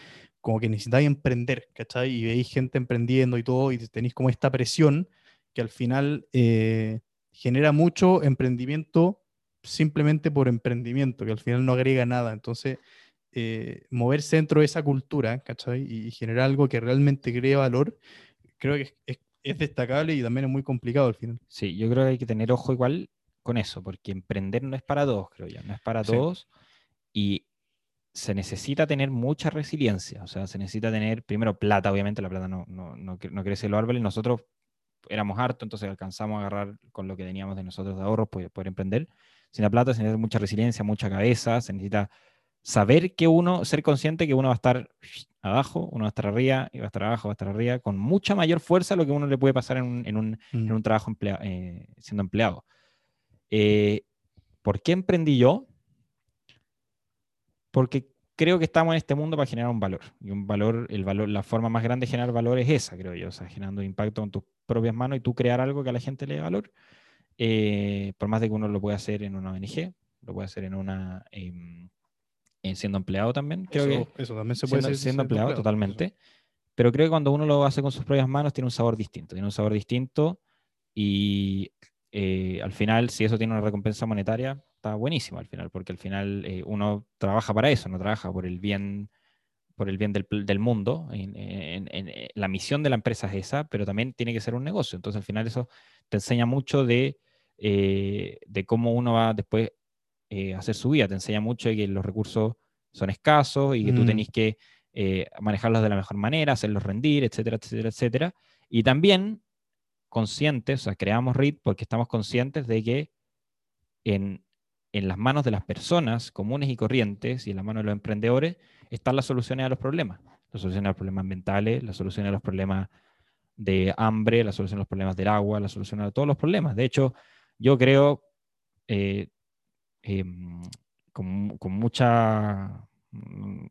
S1: como que necesitáis emprender, ¿cachai? Y veis gente emprendiendo y todo, y tenéis como esta presión que al final eh, genera mucho emprendimiento simplemente por emprendimiento, que al final no agrega nada. Entonces, eh, moverse dentro de esa cultura, ¿cachai? Y generar algo que realmente cree valor, creo que es, es- es destacable y también es muy complicado al final.
S3: Sí, yo creo que hay que tener ojo igual con eso, porque emprender no es para todos, creo yo, no es para
S1: Sí.
S3: todos y se necesita tener mucha resiliencia, o sea, se necesita tener primero plata, obviamente la plata no, no, no, no crece en los árboles, nosotros éramos hartos, entonces alcanzamos a agarrar con lo que teníamos de nosotros de ahorros para poder emprender. Sin la plata se necesita mucha resiliencia, mucha cabeza, se necesita saber que uno, ser consciente que uno va a estar abajo, uno va a estar arriba, y va a estar abajo, va a estar arriba, con mucha mayor fuerza lo que uno le puede pasar en un, en un, en
S1: Mm,
S3: un trabajo emplea- eh, siendo empleado. Eh, ¿Por qué emprendí yo? Porque creo que estamos en este mundo para generar un valor. Y un valor, el valor, la forma más grande de generar valor es esa, creo yo. O sea, generando impacto con tus propias manos y tú crear algo que a la gente le dé valor. Eh, por más de que uno lo pueda hacer en una ONG, lo puede hacer en una... em, en siendo empleado también, creo que
S1: eso, eso también se puede
S3: siendo,
S1: hacer
S3: siendo empleado,
S1: eso.
S3: totalmente. Pero creo que cuando uno lo hace con sus propias manos tiene un sabor distinto. Tiene un sabor distinto y eh, al final, si eso tiene una recompensa monetaria, está buenísimo al final, porque al final eh, uno trabaja para eso, no trabaja por el bien, por el bien del, del mundo. En- en- en- en- la misión de la empresa es esa, pero también tiene que ser un negocio. Entonces al final eso te enseña mucho de, eh, de cómo uno va después eh, hacer su vida. Te enseña mucho de que los recursos son escasos y que tú
S1: Mm.
S3: tenés que eh, manejarlos de la mejor manera, hacerlos rendir, etcétera, etcétera, etcétera. Y también conscientes, o sea, creamos RIT porque estamos conscientes de que en, en las manos de las personas comunes y corrientes y en las manos de los emprendedores están las soluciones a los problemas. Las soluciones a los problemas ambientales, las soluciones a los problemas de hambre, la solución a los problemas del agua, la solución a todos los problemas. De hecho, yo creo eh, em, con, mucha... mm,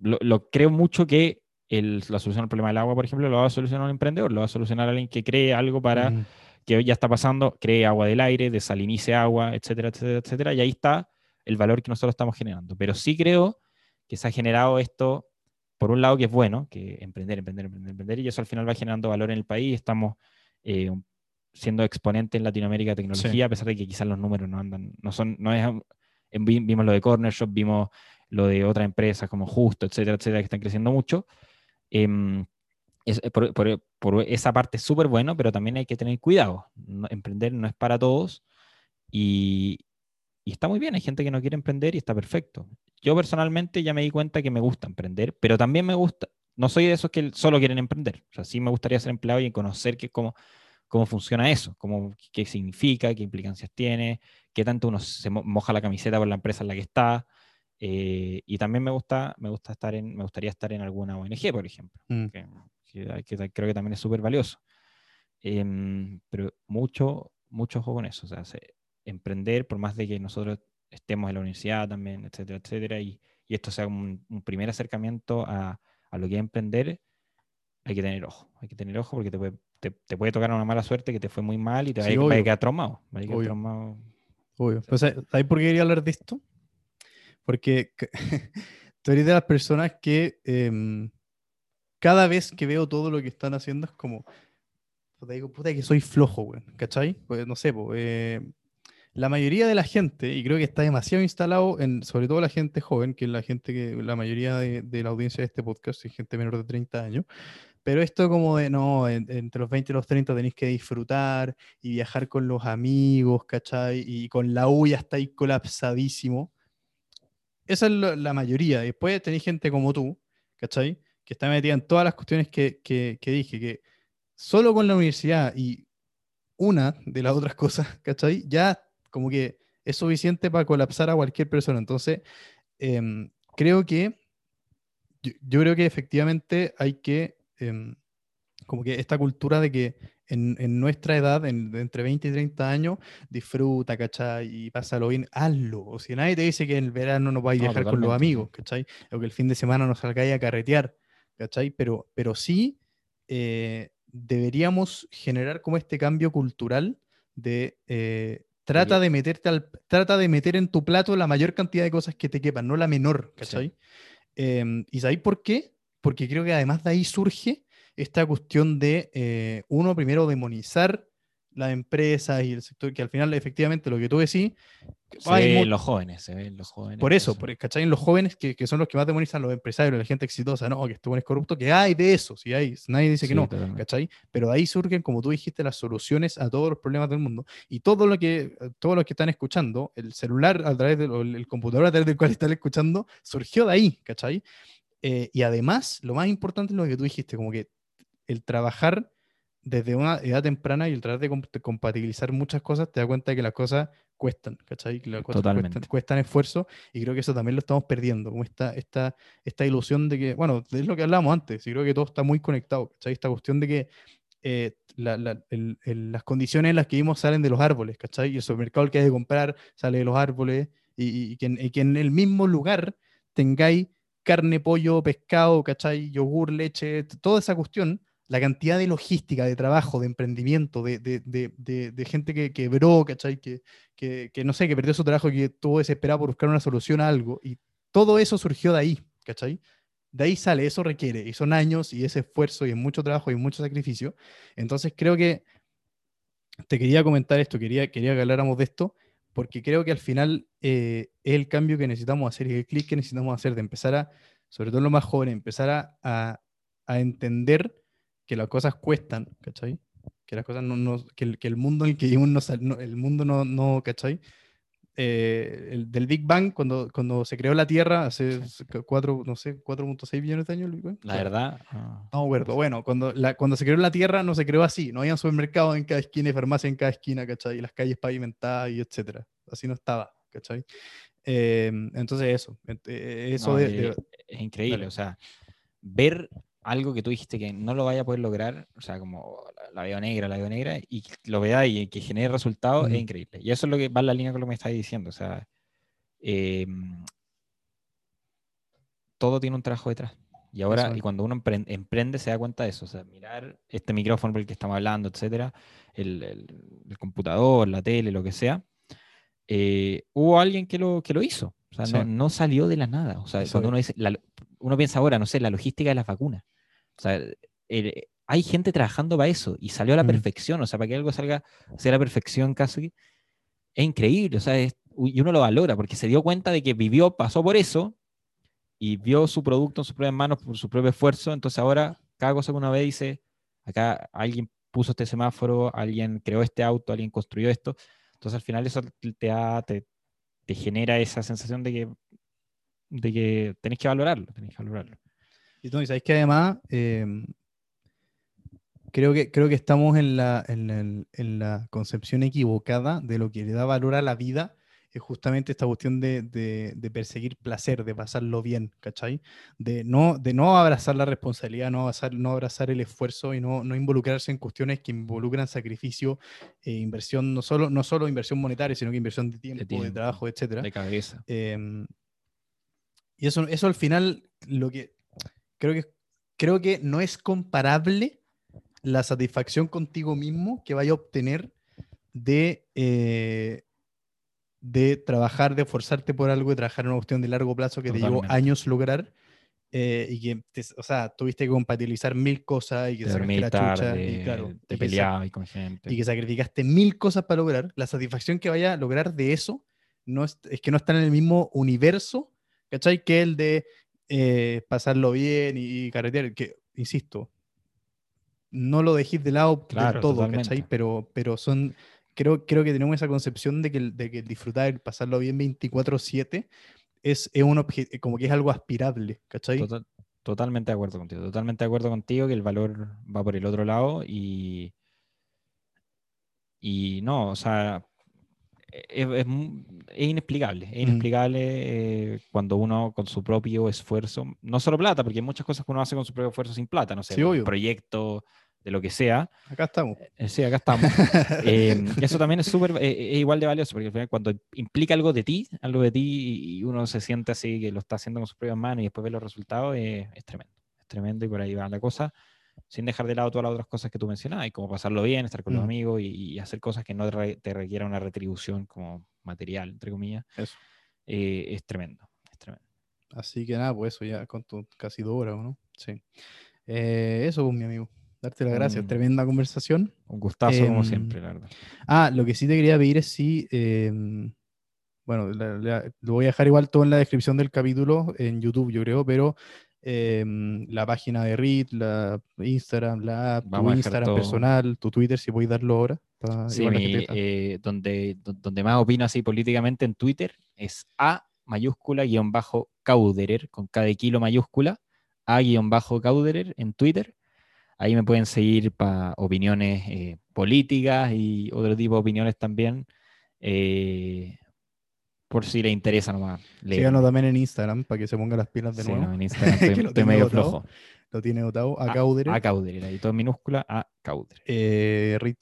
S3: Lo, creo mucho que la solución al problema del agua, por ejemplo, lo va a solucionar un emprendedor, lo va a solucionar alguien que cree algo para que hoy ya está pasando, cree agua del aire, desalinice agua, etcétera, etcétera, etcétera, y ahí está el valor que nosotros estamos generando. Pero sí creo que se ha generado esto, por un lado que es bueno, que emprender, emprender, emprender, emprender, y eso al final va generando valor en el país, estamos eh, siendo exponente en Latinoamérica de tecnología, a pesar de que quizás los números no andan, no son, no es, vi- vimos lo de Corner Shop, vimos lo de otras empresas como Justo, etcétera, etcétera, que están creciendo mucho. Em, es- eh, por, por- por esa parte es súper bueno, pero también hay que tener cuidado. No- emprender no es para todos y, y está muy bien. Hay gente que no quiere emprender y está perfecto. Yo personalmente ya me di cuenta que me gusta emprender, pero también me gusta, no soy de esos que solo quieren emprender. O sea, sí me gustaría ser empleado y conocer que, cómo, cómo funciona eso, cómo, qué significa, qué implicancias tiene, qué tanto uno se mo- moja la camiseta por la empresa en la que está. eh, y también me gusta, me gusta estar en, me gustaría estar en alguna ONG, por ejemplo
S1: mm.
S3: que, que- que creo que también es súper valioso. Em, pero mucho, mucho ojo con eso. O sea, se- emprender, por más de que nosotros estemos en la universidad también, etcétera, etcétera, y, y esto sea un, un primer acercamiento a, a lo que es emprender, hay que tener ojo. Hay que tener ojo porque te puede, te, te puede tocar una mala suerte que te fue muy mal y te
S1: Sí,
S3: a, va a quedar traumado. va a quedar
S1: Obvio.
S3: traumado.
S1: Obvio. Pero, ¿sabes por qué quería hablar de esto? Porque [LAUGHS] tú eres de las personas que em, cada vez que veo todo lo que están haciendo es como, puta, digo, puta que soy flojo, güey, ¿cachai? Pues no sé, po, eh, la mayoría de la gente, y creo que está demasiado instalado en, sobre todo la gente joven, que es la gente que, la mayoría de, de la audiencia de este podcast es gente menor de 30 años, pero esto como de, no, en- entre los 20 y los 30 tenéis que disfrutar y viajar con los amigos, ¿cachai? Y con la U ya estáis colapsadísimo. Esa es lo- la mayoría. Después tenéis gente como tú, ¿cachai? Que está metida en todas las cuestiones que, que, que dije, que solo con la universidad y una de las otras cosas, [LAUGHS] ¿cachai? Ya como que es suficiente para colapsar a cualquier persona. Entonces, em, creo que, yo, yo creo que efectivamente hay que, em, como que esta cultura de que en, en nuestra edad, en- de entre 20 y 30 años, disfruta, ¿cachai? Y pásalo bien, hazlo. O si nadie te dice que en el verano no vais a
S3: No,
S1: viajar con los amigos, ¿cachai? O que el fin de semana no salgáis a carretear, ¿cachai? Pero, pero sí eh, deberíamos generar como este cambio cultural de eh, trata de meterte al, trata de meter en tu plato la mayor cantidad de cosas que te quepan, no la menor, ¿cachai? Em, ¿Y sabéis por qué? Porque creo que además de ahí surge esta cuestión de, eh, uno, primero demonizar las empresas y el sector, que al final efectivamente lo que tú decís,
S3: Se
S1: hay
S3: ve en los jóvenes, se ve en los jóvenes.
S1: por eso, por, ¿cachai? En los jóvenes que, que son los que más demonizan los empresarios, la gente exitosa, no, que buen es corrupto, que hay de eso, si hay, nadie dice que
S3: Sí,
S1: no,
S3: totalmente.
S1: ¿cachai? Pero de ahí surgen, como tú dijiste, las soluciones a todos los problemas del mundo. Y todo lo que, todos los que están escuchando, el celular a través del, el computador a través del cual están escuchando, surgió de ahí, ¿cachai? Eh, y además, lo más importante es lo que tú dijiste, como que el trabajar desde una edad temprana y el tratar de comp- de compatibilizar muchas cosas, te das cuenta de que las cosas cuestan, ¿cachai? Que las cosas cuestan,
S3: Totalmente.
S1: cuestan esfuerzo y creo que eso también lo estamos perdiendo, como esta, esta, esta ilusión de que, bueno, es lo que hablábamos antes, y creo que todo está muy conectado, ¿cachai? Esta cuestión de que eh, la- la- el- el- las condiciones en las que vivimos salen de los árboles, ¿cachai? Y el supermercado el que hay que comprar sale de los árboles y, y que, en, y que en el mismo lugar tengáis carne, pollo, pescado, ¿cachai? Yogur, leche, toda esa cuestión, la cantidad de logística, de trabajo, de emprendimiento, de, de, de, de- gente que quebró, ¿cachai? Que, que, que no sé, que perdió su trabajo y que estuvo desesperado por buscar una solución a algo. Y todo eso surgió de ahí, ¿cachai? De ahí sale, eso requiere, y son años y ese esfuerzo y es mucho trabajo y mucho sacrificio. Entonces creo que te quería comentar esto, quería, quería que habláramos de esto, porque creo que al final eh, es el cambio que necesitamos hacer y el clic que necesitamos hacer de empezar a, sobre todo en los más jóvenes, empezar a, a- a entender que las cosas cuestan, ¿cachai? Que las cosas no, no- que, el, que el mundo en el que vivimos no, el mundo no, no ¿cachai? Eh, el, del Big Bang, cuando, cuando se creó la Tierra hace cuatro, no sé, 4.6 billones de años, el Big Bang.
S3: La verdad. ah,
S1: No acuerdo. Bueno, cuando, la, cuando se creó la Tierra no se creó así. No había supermercados en cada esquina y farmacia en cada esquina, ¿cachai? Y las calles pavimentadas y etcétera. Así no estaba, ¿cachai? Eh, entonces eso. eh, Eso
S3: no,
S1: de, de-
S3: es increíble.
S1: dale.
S3: O sea, ver algo que tú dijiste que no lo vaya a poder lograr, o sea, como la, veo negra, la veo negra, y lo vea y que genere resultados, es increíble. Y eso es lo que va en la línea con lo que me estáis diciendo. O sea, eh, todo tiene un trabajo detrás. Y ahora, y cuando uno empren- emprende, se da cuenta de eso. O sea, mirar este micrófono por el que estamos hablando, etcétera, el, el- el computador, la tele, lo que sea, eh, hubo alguien que lo, que lo hizo. O sea,
S1: Sí.
S3: no, no salió de la nada. O sea,
S1: Eso
S3: cuando uno dice, la- uno piensa ahora, no sé, la logística de las vacunas. O sea, el- hay gente trabajando para eso y salió a la
S1: Mm.
S3: perfección. O sea, para que algo salga sea la perfección casi, es increíble. O sea, es- y uno lo valora porque se dio cuenta de que vivió, pasó por eso y vio su producto en sus propias manos por su propio esfuerzo. Entonces ahora, cada cosa que uno ve dice, acá alguien puso este semáforo, alguien creó este auto, alguien construyó esto. Entonces al final eso te, da- te, te genera esa sensación de que, de que tenés que valorarlo, tenés que valorarlo.
S1: Y tú, sabes que además em, creo, que, creo que estamos en la, en, el- en la concepción equivocada de lo que le da valor a la vida, es justamente esta cuestión de, de- de perseguir placer, de pasarlo bien, ¿cachai? De no, de no abrazar la responsabilidad, no abrazar, no abrazar el esfuerzo y no, no involucrarse en cuestiones que involucran sacrificio, e inversión, no solo, no solo inversión monetaria, sino que inversión de tiempo, de,
S3: tiempo,
S1: trabajo, etcétera.
S3: De cabeza.
S1: Em, y eso, eso al final, lo que creo que creo que no es comparable la satisfacción contigo mismo que vaya a obtener de, eh, de trabajar, de esforzarte por algo, de trabajar en una cuestión de largo plazo que te llevó
S3: Totalmente.
S1: años lograr, eh, y que, te- o sea, tuviste que compatibilizar mil cosas y que
S3: Te
S1: sacaste la chucha
S3: tarde,
S1: y claro,
S3: te peleabas con gente.
S1: y que sacrificaste mil cosas para lograr, la satisfacción que vaya a lograr de eso no es, es que no está en el mismo universo, ¿cachai? Que el de eh, pasarlo bien y, carretear, que, insisto, no lo dejéis de lado
S3: Claro,
S1: todo, ¿cachai?
S3: totalmente.
S1: Pero, pero son, creo, creo que tenemos esa concepción de que, de que disfrutar, pasarlo bien 24/7 es, es un obje- como que es algo aspirable, ¿cachai?
S3: Total- totalmente de acuerdo contigo. Totalmente de acuerdo contigo que el valor va por el otro lado y. Y no, o sea. Es, es es inexplicable. Es
S1: Mm.
S3: inexplicable eh, cuando uno con su propio esfuerzo, no solo plata, porque hay muchas cosas que uno hace con su propio esfuerzo sin plata, no sé,
S1: Sí,
S3: un proyecto de lo que sea.
S1: Acá estamos.
S3: Eh, Sí, acá estamos. [LAUGHS] Eh, eso también es súper, eh, es igual de valioso, porque al final cuando implica algo de ti, algo de ti, y uno se siente así que lo está haciendo con sus propias manos y después ve los resultados, eh, es tremendo. Es tremendo y por ahí va la cosa, sin dejar de lado todas las otras cosas que tú mencionabas, y como pasarlo bien, estar con los
S1: Mm.
S3: amigos y, y hacer cosas que no te, re- te requieran una retribución como material, entre comillas,
S1: Eso.
S3: eh, es tremendo. Es tremendo.
S1: Así que nada, pues eso ya con tu casi dos horas, ¿o ¿no? Sí. Eh, eso, pues, mi amigo. Darte las gracias.
S3: Mm.
S1: Tremenda conversación.
S3: Un gustazo como
S1: Em,
S3: siempre, la verdad.
S1: Ah, lo que sí te quería pedir es si. em, bueno, la- la- lo voy a dejar igual todo en la descripción del capítulo en YouTube, yo creo, pero em, la página de RIT, la Instagram, la app, tu
S3: Vamos
S1: Instagram
S3: todo.
S1: personal, tu Twitter, si podéis darlo ahora.
S3: Sí, mi, eh, donde, do- donde más opino así políticamente en Twitter es A mayúscula guion bajo Cauderer, con cada kilo mayúscula, A guion bajo Cauderer en Twitter. Ahí me pueden seguir para opiniones eh, políticas y otro tipo de opiniones también. eh, por si les interesa nomás. leer.
S1: Síganos también en Instagram para que se ponga las pilas de
S3: Sí,
S1: nuevo.
S3: no, en Instagram [LAUGHS] estoy,
S1: lo
S3: estoy
S1: tengo
S3: medio
S1: botado.
S3: flojo.
S1: Lo tiene votado a
S3: A-
S1: Cauderer.
S3: A Cauderer, ahí todo en minúscula, A Cauderer.
S1: Eh, RIT.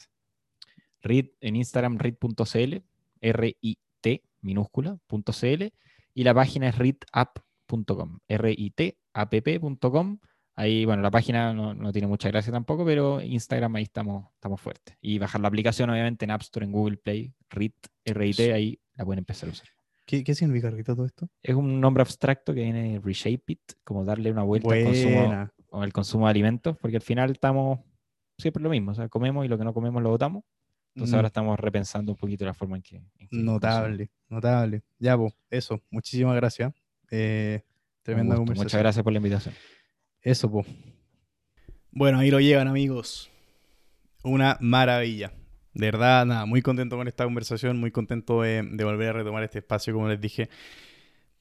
S3: read en Instagram read.cl, R-I-T minúscula, punto .cl, y la página es readapp.com, R-I-T-app.com. Ahí, bueno, la página no, no tiene mucha gracia tampoco, pero Instagram ahí estamos, estamos fuertes. Y bajar la aplicación, obviamente, en App Store, en Google Play, RIT, R-I-T, ahí la pueden empezar a usar.
S1: ¿Qué, qué significa Rita todo esto?
S3: Es un nombre abstracto que viene reshape it, como darle una vuelta al consumo,
S1: Buena.
S3: o al consumo de alimentos, porque al final estamos siempre lo mismo, o sea, comemos y lo que no comemos lo botamos. Entonces
S1: Mm.
S3: ahora estamos repensando un poquito la forma en que... en que consumimos.
S1: Notable, notable. Ya, pues, eso. Muchísimas gracias. Eh, tremenda conversación.
S3: Muchas gracias por la invitación.
S1: Eso, pues. Bueno, ahí lo llevan, amigos. Una maravilla. De verdad, nada, muy contento con esta conversación, muy contento de, volver a retomar este espacio, como les dije.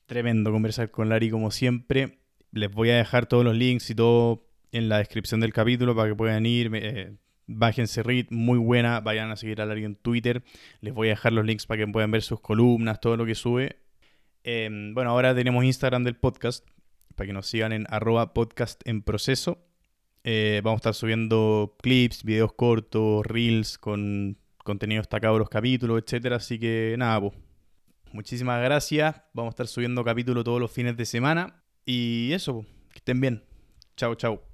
S1: Tremendo conversar con Lari, como siempre. Les voy a dejar todos los links y todo en la descripción del capítulo para que puedan ir. eh, bájense RIT, muy buena. Vayan a seguir a Lari en Twitter. Les voy a dejar los links para que puedan ver sus columnas, todo lo que sube. Eh, bueno, ahora tenemos Instagram del podcast, para que nos sigan en arroba podcast en proceso. Eh, vamos a estar subiendo clips, videos cortos, reels con contenido destacado de los capítulos, etcétera. Así que nada, pues. Muchísimas gracias. Vamos a estar subiendo capítulos todos los fines de semana. Y eso, po. que estén bien. Chao, chao.